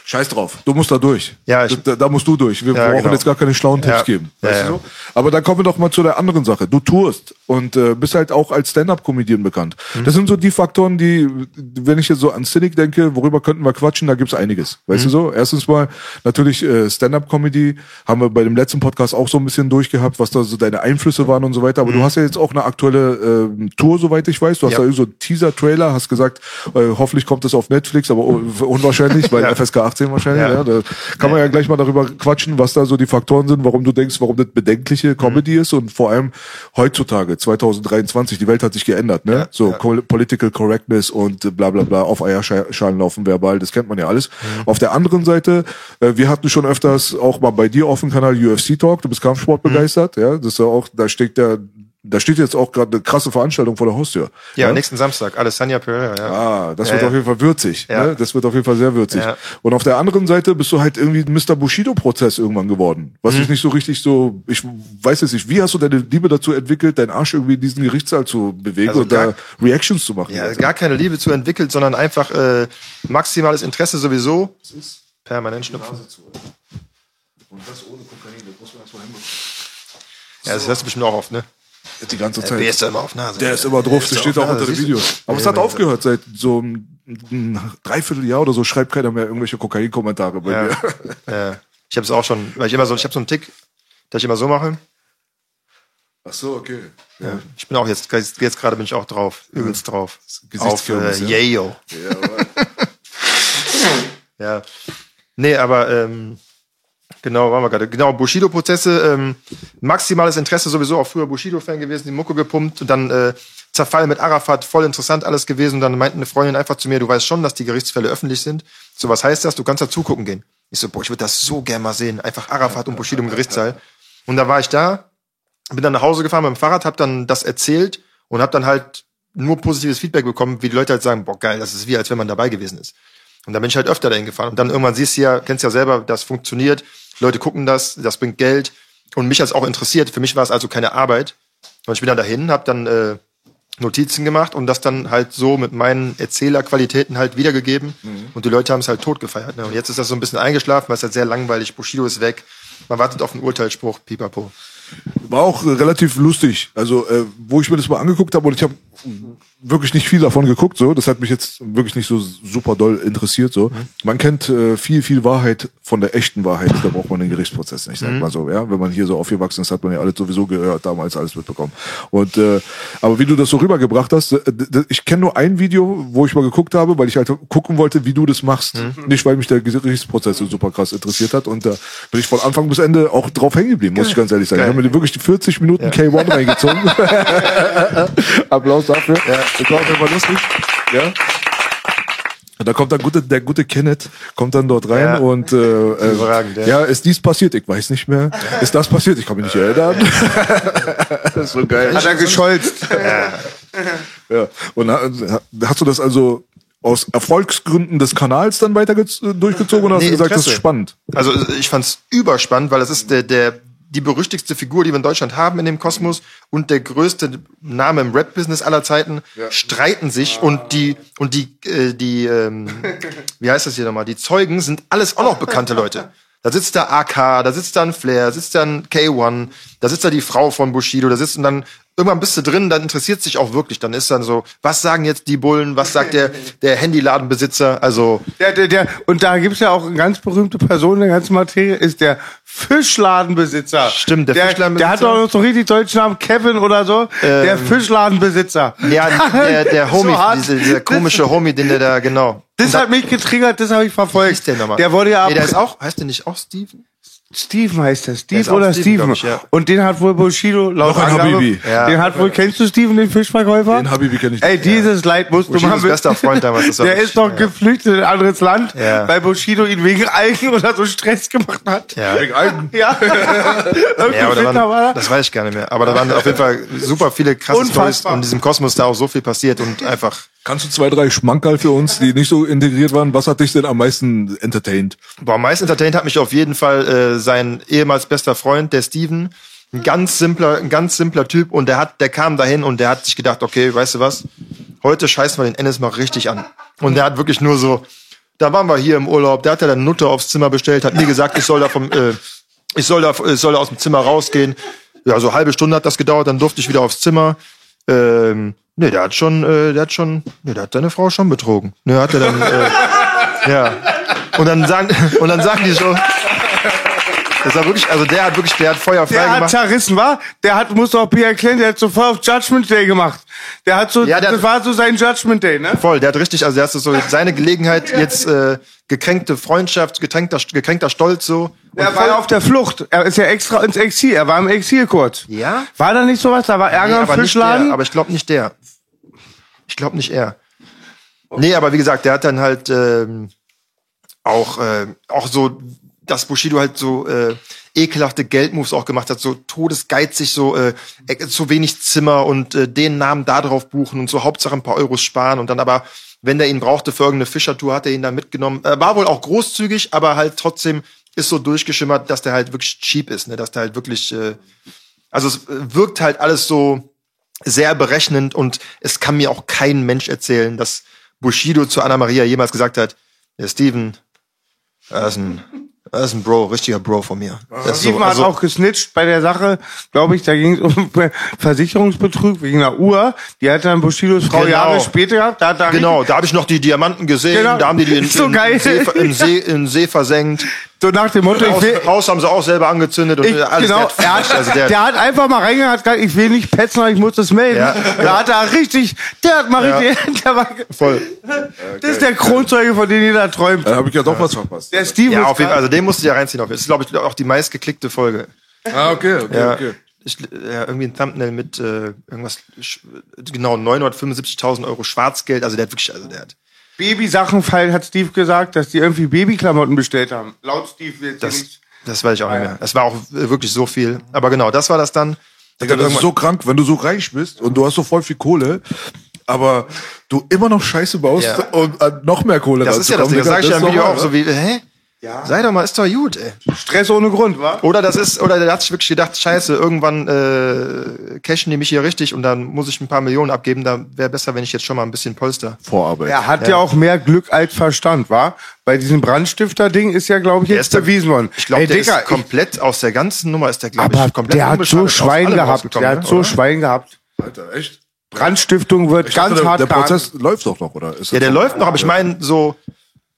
Scheiß drauf, du musst da durch. Ja, ich- da, da musst du durch. Wir Ja, brauchen genau. jetzt gar keine schlauen Tipps Ja. geben. Ja, Weißt ja. du so? Aber dann kommen wir doch mal zu der anderen Sache. Du tourst und äh, bist halt auch als Stand-Up-Comedian bekannt. Das sind so die Faktoren, die, wenn ich jetzt so an Cynic denke, worüber könnten wir quatschen, da gibt's einiges. Weißt du so? Erstens mal natürlich äh, Stand-Up-Comedy, haben wir bei dem letzten Podcast auch so ein bisschen durchgehabt, was da so deine Einflüsse waren und so weiter. Aber du hast ja jetzt auch eine aktuelle äh, Tour, soweit ich weiß. Du hast Ja. da so einen Teaser-Trailer, hast gesagt, äh, hoffentlich kommt das auf Netflix, aber un- unwahrscheinlich, weil FSK 18 wahrscheinlich. Ja. Ja. da kann man ja gleich mal darüber quatschen, was da so die Faktoren sind, warum du denkst, warum das bedenkliche Comedy ist und vor allem heutzutage, 2023, die Welt hat sich geändert, ne? Ja, so ja. Political Correctness und bla bla bla, auf Eierschalen laufen verbal, das kennt man ja alles. Auf der anderen Seite, äh, wir hatten schon öfters auch mal bei dir auf dem Kanal UFC Talk, du bist Kampfsport begeistert, ja, das ist ja auch, da steht der, da steht jetzt auch gerade eine krasse Veranstaltung vor der Haustür. Ja, nächsten Samstag. Alessandra Pereira, ja. Ah, das Ja, wird ja. auf jeden Fall würzig. Ja. Ne? Das wird auf jeden Fall sehr würzig. Ja. Und auf der anderen Seite bist du halt irgendwie ein Mr. Bushido-Prozess irgendwann geworden. Was Mhm. ich nicht so richtig so, ich weiß jetzt nicht, wie hast du deine Liebe dazu entwickelt, deinen Arsch irgendwie in diesen Gerichtssaal zu bewegen Also und da gar- Reactions zu machen? Ja, Also, gar keine Liebe zu entwickelt, sondern einfach äh, maximales Interesse sowieso. Permanent schnupfen. Ja, das hörst du bestimmt auch oft, ne? Die ganze Der Zeit. ist da immer auf Nase. Der ist immer drauf, das ist steht auch unter Nase, den siehst du? Videos. Aber es Ja, hat mein aufgehört, seit so einem, Dreivierteljahr oder so schreibt keiner mehr irgendwelche Kokain-Kommentare bei Ja. mir. Ja. Ich habe es auch schon, weil ich immer so, ich habe so einen Tick, dass ich immer so mache. Ach so, okay. Ja. Ich bin auch jetzt, jetzt gerade bin ich auch drauf, übelst drauf. Auf äh, Gesichtskürbis, ja. Yayo. Ja. Nee, aber ähm, genau, waren wir gerade. Genau, Bushido-Prozesse, ähm, maximales Interesse sowieso, auch früher Bushido-Fan gewesen, die Mucke gepumpt und dann äh, Zerfall mit Arafat, voll interessant alles gewesen. Und dann meinte eine Freundin einfach zu mir, du weißt schon, dass die Gerichtsfälle öffentlich sind. So, was heißt das? Du kannst da zugucken gehen. Ich so, boah, ich würde das so gern mal sehen. Einfach Arafat und Bushido im Gerichtssaal. Und da war ich da, bin dann nach Hause gefahren mit dem Fahrrad, hab dann das erzählt und hab dann halt nur positives Feedback bekommen, wie die Leute halt sagen, boah, geil, das ist wie, als wenn man dabei gewesen ist. Und dann bin ich halt öfter dahin gefahren. Und dann irgendwann siehst du ja, kennst ja selber, das funktioniert. Leute gucken das, das bringt Geld. Und mich hat's auch interessiert. Für mich war es also keine Arbeit. Und ich bin dann dahin, hab dann äh, Notizen gemacht und das dann halt so mit meinen Erzählerqualitäten halt wiedergegeben. Und die Leute haben es halt tot gefeiert. Ne? Und jetzt ist das so ein bisschen eingeschlafen, weil es halt sehr langweilig. Bushido ist weg. Man wartet auf einen Urteilsspruch. Pipapo. War auch äh, relativ lustig. Also, äh, wo ich mir das mal angeguckt habe und ich habe wirklich nicht viel davon geguckt, so. Das hat mich jetzt wirklich nicht so super doll interessiert, so. Man kennt äh, viel, viel Wahrheit von der echten Wahrheit. Da braucht man den Gerichtsprozess nicht, sag mal so, ja. Wenn man hier so aufgewachsen ist, hat man ja alles sowieso gehört, damals alles mitbekommen. Und, äh, aber wie du das so rübergebracht hast, äh, ich kenne nur ein Video, wo ich mal geguckt habe, weil ich halt gucken wollte, wie du das machst. Nicht, weil mich der Gerichtsprozess so super krass interessiert hat. Und da bin ich von Anfang bis Ende auch drauf hängen geblieben, muss ich ganz ehrlich sagen. Ich habe mir wirklich die 40 Minuten K1 reingezogen. Applaus dafür. Ja. Das war auf jeden Fall lustig. Ja. Und da kommt dann gute, der gute Kenneth kommt dann dort rein Ja. und äh, äh, ja. ja, ist dies passiert? Ich weiß nicht mehr. Ist das passiert? Ich kann mich nicht erinnern. das ist so geil. Hat er gescholzt. Ja. Und ha- hast du das also aus Erfolgsgründen des Kanals dann weiter gez- durchgezogen oder hast Nee, du gesagt, das ist Interesse. spannend? Also ich fand's überspannend, weil das ist der, der die berüchtigste Figur, die wir in Deutschland haben in dem Kosmos und der größte Name im Rap-Business aller Zeiten streiten sich und die und die äh, die ähm, wie heißt das hier nochmal? Die Zeugen sind alles auch noch bekannte Leute. Da sitzt da AK, da sitzt da ein Flair, sitzt da ein K1, da sitzt da die Frau von Bushido, da sitzt und dann irgendwann bist du drin, dann interessiert sich auch wirklich. Dann ist dann so, was sagen jetzt die Bullen, was sagt der der Handyladenbesitzer? Also Der, der, der, und da gibt's ja auch eine ganz berühmte Person in der ganzen Materie, ist der Fischladenbesitzer. Stimmt, der der Fischladenbesitzer. Der hat doch noch so richtig deutschen Namen, Kevin oder so. der Fischladenbesitzer. Ja, der, der Homie, So diese, dieser komische Homie, den der da, genau. Das hat mich getriggert, das habe ich Wie verfolgt. ist der nochmal? Der wurde ja nee, der ab- ist auch, heißt der nicht auch Steven? Steven heißt der. Steve ist oder Steven, Steven. ich, ja. Und den hat wohl Bushido laut Noch ein Angabe, Habibi. Ja. Den hat wohl, kennst du Steven, den Fischverkäufer? Den Habibi kenn ich Ey, nicht. dieses Leid musst du Bushidos machen. bester Freund damals, war Der wirklich- ist doch ja. geflüchtet in ein anderes Land, Ja. weil Bushido ihn wegen Algen oder so Stress gemacht hat. Ja. Wegen Algen. Ja. Irgendwie Ja, aber da war waren, er. das weiß ich gar nicht mehr. Aber da waren auf jeden Fall super viele krasse Unfassbar. Stories und in diesem Kosmos da auch so viel passiert und einfach. Kannst du zwei, drei Schmankerl für uns, die nicht so integriert waren? Was hat dich denn am meisten entertained? Boah, am meisten entertained hat mich auf jeden Fall äh, sein ehemals bester Freund, der Steven. Ein ganz simpler, ein ganz simpler Typ und der hat, der kam dahin und der hat sich gedacht, okay, weißt du was? Heute scheißen wir den Ennis mal richtig an. Und der hat wirklich nur so, da waren wir hier im Urlaub, der hat ja dann Nutte aufs Zimmer bestellt, hat mir gesagt, ich soll da vom, äh, ich soll da, ich soll da aus dem Zimmer rausgehen. Ja, so halbe Stunde hat das gedauert, dann durfte ich wieder aufs Zimmer. Ähm, nee, der hat schon, äh, der hat schon, nee, der hat seine Frau schon betrogen. Ne, hat er dann, äh, ja. Und dann sagen, und dann sagen die so, das war wirklich, also der hat wirklich, der hat Feuer frei Der hat gemacht. zerrissen, war? Der hat, muss doch Pierre erklären, der hat so voll auf Judgment Day gemacht. Der hat so, Ja, der das hat- war so sein Judgment Day, ne? Voll, der hat richtig, also der ist so seine Gelegenheit, jetzt äh, gekränkte Freundschaft, gekränkter, gekränkter Stolz so. Und Er war ja auf der Flucht. Er ist ja extra ins Exil. Er war im Exil kurz. Ja? War da nicht sowas? Da war Ärger Nee, im Fischladen? der, aber ich glaube nicht der. Ich glaube nicht er. Nee, aber wie gesagt, der hat dann halt ähm, auch, äh, auch so, dass Bushido halt so äh, ekelhafte Geldmoves auch gemacht hat, so todesgeizig, so äh, äh, zu wenig Zimmer und äh, den Namen da drauf buchen und so Hauptsache ein paar Euros sparen und dann aber, wenn der ihn brauchte für irgendeine Fischertour, hat er ihn dann mitgenommen. Äh, war wohl auch großzügig, aber halt trotzdem ist so durchgeschimmert, dass der halt wirklich cheap ist, ne? dass der halt wirklich, äh, also es äh, wirkt halt alles so sehr berechnend und es kann mir auch kein Mensch erzählen, dass Bushido zu Anna Maria jemals gesagt hat, der Steven, er ist ein, er ist ein Bro, richtiger Bro von mir. Der ist Steven so, also, hat auch gesnitcht bei der Sache, glaube ich, da ging es um Versicherungsbetrug wegen einer Uhr. Die hat dann Bushidos Frau Genau. Jahre später gehabt. Da er genau, da habe ich noch die Diamanten gesehen, Genau. da haben die die in, So in, See, im, See, im See versenkt. so nach dem Motto, ich Haus, will, Haus haben sie auch selber angezündet und ich, alles. genau, der hat er hat, also der, der, hat einfach mal reingegangen, hat gesagt, ich will nicht petzen, aber ich muss das melden. Ja. Da hat er richtig, der hat mal Ja. richtig, der war, voll. das ist der Kronzeuge, von dem jeder träumt. Da habe ich ja doch was verpasst. Der Steven Ja, ist auf jeden Fall. Also den musst du ja reinziehen. Auf. Das ist, glaube ich, auch die meistgeklickte Folge. Ah, okay, okay, Ja, okay. ich, ja irgendwie ein Thumbnail mit äh, irgendwas, genau, 975.000 Euro Schwarzgeld. Also der hat wirklich, also der hat, Babysachen fallen, hat Steve gesagt, dass die irgendwie Babyklamotten bestellt haben. Laut Steve jetzt das, nicht. das weiß ich auch nicht mehr. Es war auch äh, wirklich so viel. Aber genau, das war das dann. Digga, das ist so krank, wenn du so reich bist und du hast so voll viel Kohle, aber du immer noch Scheiße baust Ja. und an noch mehr Kohle das ist ja das Ding. Das sage ich ja im Video auch so wie, hä? Sei doch mal, ist doch gut, ey. Stress ohne Grund, wa? Oder das ist, oder der hat sich wirklich gedacht, scheiße, irgendwann äh, cashen die mich hier richtig und dann muss ich ein paar Millionen abgeben. Da wäre besser, wenn ich jetzt schon mal ein bisschen polster. Vorarbeit. Er hat ja. auch mehr Glück als Verstand, wa? Bei diesem Brandstifter-Ding ist ja, glaube ich, Der jetzt ist da- bewiesen worden. Ich glaube, der Digga, ist komplett aus der ganzen Nummer ist der, glaube aber ich, komplett der hat so Schwein gehabt. Der hat ne, so oder? Schwein gehabt. Alter, echt? Brandstiftung wird Ich ganz dachte, der, hart der geahndet. Prozess läuft doch noch, oder? Ist Ja, der läuft noch, aber ich meine, so,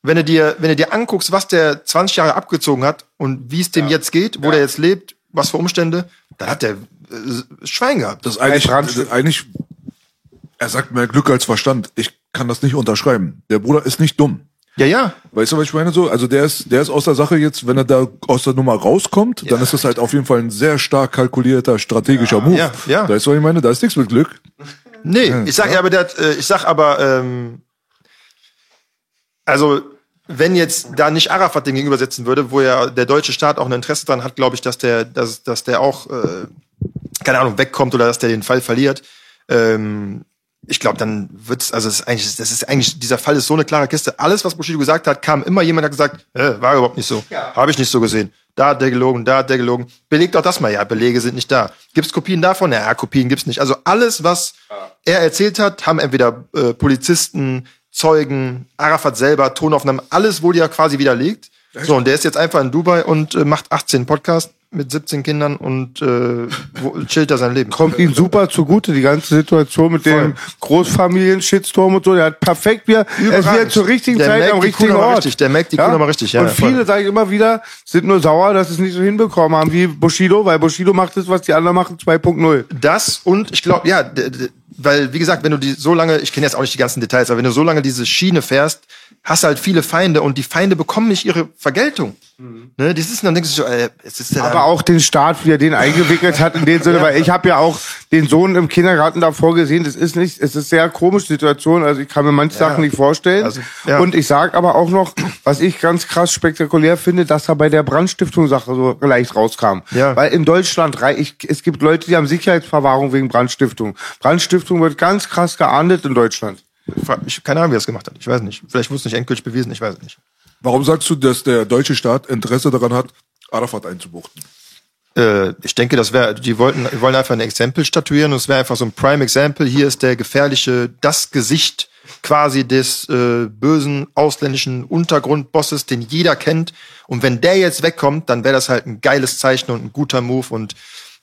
wenn du dir, wenn du dir anguckst, was der 20 Jahre abgezogen hat und wie es dem jetzt geht, wo der jetzt lebt, was für Umstände, dann hat der äh, Schwein gehabt. Das ist eigentlich, das ist eigentlich, er sagt mehr Glück als Verstand. Ich kann das nicht unterschreiben. Der Bruder ist nicht dumm. Ja, ja. Weißt du, was ich meine so? Also der ist, der ist aus der Sache jetzt, wenn er da aus der Nummer rauskommt, dann ist das halt auf jeden Fall ein sehr stark kalkulierter strategischer Move. ja, ja. Weißt du, was ich meine? Da ist nichts mit Glück. Nee, ich sag ja, aber der, hat, äh, ich sag aber, ähm, also wenn jetzt da nicht Arafat den gegenübersetzen würde, wo ja der deutsche Staat auch ein Interesse dran hat, glaube ich, dass der, dass, dass der auch, äh, keine Ahnung, wegkommt oder dass der den Fall verliert. Ähm, ich glaube, dann wird's, also es ist eigentlich, das ist eigentlich, dieser Fall ist so eine klare Kiste. Alles, was Bushido gesagt hat, kam immer jemand, der hat gesagt, äh, war überhaupt nicht so. Habe ich nicht so gesehen. Da hat der gelogen, da hat der gelogen. Belegt doch das mal. Ja, Belege sind nicht da. Gibt's Kopien davon? Ja, Kopien gibt's nicht. Also alles, was er erzählt hat, haben entweder äh, Polizisten, Zeugen, Arafat selber, Tonaufnahmen, alles wurde ja quasi widerlegt. So, und der ist jetzt einfach in Dubai und äh, macht 18 Podcasts mit 17 Kindern und äh, chillt da sein Leben. Kommt ihm super zugute, die ganze Situation mit dem Großfamilien-Shitstorm und so. Der hat perfekt wieder, er ist wieder Überragend. zur richtigen Der Zeit am richtigen Kuh Ort. richtig, der melkt die Kuh noch mal richtig, ja, Und voll. viele, sage ich immer wieder, sind nur sauer, dass sie es nicht so hinbekommen haben wie Bushido, weil Bushido macht das, was die anderen machen, 2.0. Das und ich glaube, ja, weil, wie gesagt, wenn du die so lange, ich kenne jetzt auch nicht die ganzen Details, aber wenn du so lange diese Schiene fährst, hast du halt viele Feinde und die Feinde bekommen nicht ihre Vergeltung. Ne, die sitzen dann denkst du so, äh, es ist ja Aber auch den Staat, wie er den eingewickelt hat in dem Sinne, weil ich habe ja auch den Sohn im Kindergarten davor gesehen, das ist nicht, es ist sehr komische Situation, also ich kann mir manche Sachen nicht vorstellen. Also, ja. Und ich sag aber auch noch, was ich ganz krass spektakulär finde, dass er bei der Brandstiftung-Sache so leicht rauskam. Ja. Weil in Deutschland, ich, es gibt Leute, die haben Sicherheitsverwahrung wegen Brandstiftung. Brandstiftung wird ganz krass geahndet in Deutschland. ich keine Ahnung, wie er es gemacht hat. Ich weiß nicht. Vielleicht wurde es nicht endgültig bewiesen, ich weiß es nicht. Warum sagst du, dass der deutsche Staat Interesse daran hat, Arafat einzubuchten? Äh, ich denke, das wäre, die wollten, die wollen einfach ein Exempel statuieren und es wäre einfach so ein Prime Example. Hier ist der gefährliche, das Gesicht quasi des äh, bösen ausländischen Untergrundbosses, den jeder kennt. Und wenn der jetzt wegkommt, dann wäre das halt ein geiles Zeichen und ein guter Move und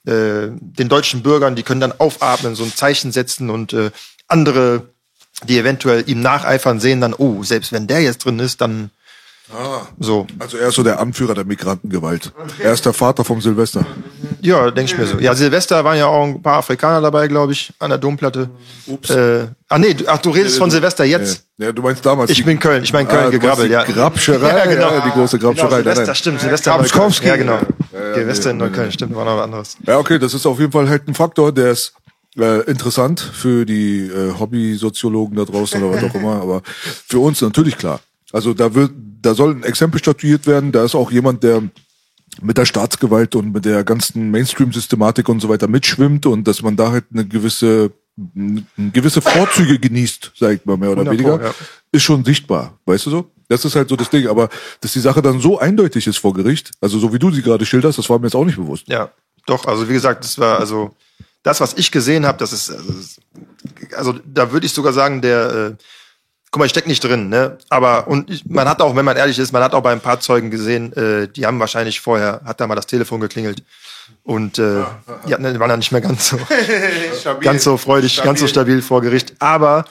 äh, den deutschen Bürgern, die können dann aufatmen, so ein Zeichen setzen und äh, andere, die eventuell ihm nacheifern, sehen dann, oh, selbst wenn der jetzt drin ist, dann so. Also er ist so der Anführer der Migrantengewalt. Er ist der Vater vom Silvester. Ja, denke ich mir so. Ja, Silvester waren ja auch ein paar Afrikaner dabei, glaube ich, an der Domplatte. Ups. Äh, ach nee, du, ach, du redest von Silvester jetzt. Ja, du meinst damals. Ich bin Köln, ich meine Köln Ah, gegrabbelt, ja. Grabscherei, Ja, genau. ja, die große Grabscherei. Genau, Silvester, Nein, nein. stimmt, Silvester Grabskowski. Ja, genau. Ja, Silvester in nee, Neukölln, stimmt, war noch was anderes. Ja, okay, das ist auf jeden Fall halt ein Faktor, der ist äh, interessant für die äh, Hobby-Soziologen da draußen oder was auch immer, aber für uns natürlich klar. Also da wird, da soll ein Exempel statuiert werden. Da ist auch jemand, der mit der Staatsgewalt und mit der ganzen Mainstream-Systematik und so weiter mitschwimmt und dass man da halt eine gewisse gewisse Vorzüge genießt, sag ich mal mehr oder 100 weniger, ja. ist schon sichtbar, weißt du so? Das ist halt so das Ding, aber dass die Sache dann so eindeutig ist vor Gericht, also so wie du sie gerade schilderst, das war mir jetzt auch nicht bewusst. Ja, doch, also wie gesagt, das war also das, was ich gesehen habe, das ist also, also da würde ich sogar sagen, der äh, guck mal, ich steck nicht drin, ne? Aber und ich, man hat auch, wenn man ehrlich ist, man hat auch bei ein paar Zeugen gesehen, äh, die haben wahrscheinlich vorher hat da mal das Telefon geklingelt und äh, die hatten, die waren dann nicht mehr ganz so ganz so freudig, ganz so stabil vor Gericht. Aber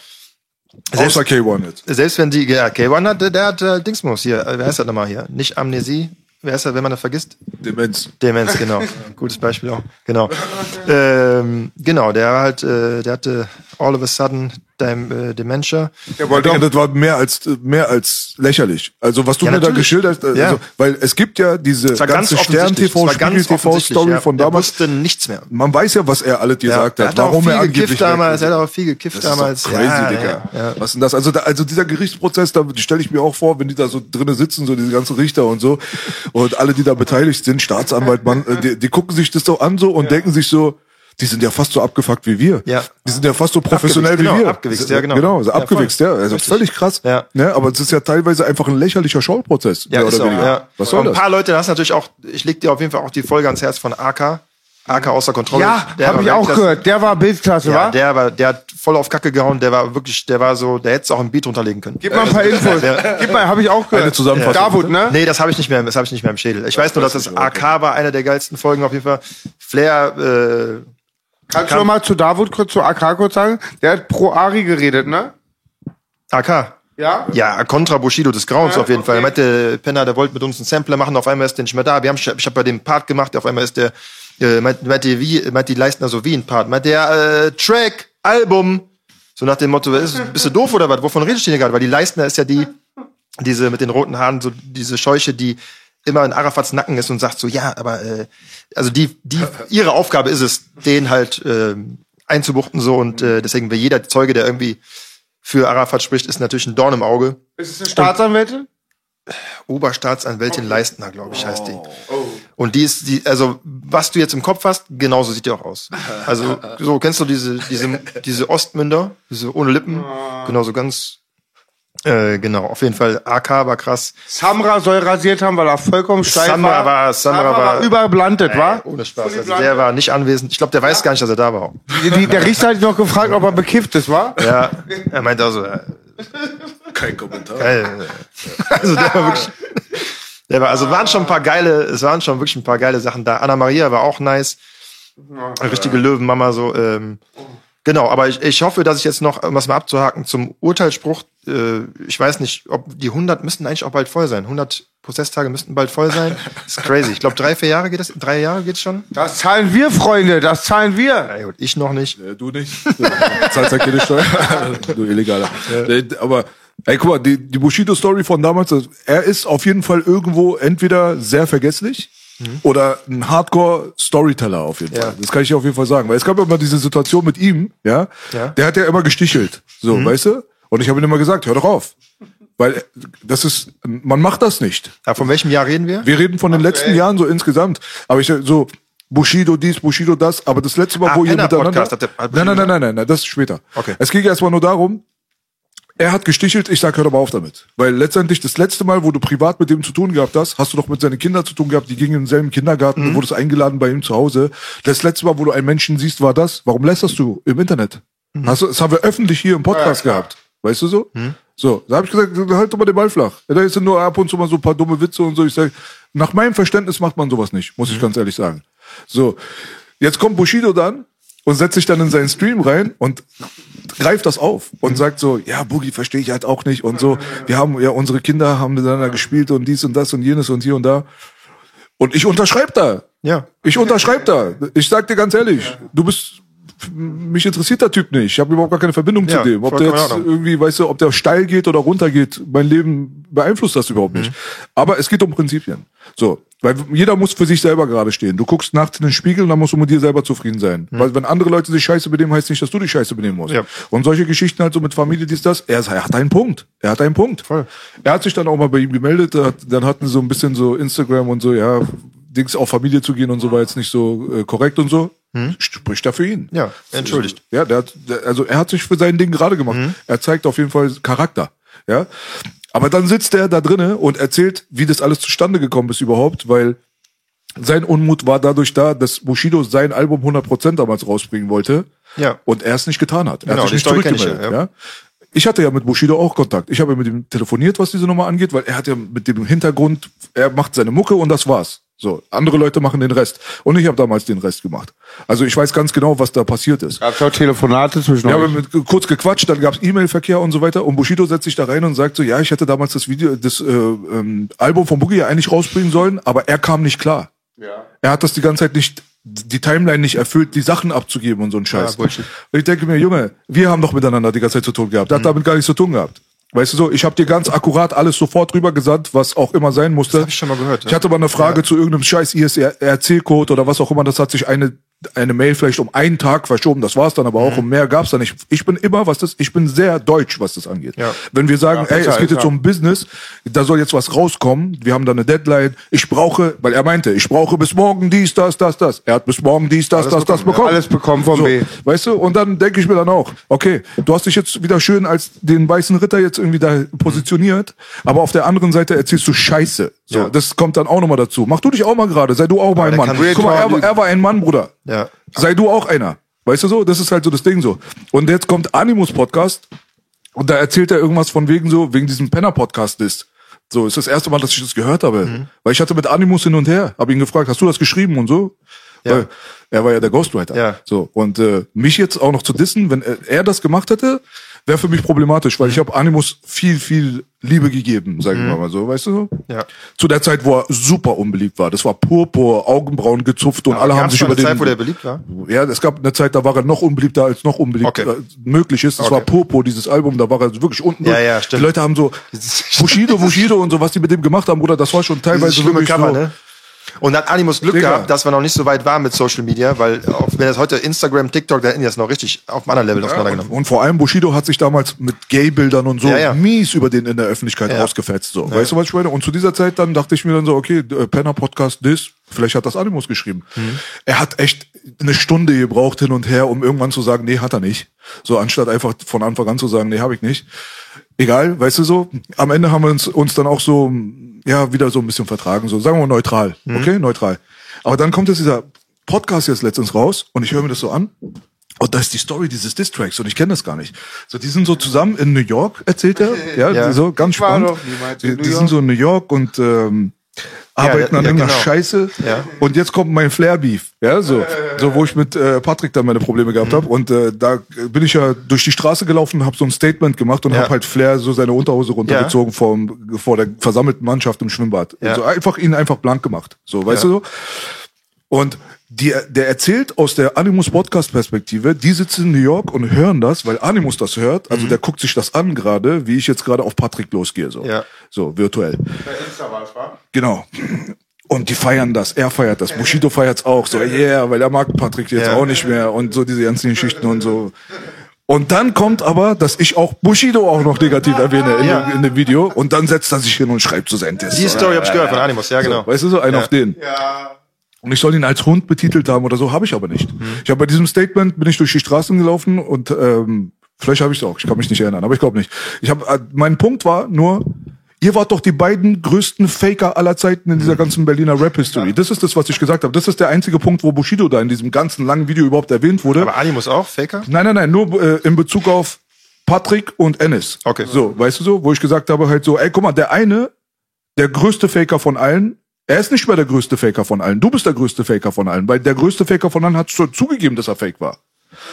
selbst, Außer K1 jetzt. selbst wenn die, ja, K1 hat, der hat äh, Dingsmus hier, äh, wer heißt das nochmal hier? Nicht Amnesie, wer ist das, wenn man das vergisst? Demenz. Demenz, genau. Gutes Beispiel auch. Genau. ähm, genau, der halt, äh, der hatte all of a sudden Dem, äh, Dementia. Ja, aber Digga, das war mehr als äh, mehr als lächerlich. Also was du Ja, mir da natürlich. geschildert hast, also, Ja. weil es gibt ja diese Es war ganz ganze Stern. TV, Spiegel TV Story ja. von damals. wusste nichts mehr. Man weiß ja, was er alles gesagt er hat, hat auch warum viel er angeblich gekifft damals, er ist. hat auch viel gekifft Das ist damals. doch crazy, Digga. Was ist denn das? Also, da, also dieser Gerichtsprozess, da stelle ich mir auch vor, wenn die da so drinnen sitzen, so diese ganzen Richter und so, und alle, die da beteiligt sind, Staatsanwalt, Mann, äh, die, die gucken sich das so an so und denken sich so, die sind ja fast so abgefuckt wie wir. Ja. Die sind ja fast so professionell Abgewichst, wie genau, wir. abgewichst, ja, genau. Genau, also Ja, abgewichst, ja. Also Richtig. völlig krass. Ja. Ne? Aber es ist ja teilweise einfach ein lächerlicher Schauprozess. Ja, mehr ist oder auch, weniger. ja. Was soll Und das? Ein paar Leute, das ist natürlich auch, ich leg dir auf jeden Fall auch die Folge ans Herz von AK. AK außer Kontrolle. Ja, Der habe war ich auch Weltklasse. gehört. Der war Bildklasse, Ja, wa? der war, der hat voll auf Kacke gehauen, der war wirklich, der war so, der hätte es auch im Beat runterlegen können. Gib mal ein paar Infos. Gib mal, habe ich auch gehört. Eine Zusammenfassung, Davut, ne? Nee, das habe ich nicht mehr, das habe ich nicht mehr im Schädel. Ich weiß nur, dass das AK war, einer der geilsten Folgen auf jeden Fall. Flair, äh, Kannst du noch mal zu Davut kurz, zu AK kurz sagen? Der hat pro Ari geredet, ne? AK. Ja? Ja, Contra Bushido des Grauens Ja, auf jeden okay. Fall. Er meinte, Penner, der wollte mit uns einen Sampler machen, auf einmal ist der nicht mehr da. Wir haben, ich habe bei dem Part gemacht, auf einmal ist der, äh, meinte, wie, meinte, die leisten also wie ein Part. Meinte der, äh, Track, Album. So nach dem Motto, ist, bist du doof oder was? Wovon redest du denn gerade? Weil die Leistner ist ja die, diese mit den roten Haaren, so diese Scheuche, die immer in Arafats Nacken ist und sagt so, ja, aber äh, also die, die ihre Aufgabe ist es, den halt ähm, einzubuchten so und äh, deswegen wäre jeder Zeuge, der irgendwie für Arafat spricht, ist natürlich ein Dorn im Auge. Ist es eine Staatsanwältin? Oberstaatsanwältin Leistner, glaube ich, heißt die. Und die ist die, also was du jetzt im Kopf hast, genauso sieht die auch aus. Also so kennst du diese diese diese Ostmünder, diese ohne Lippen, genauso ganz äh, genau. Auf jeden Fall AK war krass. Samra soll rasiert haben, weil er vollkommen steif Samra war. war- Samra war- überblandet, wa? Ohne Spaß. Also der war nicht anwesend. Ich glaube, der weiß gar nicht, dass er da war. Die, die, der Richter hat ihn noch gefragt, ob er bekifft ist, wa? Ja, er meinte also, äh, Kein Kommentar. geil. Also der war wirklich. Der war, also waren schon ein paar geile, es waren schon wirklich ein paar geile Sachen da. Anna Maria war auch nice. Eine richtige Löwenmama, so, ähm, Genau, aber ich, ich hoffe, dass ich jetzt noch, um was mal abzuhaken, zum Urteilsspruch, äh, ich weiß nicht, ob die 100 müssten eigentlich auch bald voll sein. 100 Prozesstage müssten bald voll sein. Das ist crazy. Ich glaube, drei, vier Jahre geht es, drei Jahre geht's schon. Das zahlen wir, Freunde, das zahlen wir. Na gut, ich noch nicht. Äh, du nicht. Du zahlst ja keine Steuer. du Illegaler. Äh, Aber, ey, guck mal, die, die Bushido-Story von damals, er ist auf jeden Fall irgendwo entweder sehr vergesslich oder ein Hardcore-Storyteller auf jeden Ja. Fall. Das kann ich dir auf jeden Fall sagen. Weil es gab ja immer diese Situation mit ihm, ja, Ja. der hat ja immer gestichelt. So, weißt du? Und ich habe ihm immer gesagt, hör doch auf. Weil äh, das ist, man macht das nicht. Ja, von welchem Jahr reden wir? Wir reden von den letzten Jahren so insgesamt. Aber ich so Bushido dies, Bushido das. Aber das letzte Mal, Ah, wo ihr miteinander. Podcast hat der- hat nein, nein, nein, nein, nein, das ist später. Okay. Es ging erstmal nur darum. Er hat gestichelt, ich sag, hör doch mal auf damit. Weil letztendlich das letzte Mal, wo du privat mit dem zu tun gehabt hast, hast du doch mit seinen Kindern zu tun gehabt, die gingen im selben Kindergarten, Mhm. du wurdest eingeladen bei ihm zu Hause. Das letzte Mal, wo du einen Menschen siehst, war das. Warum lästerst du im Internet? Mhm. Hast du, das haben wir öffentlich hier im Podcast gehabt. Weißt du so? So, da habe ich gesagt, halt doch mal den Ball flach. Ja, Da sind nur ab und zu mal so ein paar dumme Witze und so. Ich sag, nach meinem Verständnis macht man sowas nicht, muss ich ganz ehrlich sagen. So, Jetzt kommt Bushido dann und setzt sich dann in seinen Stream rein und greift das auf und sagt so, ja, Boogie verstehe ich halt auch nicht und so. Wir haben ja unsere Kinder haben miteinander gespielt und dies und das und jenes und hier und da. Und ich unterschreibe da. Ja. Ich unterschreibe da. Ich sag dir ganz ehrlich, du bist mich interessiert der Typ nicht. Ich habe überhaupt gar keine Verbindung Ja, zu dem. Ob der jetzt irgendwie, weißt du, ob der steil geht oder runter geht, mein Leben beeinflusst das überhaupt nicht. Aber es geht um Prinzipien. So, weil jeder muss für sich selber gerade stehen. Du guckst nachts in den Spiegel und dann musst du mit dir selber zufrieden sein. Weil wenn andere Leute sich scheiße benehmen, heißt nicht, dass du dich scheiße benehmen musst. Ja. Und solche Geschichten halt so mit Familie, dies, das, er, er hat einen Punkt. Er hat einen Punkt. Voll. Er hat sich dann auch mal bei ihm gemeldet, hat, dann hatten sie so ein bisschen so Instagram und so, ja, Dings auf Familie zu gehen und so war jetzt nicht so äh, korrekt und so. Spricht da für ihn. Ja, entschuldigt. Ja, der hat, der, also er hat sich für sein Ding gerade gemacht. Er zeigt auf jeden Fall Charakter. Ja. Aber dann sitzt er da drinnen und erzählt, wie das alles zustande gekommen ist überhaupt, weil sein Unmut war dadurch da, dass Bushido sein Album 100% damals rausbringen wollte Ja. und er es nicht getan hat. Er Genau, hat sich nicht kenn ich zurückgemeldet. ja. ja. Ich hatte ja mit Bushido auch Kontakt. Ich habe ja mit ihm telefoniert, was diese Nummer angeht, weil er hat ja mit dem Hintergrund, er macht seine Mucke und das war's. So, andere Leute machen den Rest. Und ich habe damals den Rest gemacht. Also ich weiß ganz genau, was da passiert ist. Gab's auch Telefonate zwischen Wir euch? haben kurz gequatscht, dann gab's E-Mail-Verkehr und so weiter. Und Bushido setzt sich da rein und sagt so, ja, ich hätte damals das Video, das äh, ähm, Album von Boogie ja eigentlich rausbringen sollen, aber er kam nicht klar. Ja. Er hat das die ganze Zeit nicht, die Timeline nicht erfüllt, die Sachen abzugeben und so ein Scheiß. Ja, ich denke mir, Junge, wir haben doch miteinander die ganze Zeit zu tun gehabt. Mhm. Der hat damit gar nichts zu tun gehabt. Weißt du so, ich habe dir ganz akkurat alles sofort rübergesandt, was auch immer sein musste. Das hab ich schon mal gehört, ja. Ich hatte mal eine Frage zu irgendeinem scheiß ISRC-Code oder was auch immer. Das hat sich eine eine Mail vielleicht um einen Tag verschoben. Das war's dann aber Mhm. auch. Um mehr gab's da nicht. Ich bin immer, was das, ich bin sehr deutsch, was das angeht. Ja. Wenn wir sagen, Ja, ey, es geht jetzt um Business, da soll jetzt was rauskommen. Wir haben da eine Deadline. Ich brauche, weil er meinte, ich brauche bis morgen dies, das, das, das. Er hat bis morgen dies, das, das, das bekommen. Alles bekommen vom so, B. Weißt du? Und dann denke ich mir dann auch, okay, du hast dich jetzt wieder schön als den weißen Ritter jetzt irgendwie da positioniert, aber auf der anderen Seite erzählst du Scheiße. So, Ja. das kommt dann auch nochmal dazu. Mach du dich auch mal gerade, sei du auch mal ein Mann. Guck mal, er, er war ein Mann, Bruder. Ja. Sei du auch einer. Weißt du so? Das ist halt so das Ding so. Und jetzt kommt Animus Podcast und da erzählt er irgendwas von wegen so, wegen diesem Penner-Podcast ist. So, ist das erste Mal, dass ich das gehört habe. Mhm. Weil ich hatte mit Animus hin und her, habe ihn gefragt, hast du das geschrieben und so? Ja. Weil er war ja der Ghostwriter. Ja. So, und äh, mich jetzt auch noch zu dissen, wenn er, er das gemacht hätte, wäre für mich problematisch, weil ich habe Animus viel, viel Liebe gegeben, sagen wir mal so, weißt du so? Mhm. Ja. Zu der Zeit, wo er super unbeliebt war. Das war purpur, Augenbrauen gezupft und alle haben sich über eine den... Zeit, wo der beliebt war? Ja, es gab eine Zeit, da war er noch unbeliebter als noch unbeliebt Okay. äh, möglich ist. Das Okay. war Purpur, dieses Album, da war er wirklich unten. Ja, ja, stimmt. Die Leute haben so Bushido, Bushido und so, was die mit dem gemacht haben, Bruder, das war schon teilweise wirklich Cover, so. ne? Und hat Animus Glück Digga. gehabt, dass wir noch nicht so weit waren mit Social Media, weil auch wenn es heute Instagram, TikTok, da hätten die das noch richtig auf einem anderen Level Ja, und, auseinandergenommen. und vor allem Bushido hat sich damals mit Gay-Bildern und so Ja, ja. mies über den in der Öffentlichkeit ausgefetzt. So. Weißt du, was ich meine? Und zu dieser Zeit dann dachte ich mir dann so, okay, äh, Penner Podcast, this, vielleicht hat das Animus geschrieben. Mhm. Er hat echt eine Stunde gebraucht hin und her, um irgendwann zu sagen, nee, hat er nicht. So anstatt einfach von Anfang an zu sagen, nee, habe ich nicht. Egal, weißt du so, am Ende haben wir uns, uns dann auch so, ja, wieder so ein bisschen vertragen, so, sagen wir mal neutral, Mhm. okay, neutral. Aber dann kommt jetzt dieser Podcast jetzt letztens raus und ich höre mir das so an und da ist die Story dieses Distracks und ich kenne das gar nicht. So, die sind so zusammen in New York, erzählt er. Ja, Ja. so ganz Ich spannend. Die, die sind so in New York und ähm, arbeiten ja, an ja, irgendeiner genau. Scheiße. Ja. Und jetzt kommt mein Flair-Beef. Ja, so. So, wo ich mit äh, Patrick dann meine Probleme gehabt Mhm. habe. Und äh, da bin ich ja durch die Straße gelaufen, habe so ein Statement gemacht und Ja. hab halt Flair so seine Unterhose runtergezogen vom, vor der versammelten Mannschaft im Schwimmbad. Ja. So einfach ihn einfach blank gemacht. So, weißt du so? Und die, der erzählt aus der Animus Podcast Perspektive, die sitzen in New York und hören das, weil Animus das hört. Also der guckt sich das an gerade, wie ich jetzt gerade auf Patrick losgehe, so. Mhm. Ja. So, virtuell. Genau. Und die feiern das, er feiert das, Bushido feiert's auch, so, yeah, weil er mag Patrick jetzt Ja. auch nicht mehr und so diese ganzen Geschichten und so. Und dann kommt aber, dass ich auch Bushido auch noch negativ erwähne in, Ja. dem, in dem Video und dann setzt er sich hin und schreibt so sein Test. Die Story habe ich gehört von Animus, ja genau. So, weißt du so, einen Ja. auf den. Ja. Und ich soll ihn als Hund betitelt haben oder so, habe ich aber nicht. Ich habe bei diesem Statement bin ich durch die Straßen gelaufen und ähm, vielleicht habe ich es auch, ich kann mich nicht erinnern, aber ich glaube nicht. Ich habe äh, mein Punkt war nur, ihr wart doch die beiden größten Faker aller Zeiten in dieser ganzen Berliner Rap History. Das ist das, was ich gesagt habe. Das ist der einzige Punkt, wo Bushido da in diesem ganzen langen Video überhaupt erwähnt wurde. Aber Animus auch, Faker? Nein, nein, nein, nur äh, in Bezug auf Patrick und Ennis. Okay. So, weißt du so, wo ich gesagt habe halt so, ey, guck mal, der eine, der größte Faker von allen, Er ist nicht mehr der größte Faker von allen. Du bist der größte Faker von allen, weil der größte Faker von allen hat zu- zugegeben, dass er fake war.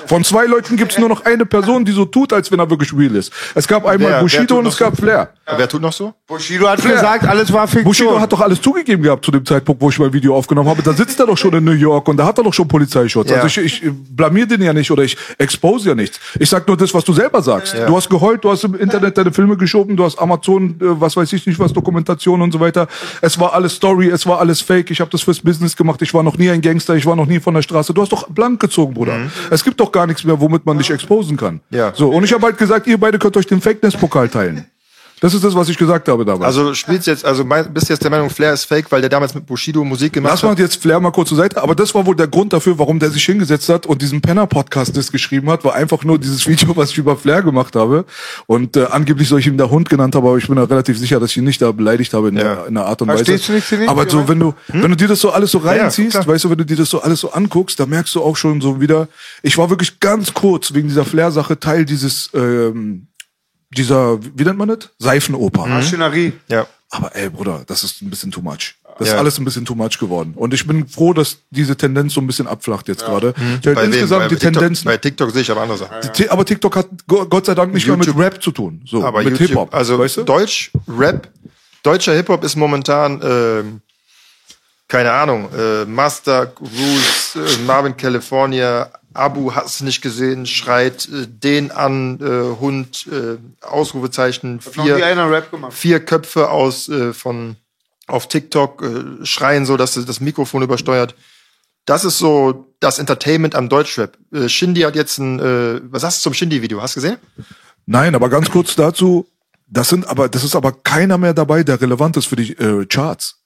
Von zwei Leuten gibt es nur noch eine Person, die so tut, als wenn er wirklich real ist. Es gab einmal Wer- wer Bushido und noch es gab so? Flair. Wer tut noch so? Bushido hat Flair. gesagt, alles war Fiktion. Bushido hat doch alles zugegeben gehabt zu dem Zeitpunkt, wo ich mein Video aufgenommen habe. Da sitzt er doch schon in New York und da hat er doch schon Polizeischutz. Ja. Also ich, ich blamier den ja nicht oder ich expose ja nichts. Ich sag nur das, was du selber sagst. Ja. Du hast geheult, du hast im Internet deine Filme geschoben, du hast Amazon, äh, was weiß ich nicht was, Dokumentation und so weiter. Es war alles Story, es war alles Fake. Ich habe das fürs Business gemacht. Ich war noch nie ein Gangster, ich war noch nie von der Straße. Du hast doch blank gezogen, Bruder. Es gibt doch gar nichts mehr, womit man dich exposen kann. Ja. So, und ich habe halt gesagt, ihr beide könnt euch den Fakeness-Pokal teilen. Das ist das, was ich gesagt habe damals. Also spielst jetzt, also bist jetzt der Meinung, Flair ist fake, weil der damals mit Bushido Musik gemacht Lass mal hat? jetzt Flair mal kurz zur Seite, aber das war wohl der Grund dafür, warum der sich hingesetzt hat und diesen Penner-Podcast das geschrieben hat, war einfach nur dieses Video, was ich über Flair gemacht habe. Und äh, angeblich soll ich ihn da Hund genannt haben, aber ich bin da relativ sicher, dass ich ihn nicht da beleidigt habe in, Ja. der, in der Art und Verstehst Weise. du nicht, Zinni? aber so, wenn du, wenn du dir das so alles so reinziehst, klar. weißt du, wenn du dir das so alles so anguckst, da merkst du auch schon so wieder, ich war wirklich ganz kurz wegen dieser Flair-Sache Teil dieses, ähm, dieser, wie nennt man das? Seifenoper. Maschinerie. Ja. Aber ey, Bruder, das ist ein bisschen too much. Das Ja. ist alles ein bisschen too much geworden. Und ich bin froh, dass diese Tendenz so ein bisschen abflacht jetzt gerade. Ich halt Bei wem? insgesamt bei die TikTok, Tendenzen. Bei TikTok sehe ich aber andere Sachen. Ti- aber TikTok hat Go- Gott sei Dank nicht mehr YouTube. mit Rap zu tun. So, Aber mit Hip-Hop. also weißt du? Deutsch, Rap, deutscher Hip-Hop ist momentan, ähm, keine Ahnung, äh, Master Rules, äh, Marvin California, Abu hat's nicht gesehen, schreit äh, den an, äh, Hund, äh, Ausrufezeichen, vier, einer Rap gemacht. vier Köpfe aus äh, von auf TikTok äh, schreien so, dass sie das Mikrofon übersteuert. Das ist so das Entertainment am Deutschrap. Äh, Shindy hat jetzt ein, äh, was hast du zum Shindy-Video? Hast du gesehen? Nein, aber ganz kurz dazu. Das sind aber, das ist aber keiner mehr dabei, der relevant ist für die äh, Charts.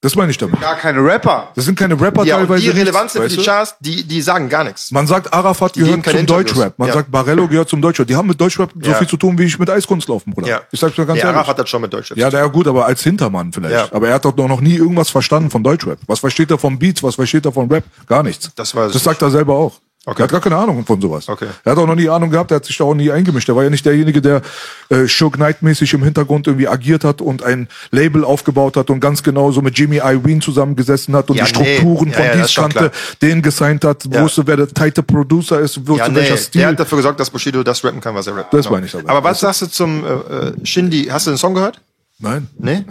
Das meine ich damit. Gar keine Rapper. Das sind keine Rapper Ja, teilweise. die Relevanz nichts, für die? Charts, die, die sagen gar nichts. Man sagt, Arafat Die gehört zum. Deutschrap. Man Ja. sagt, Barello gehört zum Deutschrap. Die haben mit Deutschrap so Ja. viel zu tun, wie ich mit Eiskunst laufen, Bruder. Ja. Ich sag's dir ganz nee, ehrlich. Arafat hat schon mit Deutschland. Ja, na ja, gut, aber als Hintermann vielleicht. Ja. Aber er hat doch noch nie irgendwas verstanden von Deutschrap. Was versteht er von Beats? Was versteht er von Rap? Gar nichts. Das weiß Das sagt er selber auch. Okay. Er hat gar keine Ahnung von sowas. Okay. Er hat auch noch nie Ahnung gehabt, er hat sich da auch nie eingemischt. Er war ja nicht derjenige, der äh, Shook Knight-mäßig im Hintergrund irgendwie agiert hat und ein Label aufgebaut hat und ganz genau so mit Jimmy Iovine zusammengesessen hat und Ja, die Strukturen nee. von Ja, dies kannte, den gesigned hat, Ja. wusste, wer der tighte Producer ist, wusste Ja, nee, welcher Stil. der hat dafür gesorgt, dass Bushido das rappen kann, was er rappt. Das meine ich aber. Aber was sagst du zum äh, äh, Shindy? Hast du den Song gehört? Nein. Nee?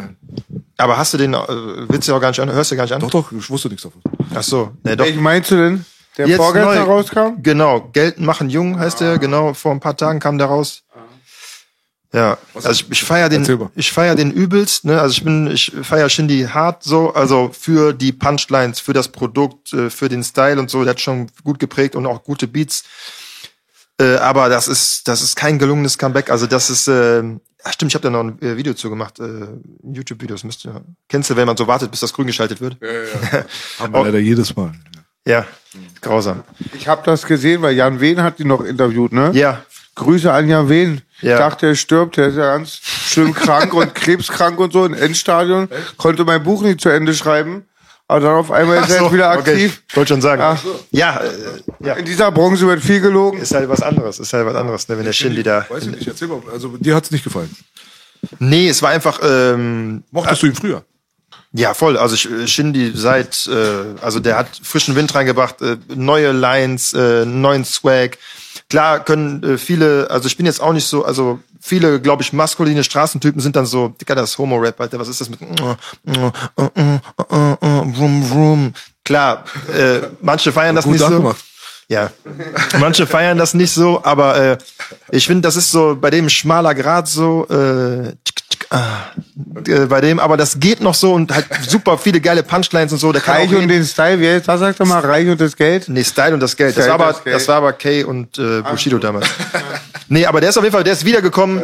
Aber hast du den, äh, willst du auch gar nicht an, hörst du gar nicht an? Doch, doch, ich wusste nichts davon. Ach so, nee, doch. Welchen meinst du denn? Der Jetzt vorgestern neu. rauskam? Genau, Geld machen jung heißt der, genau, vor ein paar Tagen kam der raus. Ja, also ich, ich feier den, ich feier den übelst, ne? Also ich bin, ich feier Shindy hart so, also für die Punchlines, für das Produkt, äh, für den Style und so, der hat schon gut geprägt und auch gute Beats. Äh, aber das ist, das ist kein gelungenes Comeback. Also das ist, äh, ach stimmt, ich habe da noch ein äh, Video zu gemacht, äh, YouTube-Videos müsste. Kennst du, wenn man so wartet, bis das grün geschaltet wird? Haben wir leider jedes Mal. Ja, grausam. Ich habe das gesehen, weil Jan Wehn hat die noch interviewt, ne? Ja, Grüße an Jan Wehn. Ja. Ich dachte, er stirbt, er ist ja ganz schlimm krank und krebskrank und so, im Endstadion. Konnte mein Buch nicht zu Ende schreiben. Aber dann auf einmal ist er so, jetzt wieder okay, aktiv. ich wollte schon sagen. Ach so. Ja, äh, ja, In dieser Branche wird viel gelogen. ist halt was anderes, ist halt was anderes, ne, wenn der Shindy da. Weiß ich nicht, erzähl mal. Also dir hat's nicht gefallen. Nee, es war einfach, ähm, Mochtest du ihn früher? Ja voll. Also ich, äh, Shindy seit, äh, also der hat frischen Wind reingebracht, äh, neue Lines, äh, neuen Swag. Klar können äh, viele, also ich bin jetzt auch nicht so, also viele, glaube ich, maskuline Straßentypen sind dann so, Digga, das Homo-Rap, Alter, was ist das mit Vroom, vroom. Klar, äh, manche feiern das Gut nicht so. Ja, manche feiern das nicht so, aber äh, ich finde, das ist so bei dem schmaler Grad so, äh, äh, bei dem, aber das geht noch so und halt super viele geile Punchlines und so. Der Reich und den Style, wie heißt das? Sagt er mal, Reich und das Geld. Nee, Style und das Geld. Das war aber, das Geld. das war aber Kay und äh, Bushido damals. nee, aber der ist auf jeden Fall, der ist wiedergekommen.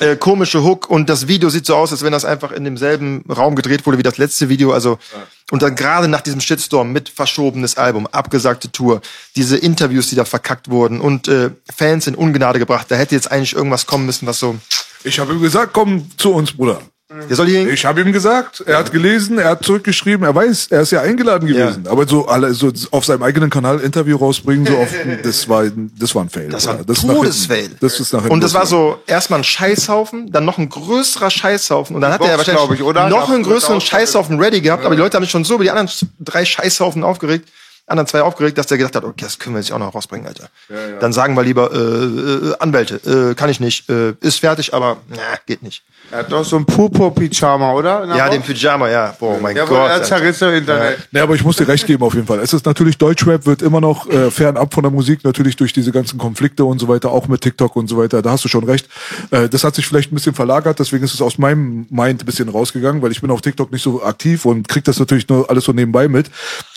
Äh, komische Hook und das Video sieht so aus, als wenn das einfach in demselben Raum gedreht wurde wie das letzte Video. Also und dann gerade nach diesem Shitstorm mit verschobenes Album, abgesagte Tour, diese Interviews, die da verkackt wurden und äh, Fans in Ungnade gebracht. Da hätte jetzt eigentlich irgendwas kommen müssen, was so. Ich habe ihm gesagt, komm zu uns, Bruder. Der soll hier Ich habe ihm gesagt, er hat gelesen, er hat zurückgeschrieben, er weiß, er ist ja eingeladen gewesen. Ja. Aber so alle so auf seinem eigenen Kanal Interview rausbringen, so auf, das war das war ein Fail. Das war ein hinten- Todesfail. Das ist nach hinten Und das war so erstmal ein Scheißhaufen, dann noch ein größerer Scheißhaufen und dann hat Box, er wahrscheinlich ich, oder? noch einen größeren Scheißhaufen ready gehabt, aber die Leute haben sich schon so über die anderen drei Scheißhaufen aufgeregt, anderen zwei aufgeregt, dass der gedacht hat, okay, das können wir jetzt auch noch rausbringen, Alter. Dann sagen wir lieber äh, äh, Anwälte, äh, kann ich nicht, äh, ist fertig, aber na, geht nicht. Er hat doch so ein Purpur-Pyjama, oder? Ja, Box? den Pyjama, ja. Boah, mein Ja, Gott. aber er zerriss im Internet. Nee, aber ich muss dir recht geben auf jeden Fall. Es ist natürlich Deutschrap wird immer noch äh, fernab von der Musik, natürlich durch diese ganzen Konflikte und so weiter, auch mit TikTok und so weiter. Da hast du schon recht. Äh, das hat sich vielleicht ein bisschen verlagert, deswegen ist es aus meinem Mind ein bisschen rausgegangen, weil ich bin auf TikTok nicht so aktiv und krieg das natürlich nur alles so nebenbei mit.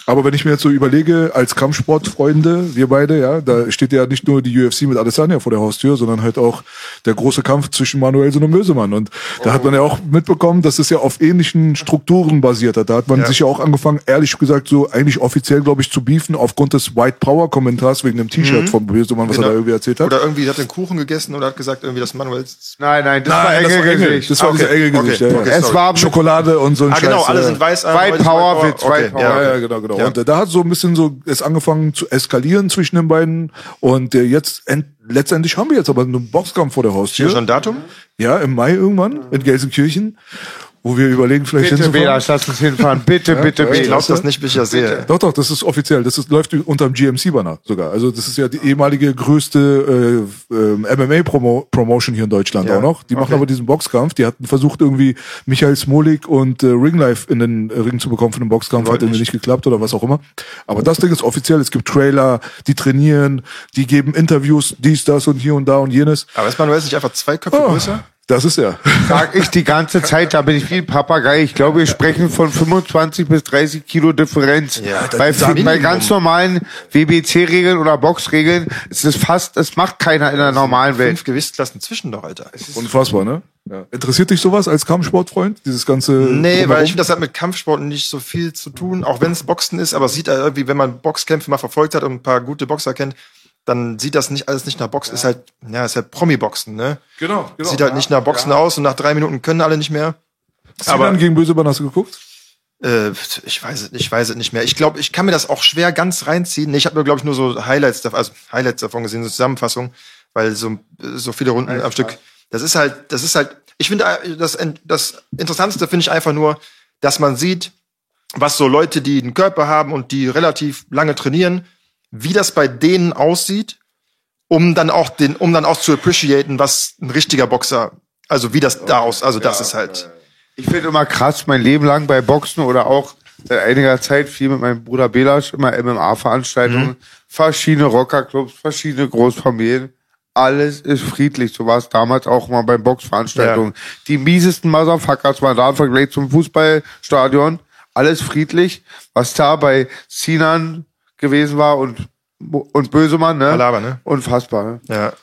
Aber wenn ich mir jetzt so überlege, als Kampfsportfreunde, wir beide, ja, da steht ja nicht nur die UFC mit Adesanya vor der Haustür, sondern halt auch der große Kampf zwischen Manuelsen und Mösemann. Und da hat man ja auch mitbekommen, dass es ja auf ähnlichen Strukturen basiert hat. Da hat man sich ja auch angefangen, ehrlich gesagt, so eigentlich offiziell, glaube ich, zu beefen aufgrund des White Power Kommentars wegen dem T-Shirt vom Mösemann, was er Genau. da irgendwie erzählt hat. Oder irgendwie hat er einen Kuchen gegessen oder hat gesagt, irgendwie das Manuel. Nein, nein, das Nein, war das enge. Gesicht. Das war Ah, okay. enge Gesicht. Okay. Ja, Okay, ja. Es war Schokolade und so ein Ah, genau, Scheiß, alle ja. sind weiß. White heute ist Power, Witz, okay, White Power. Ja, Ja, ja, genau, genau. Ja. Und äh, da hat so ein bisschen so es angefangen zu eskalieren zwischen den beiden. Und äh, jetzt end, letztendlich haben wir jetzt aber einen Boxkampf vor der Haustür. Hier schon ein Datum? Ja, im Mai irgendwann in Gelsenkirchen, wo wir überlegen, vielleicht Bitte, hinzufahren. Bela, lass uns hinfahren. Bitte, bitte, Ich bitte. glaube das nicht, bis ich das sehe. Doch, doch, das ist offiziell. Das ist, läuft unter dem GMC-Banner sogar. Also das ist ja die ehemalige größte äh, ähm, MMA-Promotion hier in Deutschland Ja, auch noch. Die machen okay. aber diesen Boxkampf. Die hatten versucht irgendwie Michael Smolik und äh, Ringlife in den äh, Ring zu bekommen für den Boxkampf. Hat irgendwie nicht. nicht geklappt oder was auch immer. Aber das Ding ist offiziell. Es gibt Trailer, die trainieren, die geben Interviews, dies, das und hier und da und jenes. Aber ist Manuel nicht einfach zwei Köpfe Oh, größer? Das ist er. Sag ich die ganze Zeit, da bin ich wie ein Papagei. Ich glaube, wir sprechen von 25 bis 30 Kilo Differenz. Ja, das bei, bei ganz normalen WBC-Regeln oder Boxregeln ist es fast, das macht keiner in der normalen Welt. Fünf Gewichtsklassen zwischen doch, Alter. Unfassbar, ne? Ja. Interessiert dich sowas als Kampfsportfreund? Dieses ganze. Nee, Drumherum? weil ich finde, das hat mit Kampfsport nicht so viel zu tun, auch wenn es Boxen ist, aber es sieht halt irgendwie, wenn man Boxkämpfe mal verfolgt hat und ein paar gute Boxer kennt, dann sieht das nicht alles nicht nach Boxen, ist halt, ja, ist halt Promi-Boxen, ne? Genau, genau. Sieht halt nicht nach Boxen aus und nach drei Minuten können alle nicht mehr. aber aber- gegen Bösemann hast du geguckt? Äh, ich weiß es, ich weiß es nicht mehr. Ich glaube, ich kann mir das auch schwer ganz reinziehen. Nee, ich habe nur, glaube ich, nur so Highlights, davon, also Highlights davon gesehen, so Zusammenfassung, weil so, so viele Runden am Stück. Das ist halt, das ist halt, ich finde, das, das Interessanteste finde ich einfach nur, dass man sieht, was so Leute, die einen Körper haben und die relativ lange trainieren, wie das bei denen aussieht, um dann auch den, um dann auch zu appreciaten, was ein richtiger Boxer, also wie das da aus, also das ist halt. Ich finde immer krass, mein Leben lang bei Boxen oder auch seit einiger Zeit viel mit meinem Bruder Belasch, immer MMA-Veranstaltungen, verschiedene Rockerclubs, verschiedene Großfamilien. Alles ist friedlich. So war es damals auch mal bei Boxveranstaltungen. Die miesesten Motherfuckers waren da im Vergleich zum Fußballstadion. Alles friedlich. Was da bei Sinan gewesen war und, und Bösemann, ne? Palaver, ne? Unfassbar. Ne? Ja.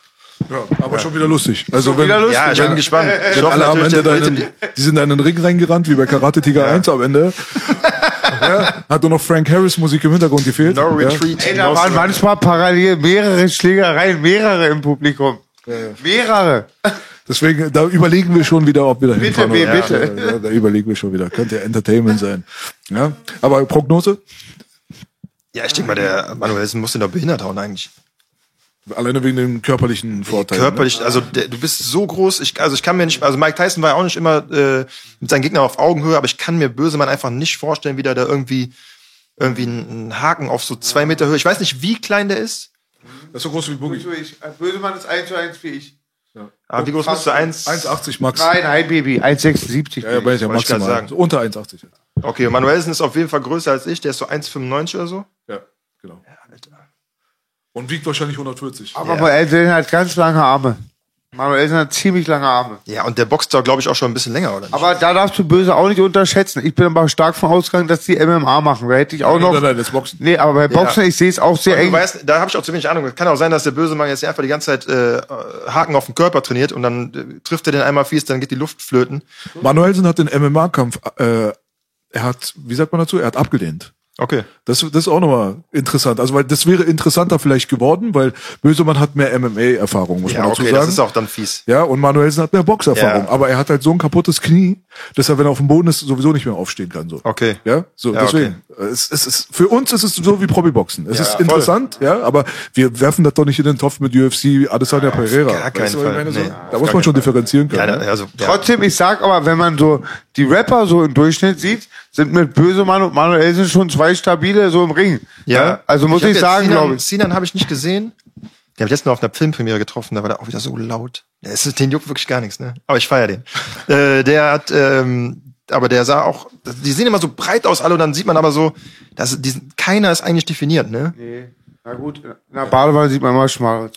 Ja, aber schon wieder lustig. Also wenn, wieder lustig. Ja, ich bin gespannt. Ich hoffe alle am Ende da den- die sind da in den Ring reingerannt, wie bei Karate Tiger 1 am Ende. ja, hat nur noch Frank Harris Musik im Hintergrund gefehlt. No ja. retreat. Ey, da waren manchmal parallel mehrere Schlägereien, mehrere im Publikum. Mehrere. Deswegen, da überlegen wir schon wieder, ob wir da Bitte, hinfahren. bitte, bitte. Ja, ja, da überlegen wir schon wieder. Könnte ja Entertainment sein. Ja, aber Prognose? Ja, ich denke mal, der Manuelsen muss den doch behindert hauen eigentlich. Alleine wegen dem körperlichen Vorteil. Körperlich, also der, du bist so groß, ich, also ich kann mir nicht, also Mike Tyson war ja auch nicht immer äh, mit seinen Gegnern auf Augenhöhe, aber ich kann mir Bösemann einfach nicht vorstellen, wie der da irgendwie irgendwie einen Haken auf so zwei Meter Höhe. Ich weiß nicht, wie klein der ist. Ne? Das ist so groß wie Boogie. Bösemann ist 1 zu 1 wie ich. Aber wie groß bist du? Eins? 1,80 Max. Nein, nein, Baby. 1,76. Ja, ja, bin ich ja Wollte ich maximal. sagen. So unter 1,80. Okay, Manuelsen ist auf jeden Fall größer als ich, der ist so 1,95 oder so. Ja, genau. Und wiegt wahrscheinlich 140. Aber Manuelsen hat ganz lange Arme. Manuelsen hat ziemlich lange Arme. Ja, und der boxt da, glaube ich, auch schon ein bisschen länger, oder nicht? Aber da darfst du Böse auch nicht unterschätzen. Ich bin aber stark von ausgegangen, dass die MMA machen. Da hätte ich auch noch. Nein, nein, das Boxen. Nee, aber bei Boxen, ich sehe es auch sehr Du eng. weißt, da habe ich auch zu wenig Ahnung. Kann auch sein, dass der Bösemann jetzt einfach die ganze Zeit äh, Haken auf den Körper trainiert und dann äh, trifft er den einmal fies, dann geht die Luft flöten. Manuelsen hat den MMA-Kampf, äh, er hat, wie sagt man dazu, er hat abgelehnt. Okay. Das, das ist auch nochmal interessant. Also, weil das wäre interessanter vielleicht geworden, weil Bösemann hat mehr MMA-Erfahrung, muss Ja, man dazu okay, sagen. das ist auch dann fies. ja, und Manuelsen hat mehr Boxerfahrung. Ja. Aber er hat halt so ein kaputtes Knie, dass er, wenn er auf dem Boden ist, sowieso nicht mehr aufstehen kann. So. Okay. Ja, so, Ja, deswegen. Es, es ist, für uns ist es so wie Promi-Boxen. Es Ja, ist voll. interessant, ja, aber wir werfen das doch nicht in den Topf mit UFC, Adesanya Pereira. gar keinen Weißt du, Fall. meine? So, Nee, da muss man schon Fall. differenzieren können. Ja, ne? also, ja. Trotzdem, ich sag aber, wenn man so die Rapper so im Durchschnitt sieht, sind mit Bösemann und Manuelsen schon zwei stabile so im Ring. Ja. Also muss ich, jetzt sagen, glaube ich. Sinan habe ich nicht gesehen. Den habe ich letztens noch auf einer Filmpremiere getroffen, da war der auch wieder so laut. Ja, es ist, den juckt wirklich gar nichts, ne? Aber ich feier den. äh, der hat, ähm, aber der sah auch, die sehen immer so breit aus alle und dann sieht man aber so, dass die, sind- keiner ist eigentlich definiert, ne? Na gut, in der Badewanne sieht man immer schmal.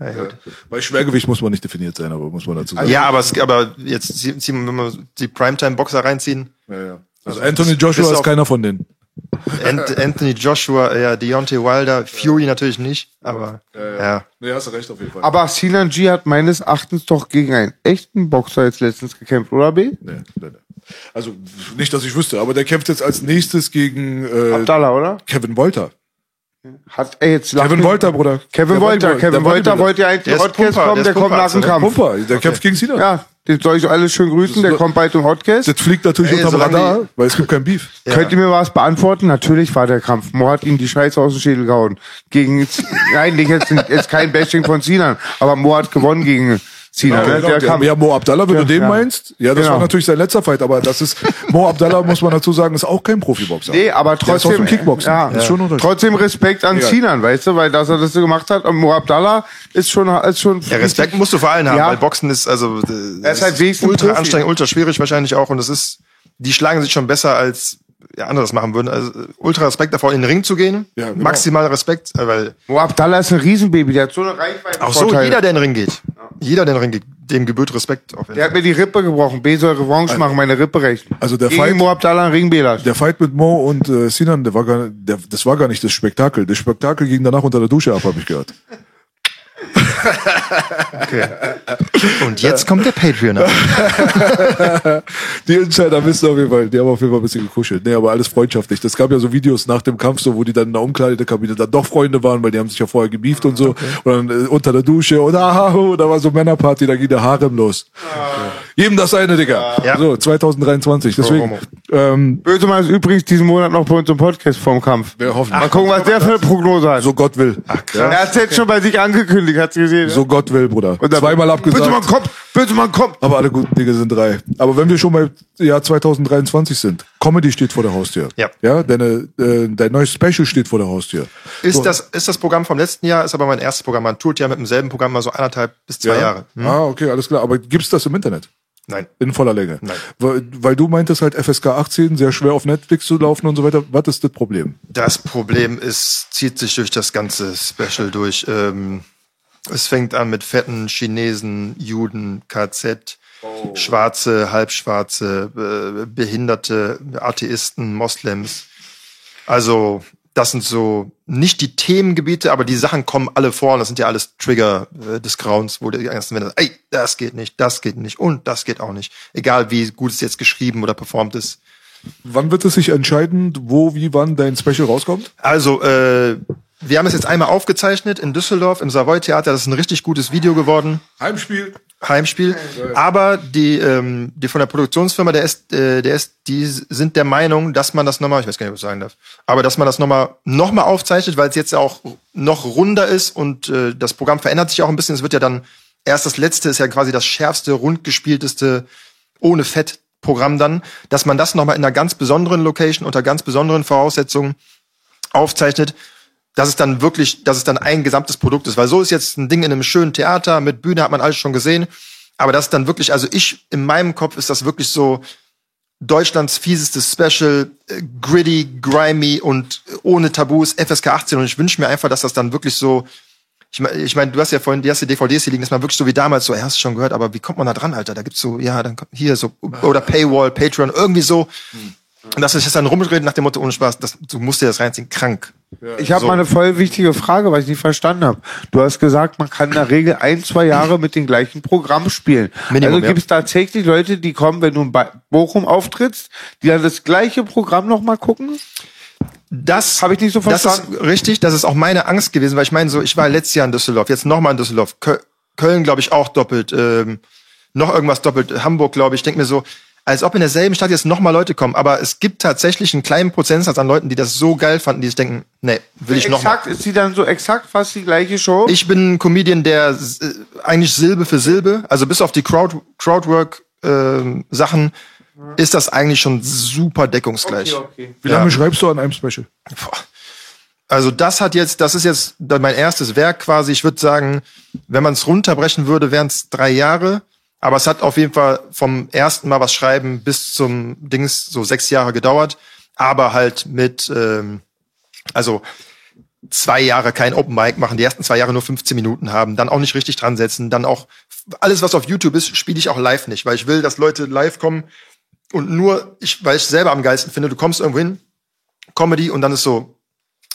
Ja. Bei Schwergewicht muss man nicht definiert sein, aber muss man dazu sagen. ja aber, es, aber jetzt, zieh- wenn wir die Primetime-Boxer reinziehen, Ja, ja. Also Anthony Joshua ist keiner von denen. Ant Anthony Joshua, ja, Deontay Wilder, Fury natürlich nicht, aber ja. Nee, hast du recht auf jeden Fall. Aber Sinan G hat meines Erachtens doch gegen einen echten Boxer jetzt letztens gekämpft, oder B? nee, nee, nee. Also nicht, dass ich wüsste, aber der kämpft jetzt als nächstes gegen äh, Abdallah, oder? Kevin Wolter. Hat er jetzt Kevin Wolter, Bruder. Kevin Wolter. Kevin Wolter wollte ja eigentlich Der Pumper, kommen, der der kommt nach dem also. Kampf. Pumper, der kämpft gegen Sinan. Ja, den soll ich alle schön grüßen, der kommt bald im Hotcast. Das fliegt natürlich Ey, unterm Radar, die- weil es gibt kein Beef. Ja. Könnt ihr mir was beantworten? Natürlich war der Kampf. Mo hat ihm die Scheiße aus dem Schädel gehauen. Gegen, nein, nicht jetzt, jetzt kein Bashing von Sinan, aber Mo hat gewonnen gegen Sinan. Ja, ne? genau, der der, ja, Mo Abdallah, wenn Ja, du den ja. meinst, ja, das Genau. war natürlich sein letzter Fight, aber das ist, Mo Abdallah, muss man dazu sagen, ist auch kein Profiboxer. Nee, aber Der ist trotzdem, Kickboxen. ja, ist schon trotzdem Respekt an Ja. Sinan, weißt du, weil dass er das so gemacht hat. Und Mo Abdallah ist schon, ist schon. Ja, Respekt musst du vor allen haben, Ja. weil Boxen ist also äh, Er ist halt ultra Profi. anstrengend, ultra schwierig wahrscheinlich auch und es ist, die schlagen sich schon besser als ja, andere das machen würden. Also ultra Respekt davor, in den Ring zu gehen. Ja, genau. Maximal Respekt, äh, weil Mo Abdallah ist ein Riesenbaby, der hat so eine Reichweite. auch so jeder, der in den Ring geht, jeder, der in den Ring geht, dem gebührt Respekt. Auf jeden Der hat mir die Rippe gebrochen. B soll Revanche machen, meine Rippe rächen. Also der Gegen Fight- Mo Abdallah ein Ringbelasch. Der Fight mit Mo und äh, Sinan, der war gar, der, das war gar nicht das Spektakel. Das Spektakel ging danach unter der Dusche ab, habe ich gehört. Und jetzt kommt der Patreon. Die Insider wissen auf jeden Fall, die haben auf jeden Fall ein bisschen gekuschelt. Nee, aber alles freundschaftlich. Das gab ja so Videos nach dem Kampf, so, wo die dann in der Umkleidekabine dann doch Freunde waren, weil die haben sich ja vorher gebieft und so. Und dann äh, unter der Dusche und ah, da war so Männerparty, da ging der Harem los. Jedem das eine, Digga. Ja. So, 2023. Deswegen, ähm, Bösemann ist übrigens diesen Monat noch bei uns im Podcast vorm Kampf. wir hoffen, Mal gucken, was der für eine Prognose hat. so Gott will. er hat jetzt schon bei sich angekündigt, hat's gesehen. So Gott will, Bruder. Und dann- Zweimal abgesagt. Bösemann kommt, Bösemann kommt. Aber alle guten Dinge sind drei. Aber wenn wir schon bei Jahr 2023 sind, Comedy steht vor der Haustür. Ja. Ja, deine, äh, dein neues Special steht vor der Haustür. Ist das, ist das Programm vom letzten Jahr, ist aber mein erstes Programm. Man tourt ja mit demselben Programm mal so anderthalb bis zwei ja? Jahre. Hm? Ah, okay, alles klar. Aber gibt's das im Internet? Nein. In voller Länge? Nein. Weil, weil du meintest halt FSK 18, sehr schwer auf Netflix zu laufen und so weiter. Was ist das Problem? Das Problem ist, zieht sich durch das ganze Special durch. Ähm, es fängt an mit fetten Chinesen, Juden, KZ, Schwarze, Halbschwarze, äh, Behinderte, Atheisten, Moslems. Also das sind so nicht die Themengebiete, aber die Sachen kommen alle vor und das sind ja alles Trigger äh, des Grauens, wo die ganzen Wände, ey, das geht nicht, das geht nicht und das geht auch nicht. Egal wie gut es jetzt geschrieben oder performt ist. Wann wird es sich entscheiden, wo, wie, wann dein Special rauskommt? Also, äh, wir haben es jetzt einmal aufgezeichnet in Düsseldorf im Savoy Theater. Das ist ein richtig gutes Video geworden. Heimspiel. Heimspiel. Aber die, ähm, die von der Produktionsfirma, der ist, äh, der ist, die sind der Meinung, dass man das nochmal, ich weiß gar nicht, ob ich sagen darf, aber dass man das nochmal noch mal aufzeichnet, weil es jetzt ja auch noch runder ist und äh, das Programm verändert sich auch ein bisschen. Es wird ja dann erst das letzte ist ja quasi das schärfste, rundgespielteste, ohne Fett Programm dann, dass man das nochmal in einer ganz besonderen Location unter ganz besonderen Voraussetzungen aufzeichnet, dass es dann wirklich, dass es dann ein gesamtes Produkt ist. Weil so ist jetzt ein Ding in einem schönen Theater mit Bühne, hat man alles schon gesehen. Aber das ist dann wirklich, also ich, in meinem Kopf ist das wirklich so Deutschlands fiesestes Special, äh, gritty, grimy und ohne Tabus, FSK 18. Und ich wünsche mir einfach, dass das dann wirklich so, ich meine, ich mein, du hast ja vorhin, die hast die DVDs hier liegen, dass man wirklich so wie damals so, ja, hast du schon gehört, aber wie kommt man da dran, Alter? Da gibt's so, ja, dann kommt hier so, oder Paywall, Patreon, irgendwie so. Und dass ich das dann rumreden nach dem Motto, ohne Spaß, das, du musst dir das reinziehen, krank. Ich habe So. mal eine voll wichtige Frage, weil ich nicht verstanden habe. Du hast gesagt, man kann in der Regel ein, zwei Jahre mit dem gleichen Programm spielen. Minimum, also ja. gibt es tatsächlich Leute, die kommen, wenn du in Bochum auftrittst, die dann das gleiche Programm nochmal gucken? das Hab ich nicht so Das verstanden. ist richtig, das ist auch meine Angst gewesen, weil ich meine so, ich war letztes Jahr in Düsseldorf, jetzt nochmal in Düsseldorf, Kö- Köln glaube ich auch doppelt, ähm, noch irgendwas doppelt, Hamburg glaube ich, denke mir so, als ob in derselben Stadt jetzt nochmal Leute kommen, aber es gibt tatsächlich einen kleinen Prozentsatz an Leuten, die das so geil fanden, die sich denken, nee, will ich nochmal. Exakt, ist sie dann so exakt fast die gleiche Show? Ich bin ein Comedian, der äh, eigentlich Silbe für Silbe, also bis auf die Crowd, Crowdwork ähm, Sachen, ist das eigentlich schon super deckungsgleich. Okay, okay. Wie lange schreibst du an einem Special? Boah. Also das hat jetzt, das ist jetzt mein erstes Werk quasi. Ich würde sagen, wenn man es runterbrechen würde, wären es drei Jahre. Aber es hat auf jeden Fall vom ersten Mal was schreiben bis zum Dings so sechs Jahre gedauert. Aber halt mit, ähm, also zwei Jahre kein Open Mic machen, die ersten zwei Jahre nur 15 Minuten haben, dann auch nicht richtig dran setzen, dann auch alles, was auf YouTube ist, spiele ich auch live nicht, weil ich will, dass Leute live kommen und nur, ich, weil ich selber am geilsten finde, du kommst irgendwo hin, Comedy und dann ist so,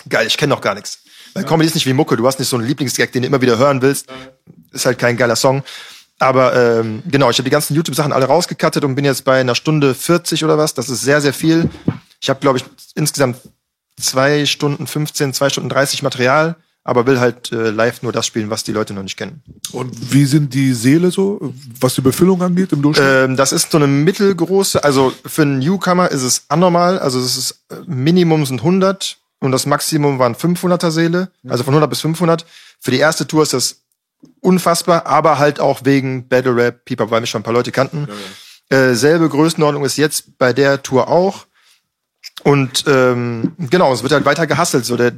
geil, ich kenne noch gar nichts. Weil Comedy ist nicht wie Mucke, du hast nicht so einen Lieblingsgag, den du immer wieder hören willst. Ist halt kein geiler Song. Aber ähm, genau, ich habe die ganzen YouTube-Sachen alle rausgekattet und bin jetzt bei einer Stunde 40 oder was. Das ist sehr, sehr viel. Ich habe, glaube ich, insgesamt zwei Stunden 15, zwei Stunden 30 Material, aber will halt äh, live nur das spielen, was die Leute noch nicht kennen. Und wie sind die Seele so, was die Befüllung angeht im Durchschnitt? Ähm, das ist so eine mittelgroße, also für einen Newcomer ist es anormal, also es ist äh, Minimum sind 100 und das Maximum waren 500er Seele, also von 100 bis 500. Für die erste Tour ist das unfassbar, aber halt auch wegen Battle Rap, Pieper, weil mich schon ein paar Leute kannten. Äh, selbe Größenordnung ist jetzt bei der Tour auch. Und ähm, genau, es wird halt weiter gehasselt. So der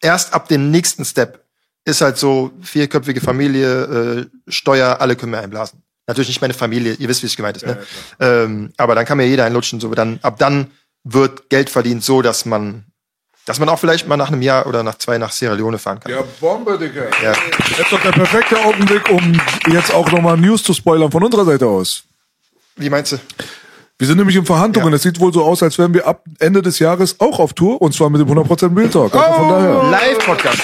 erst ab dem nächsten Step ist halt so vierköpfige Familie, äh, Steuer, alle können mir einblasen. Natürlich nicht meine Familie, ihr wisst, wie es gemeint ist. Ne? Ähm, aber dann kann mir jeder einlutschen. So dann ab dann wird Geld verdient, so dass man, dass man auch vielleicht mal nach einem Jahr oder nach zwei nach Sierra Leone fahren kann. Ja, Bombe, Digga. Ja. Das ist doch der perfekte Augenblick, um jetzt auch nochmal News zu spoilern von unserer Seite aus. Wie meinst du? Wir sind nämlich in Verhandlungen. Ja. Es sieht wohl so aus, als wären wir ab Ende des Jahres auch auf Tour und zwar mit dem 100% Bild Talk. Also von daher. Live-Podcast.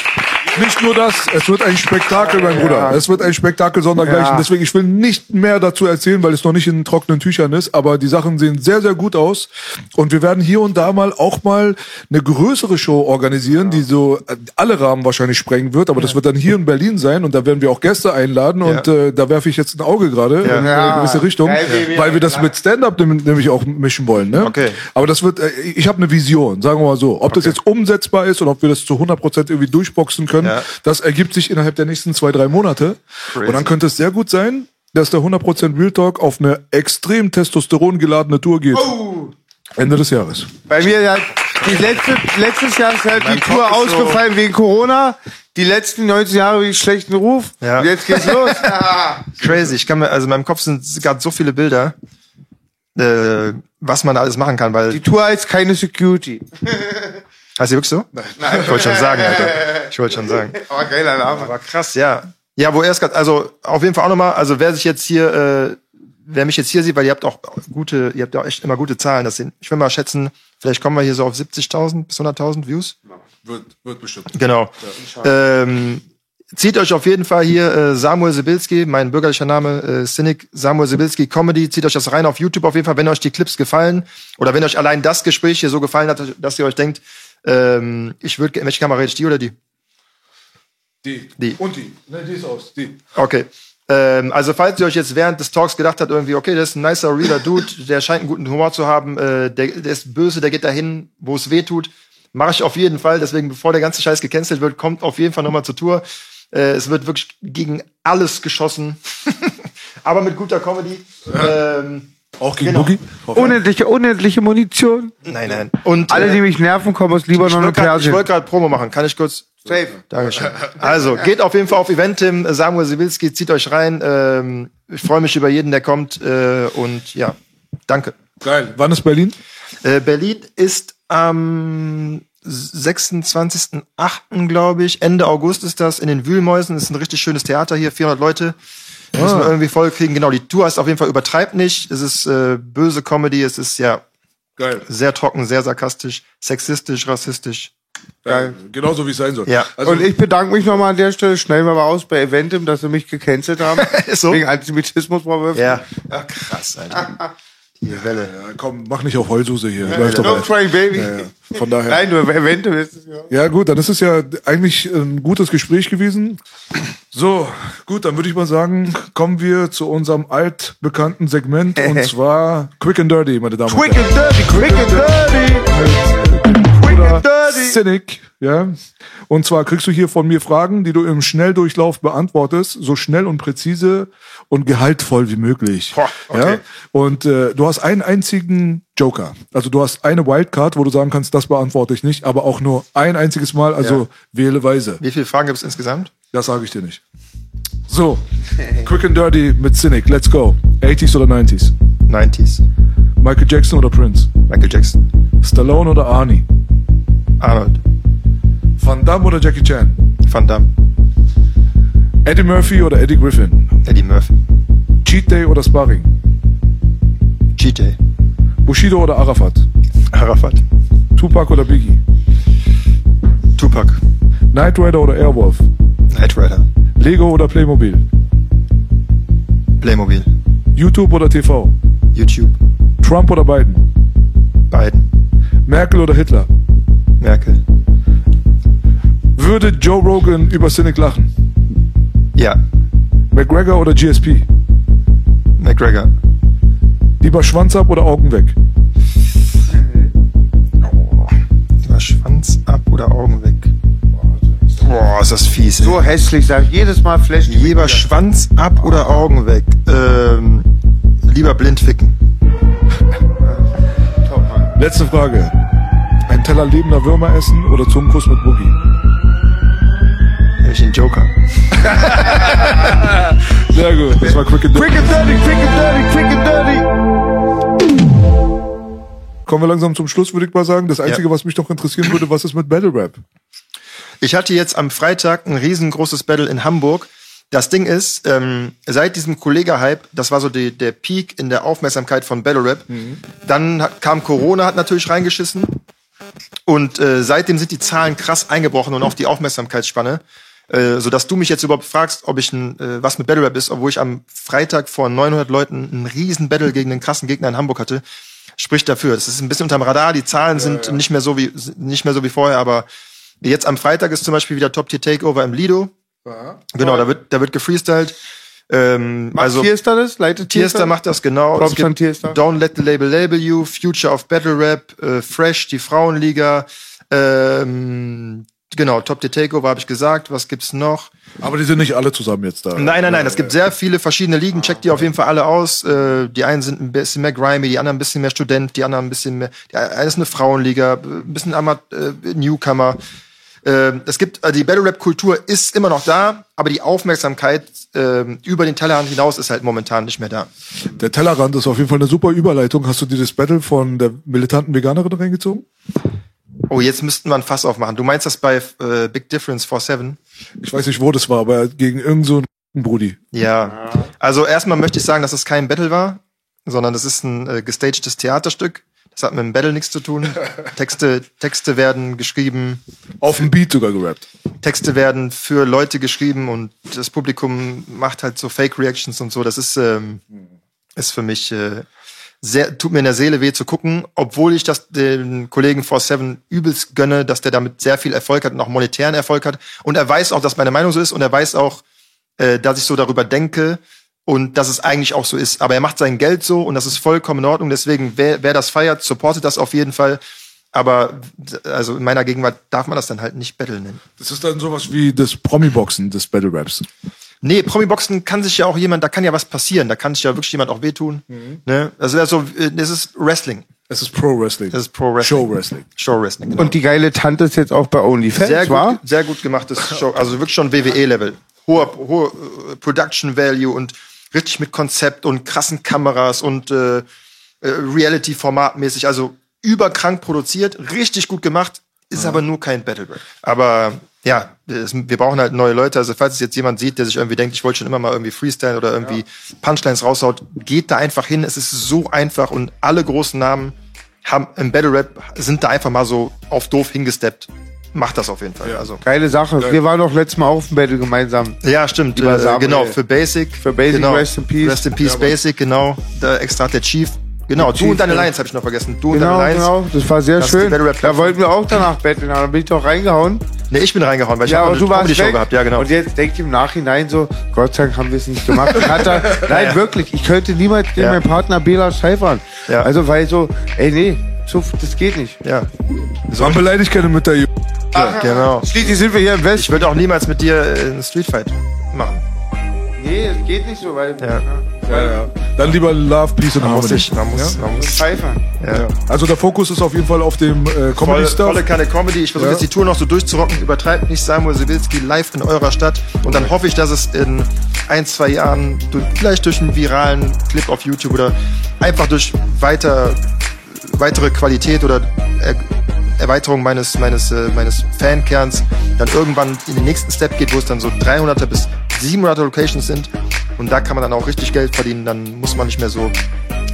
Nicht nur das, es wird ein Spektakel, mein Bruder. Es wird ein Spektakel sondergleichen. Ja. Deswegen, ich will nicht mehr dazu erzählen, weil es noch nicht in trockenen Tüchern ist, aber die Sachen sehen sehr, sehr gut aus. Und wir werden hier und da mal auch mal eine größere Show organisieren, die so äh, alle Rahmen wahrscheinlich sprengen wird, aber das wird dann hier in Berlin sein und da werden wir auch Gäste einladen und äh, da werfe ich jetzt ein Auge gerade in eine gewisse Richtung, weil wir das mit Stand-Up nämlich auch mischen wollen. Ne? Okay. Aber das wird, äh, ich habe eine Vision, sagen wir mal so. Ob das jetzt umsetzbar ist und ob wir das zu 100% irgendwie durchboxen können, Ja. das ergibt sich innerhalb der nächsten zwei, drei Monate. Und dann könnte es sehr gut sein, dass der 100% Real Talk auf eine extrem testosteron geladene Tour geht. Oh. Ende des Jahres. Bei mir ja, die letzte, letztes Jahr ist halt die Tour ist so- ausgefallen wegen Corona. Die letzten 19 Jahre wegen schlechten Ruf. Ja. Und jetzt geht's los. Crazy. Ich kann mir, also in meinem Kopf sind gerade so viele Bilder, äh, was man da alles machen kann, weil Die Tour heißt keine Security. Heißt die wirklich so? Nein. Ich wollte schon sagen, Alter. Ich wollte schon sagen. Aber geiler Name. Aber krass, ja. Ja, wo er es gerade, also auf jeden Fall auch nochmal, also wer sich jetzt hier, äh, wer mich jetzt hier sieht, weil ihr habt auch gute, ihr habt ja auch echt immer gute Zahlen. Das sind, ich will mal schätzen, vielleicht kommen wir hier so auf 70.000 bis 100.000 Views. Wird, wird bestimmt. Genau. ähm, zieht euch auf jeden Fall hier äh, Samuel Sibilski, mein bürgerlicher Name, äh, Cynic Samuel Sibilski Comedy. Zieht euch das rein auf YouTube auf jeden Fall, wenn euch die Clips gefallen oder wenn euch allein das Gespräch hier so gefallen hat, dass ihr euch denkt, ähm, ich würde, welche Kamera rede ich, die oder die? Die. Die. Und die. Ne, die ist aus. Die. Okay. Ähm, also falls ihr euch jetzt während des Talks gedacht habt, irgendwie, okay, das ist ein nicer, realer Dude, der scheint einen guten Humor zu haben, äh, der, der ist böse, der geht dahin, wo es weh tut, mache ich auf jeden Fall. Deswegen, bevor der ganze Scheiß gecancelt wird, kommt auf jeden Fall nochmal zur Tour. Äh, es wird wirklich gegen alles geschossen, aber mit guter Comedy. Ähm, Auch gegen Genau. Boogie? Unendliche, unendliche Munition. nein, nein. Und Alle, äh, die mich nerven, kommen aus Libanon und grad- ich Persien. wollte gerade Promo machen. Kann ich kurz? Safe. Dankeschön. Also, geht auf jeden Fall auf Eventim, Samuel Sibilski, zieht euch rein. Ähm, ich freue mich über jeden, der kommt. Äh, und ja, danke. Geil. Wann ist Berlin? Äh, Berlin ist am 26.08., glaube ich. Ende August ist das in den Wühlmäusen. Das ist ein richtig schönes Theater hier, 400 Leute. Müssen wir irgendwie voll kriegen. Genau, die Tour heißt auf jeden Fall übertreibt nicht. Es ist äh, böse Comedy. Es ist ja Geil. sehr trocken, sehr sarkastisch, sexistisch, rassistisch. Geil. Genauso wie es sein soll. Ja. Also, Und ich bedanke mich nochmal an der Stelle, schnell mal aus bei Eventim, dass sie mich gecancelt haben. So? Wegen Antisemitismusvorwürfen. Ja. Ach, krass, Alter. Die Welle. Ja, komm, mach nicht auf Heulsuse hier. Läuft doch No mal. crying baby. Ja, ja. Von daher. Nein, du eventuell ist es ja. Ja, gut, dann ist es ja eigentlich ein gutes Gespräch gewesen. So, gut, dann würde ich mal sagen, kommen wir zu unserem altbekannten Segment und zwar Quick and Dirty, meine Damen und Quick Herren. and dirty, quick and dirty. Quick and dirty. Cynic, ja. Und zwar kriegst du hier von mir Fragen, die du im Schnelldurchlauf beantwortest, so schnell und präzise und gehaltvoll wie möglich. Boah, okay. ja? Und äh, du hast einen einzigen Joker. Also du hast eine Wildcard, wo du sagen kannst, das beantworte ich nicht, aber auch nur ein einziges Mal, also Ja. wähle weise. Wie viele Fragen gibt es insgesamt? Das sage ich dir nicht. So, Quick and Dirty mit Cynic, let's go. 80s oder 90s? 90s. Michael Jackson oder Prince? Michael Jackson. Stallone oder Arnie? Arnold. Van Damme oder Jackie Chan? Van Damme. Eddie Murphy oder Eddie Griffin? Eddie Murphy. Cheat Day oder Sparring? GJ. Bushido oder Arafat? Arafat. Tupac oder Biggie? Tupac. Knight Rider oder Airwolf? Knight Rider. Lego oder Playmobil? Playmobil. YouTube oder TV? YouTube. Trump oder Biden? Biden. Merkel oder Hitler? Merkel. Würde Joe Rogan über Cynic lachen? Ja. McGregor oder GSP? McGregor. Lieber Schwanz ab oder Augen weg? Lieber Schwanz ab oder Augen weg? Boah, ist das fies. So hässlich, sag ich jedes Mal Flash. Lieber Schwanz ab oder Augen weg? Ähm, lieber blind ficken. Letzte Frage. Ein Teller lebender Würmer essen oder Zungenkuss mit Boogie? Hätte ich den Joker. Sehr gut. Das war Quick and Dirty. Quick and dirty, quick and dirty, quick and dirty. Kommen wir langsam zum Schluss, würde ich mal sagen. Das Einzige, Ja. was mich noch interessieren würde, was ist mit Battle Rap? Ich hatte jetzt am Freitag ein riesengroßes Battle in Hamburg. Das Ding ist, ähm, seit diesem Kollega-Hype, das war so die, der Peak in der Aufmerksamkeit von Battle Rap. Dann hat, kam Corona, hat natürlich reingeschissen. Und äh, seitdem sind die Zahlen krass eingebrochen und auch die Aufmerksamkeitsspanne. Äh, sodass du mich jetzt überhaupt fragst, ob ich ein, äh, was mit Battle Rap ist, obwohl ich am Freitag vor 900 Leuten einen riesen Battle gegen einen krassen Gegner in Hamburg hatte, spricht dafür. Das ist ein bisschen unterm Radar, die Zahlen sind nicht mehr so wie nicht mehr so wie vorher, aber Jetzt am Freitag ist zum Beispiel wieder Top Tier Takeover im Lido. Genau, da wird, da wird gefreestylt. Ähm, Macht also Tierstar das? Leitet Tierstar macht das genau. Props Es gibt an Tierstar. Don't Let the Label Label You, Future of Battle Rap, äh, Fresh, die Frauenliga. Ähm, genau, Top Tier Takeover habe ich gesagt. Was gibt's noch? Aber die sind nicht alle zusammen jetzt da. Nein, nein, nein. Es gibt sehr viele verschiedene Ligen. Checkt die auf jeden Fall alle aus. Äh, die einen sind ein bisschen mehr grimy, die anderen ein bisschen mehr Student, die anderen ein bisschen mehr. Die eine ist eine Frauenliga, ein bisschen Amat äh, Newcomer. Äh, es gibt äh, die Battle Rap Kultur ist immer noch da, aber die Aufmerksamkeit äh, über den Tellerrand hinaus ist halt momentan nicht mehr da. Der Tellerrand ist auf jeden Fall eine super Überleitung. Hast du dir das Battle von der militanten Veganerin reingezogen? Oh, jetzt müssten wir ein Fass aufmachen. Du meinst das bei äh, Big Difference 4-7? Ich weiß nicht, wo das war, aber gegen irgend so Brudi. Ja. Also erstmal möchte ich sagen, dass es kein Battle war, sondern das ist ein äh, gestagtes Theaterstück. Das hat mit dem Battle nichts zu tun. Texte, Texte werden geschrieben, Auf dem Beat sogar gerappt. Texte werden für Leute geschrieben und das Publikum macht halt so Fake Reactions und so. Das ist, ähm, ist für mich äh, sehr, tut mir in der Seele weh zu gucken, obwohl ich das den Kollegen 4-7 übelst gönne, dass der damit sehr viel Erfolg hat und auch monetären Erfolg hat. Und er weiß auch, dass meine Meinung so ist und er weiß auch, äh, dass ich so darüber denke und dass es eigentlich auch so ist. Aber er macht sein Geld so und das ist vollkommen in Ordnung. Deswegen, wer, wer das feiert, supportet das auf jeden Fall. Aber also in meiner Gegenwart darf man das dann halt nicht Battle nennen. Das ist dann sowas wie das Promi-Boxen des Battle Raps. Nee, Promi-Boxen kann sich ja auch jemand, da kann ja was passieren. Da kann sich ja wirklich jemand auch wehtun. Ne? Also, das ist Wrestling. Es ist Pro-Wrestling. Das ist Pro-Wrestling. Show-Wrestling. Show-Wrestling, genau. Und die geile Tante ist jetzt auch bei OnlyFans, sehr war? gut, sehr gut gemachtes Show. Also wirklich schon WWE-Level. Hoher, hoher äh, Production Value und richtig mit Konzept und krassen Kameras und äh, äh, Reality-Format-mäßig. Also überkrank produziert, richtig gut gemacht, ist aber nur kein Battle Rap. Aber ja, es, wir brauchen halt neue Leute. Also falls es jetzt jemand sieht, der sich irgendwie denkt, ich wollte schon immer mal irgendwie Freestyle oder irgendwie Punchlines raushaut, geht da einfach hin. Es ist so einfach und alle großen Namen haben im Battle Rap sind da einfach mal so auf doof hingesteppt. Macht das auf jeden Fall. Also Geile Sache. Wir waren doch letztes Mal auf dem Battle gemeinsam. ja, stimmt. Äh, genau, für Basic. Für Basic, genau. Rest in Peace. Rest in Peace, Basic, genau. Da extra hat der Chief Genau, du und deine Chief, Lions habe ich noch vergessen. Du und Genau, deine Lions. genau, das war sehr Das schön. Da wollten wir auch danach betteln, aber dann bin ich doch reingehauen. Nee, ich bin reingehauen, weil ich Ja, habe und eine du warst weg. gehabt. Ja, genau. Und jetzt denkt im Nachhinein so, Gott sei Dank haben wir es nicht gemacht. Und hat er, nein, wirklich, ich könnte niemals gegen Ja. meinen Partner Bela scheifern. Ja. Also, weil so, ey, nee, so, das geht nicht. ja, Man beleidigt keine Mütter. Ju- genau. Schließlich sind wir hier im Ich Westen. würde auch niemals mit dir äh, einen Streetfight machen. Nee, es geht nicht so, weil, Ja. Ja, ja. Dann lieber Love, Peace and Man muss Harmony. sich, man muss, man muss. Pfeifern. Ja. Also der Fokus ist auf jeden Fall auf dem äh, Volle, Comedy-Stuff. volle keine Comedy. Ich versuche Ja. jetzt die Tour noch so durchzurocken. Übertreibt nicht Samuel Sibilski live in eurer Stadt. Und dann hoffe ich, dass es in ein, zwei Jahren, durch, vielleicht durch einen viralen Clip auf YouTube oder einfach durch weiter, weitere Qualität oder er, Erweiterung meines, meines, äh, meines Fankerns dann irgendwann in den nächsten Step geht, wo es dann so 300er bis 700er Locations sind. Und da kann man dann auch richtig Geld verdienen. Dann muss man nicht mehr so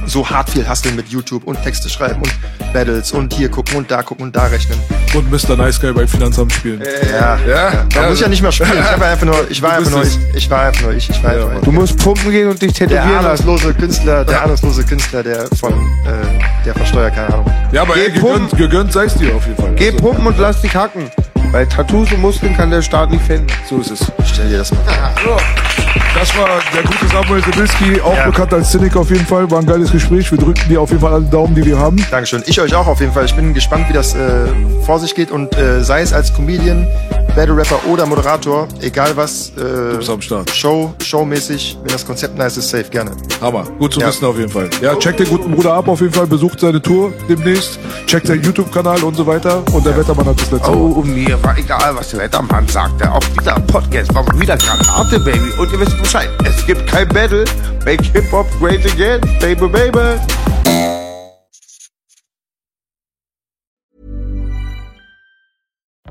so hart viel hasseln mit YouTube und Texte schreiben und Battles und hier gucken und da gucken und da rechnen. Und Mr. Nice Guy bei Finanzamt spielen. Ja, ja. Man muss ja nicht mehr spielen. Ich, hab einfach nur, ich war einfach nur, ich, ich war einfach nur ich. Ich war einfach nur Du musst pumpen gehen und dich der tätowieren lassen. ahnungslose Künstler, der ahnungslose Künstler, der von, äh, der von Steuer, keine Ahnung. Ja, aber ey, Geh gegönnt, pumpen. gegönnt sei es dir auf jeden Fall. Geh Also, pumpen und lass dich hacken. Weil Tattoos und Muskeln kann der Staat nicht finden. So ist es. Stell dir das mal vor. Das war der gute Samuel Sibilski, auch Ja. bekannt als Cynic auf jeden Fall. War ein geiles Gespräch. Wir drücken dir auf jeden Fall alle Daumen, die wir haben. Dankeschön. Ich euch auch auf jeden Fall. Ich bin gespannt, wie das äh, vor sich geht und äh, sei es als Comedian, Battle Rapper oder Moderator, egal was, äh, bist am Start. Show, showmäßig, wenn das Konzept nice ist, safe, gerne. Hammer. Gut zu Ja. wissen auf jeden Fall. Ja, checkt den guten Bruder ab auf jeden Fall. Besucht seine Tour demnächst. Checkt seinen YouTube-Kanal und so weiter. Und der Wettermann hat das letzte Wort. Oh, mir war egal, was der Wettermann sagte. Auf dieser Podcast war mal wieder Granate, Baby. Und ihr wisst Bescheid. Es gibt kein Battle. Make Hip-Hop great again, baby, baby.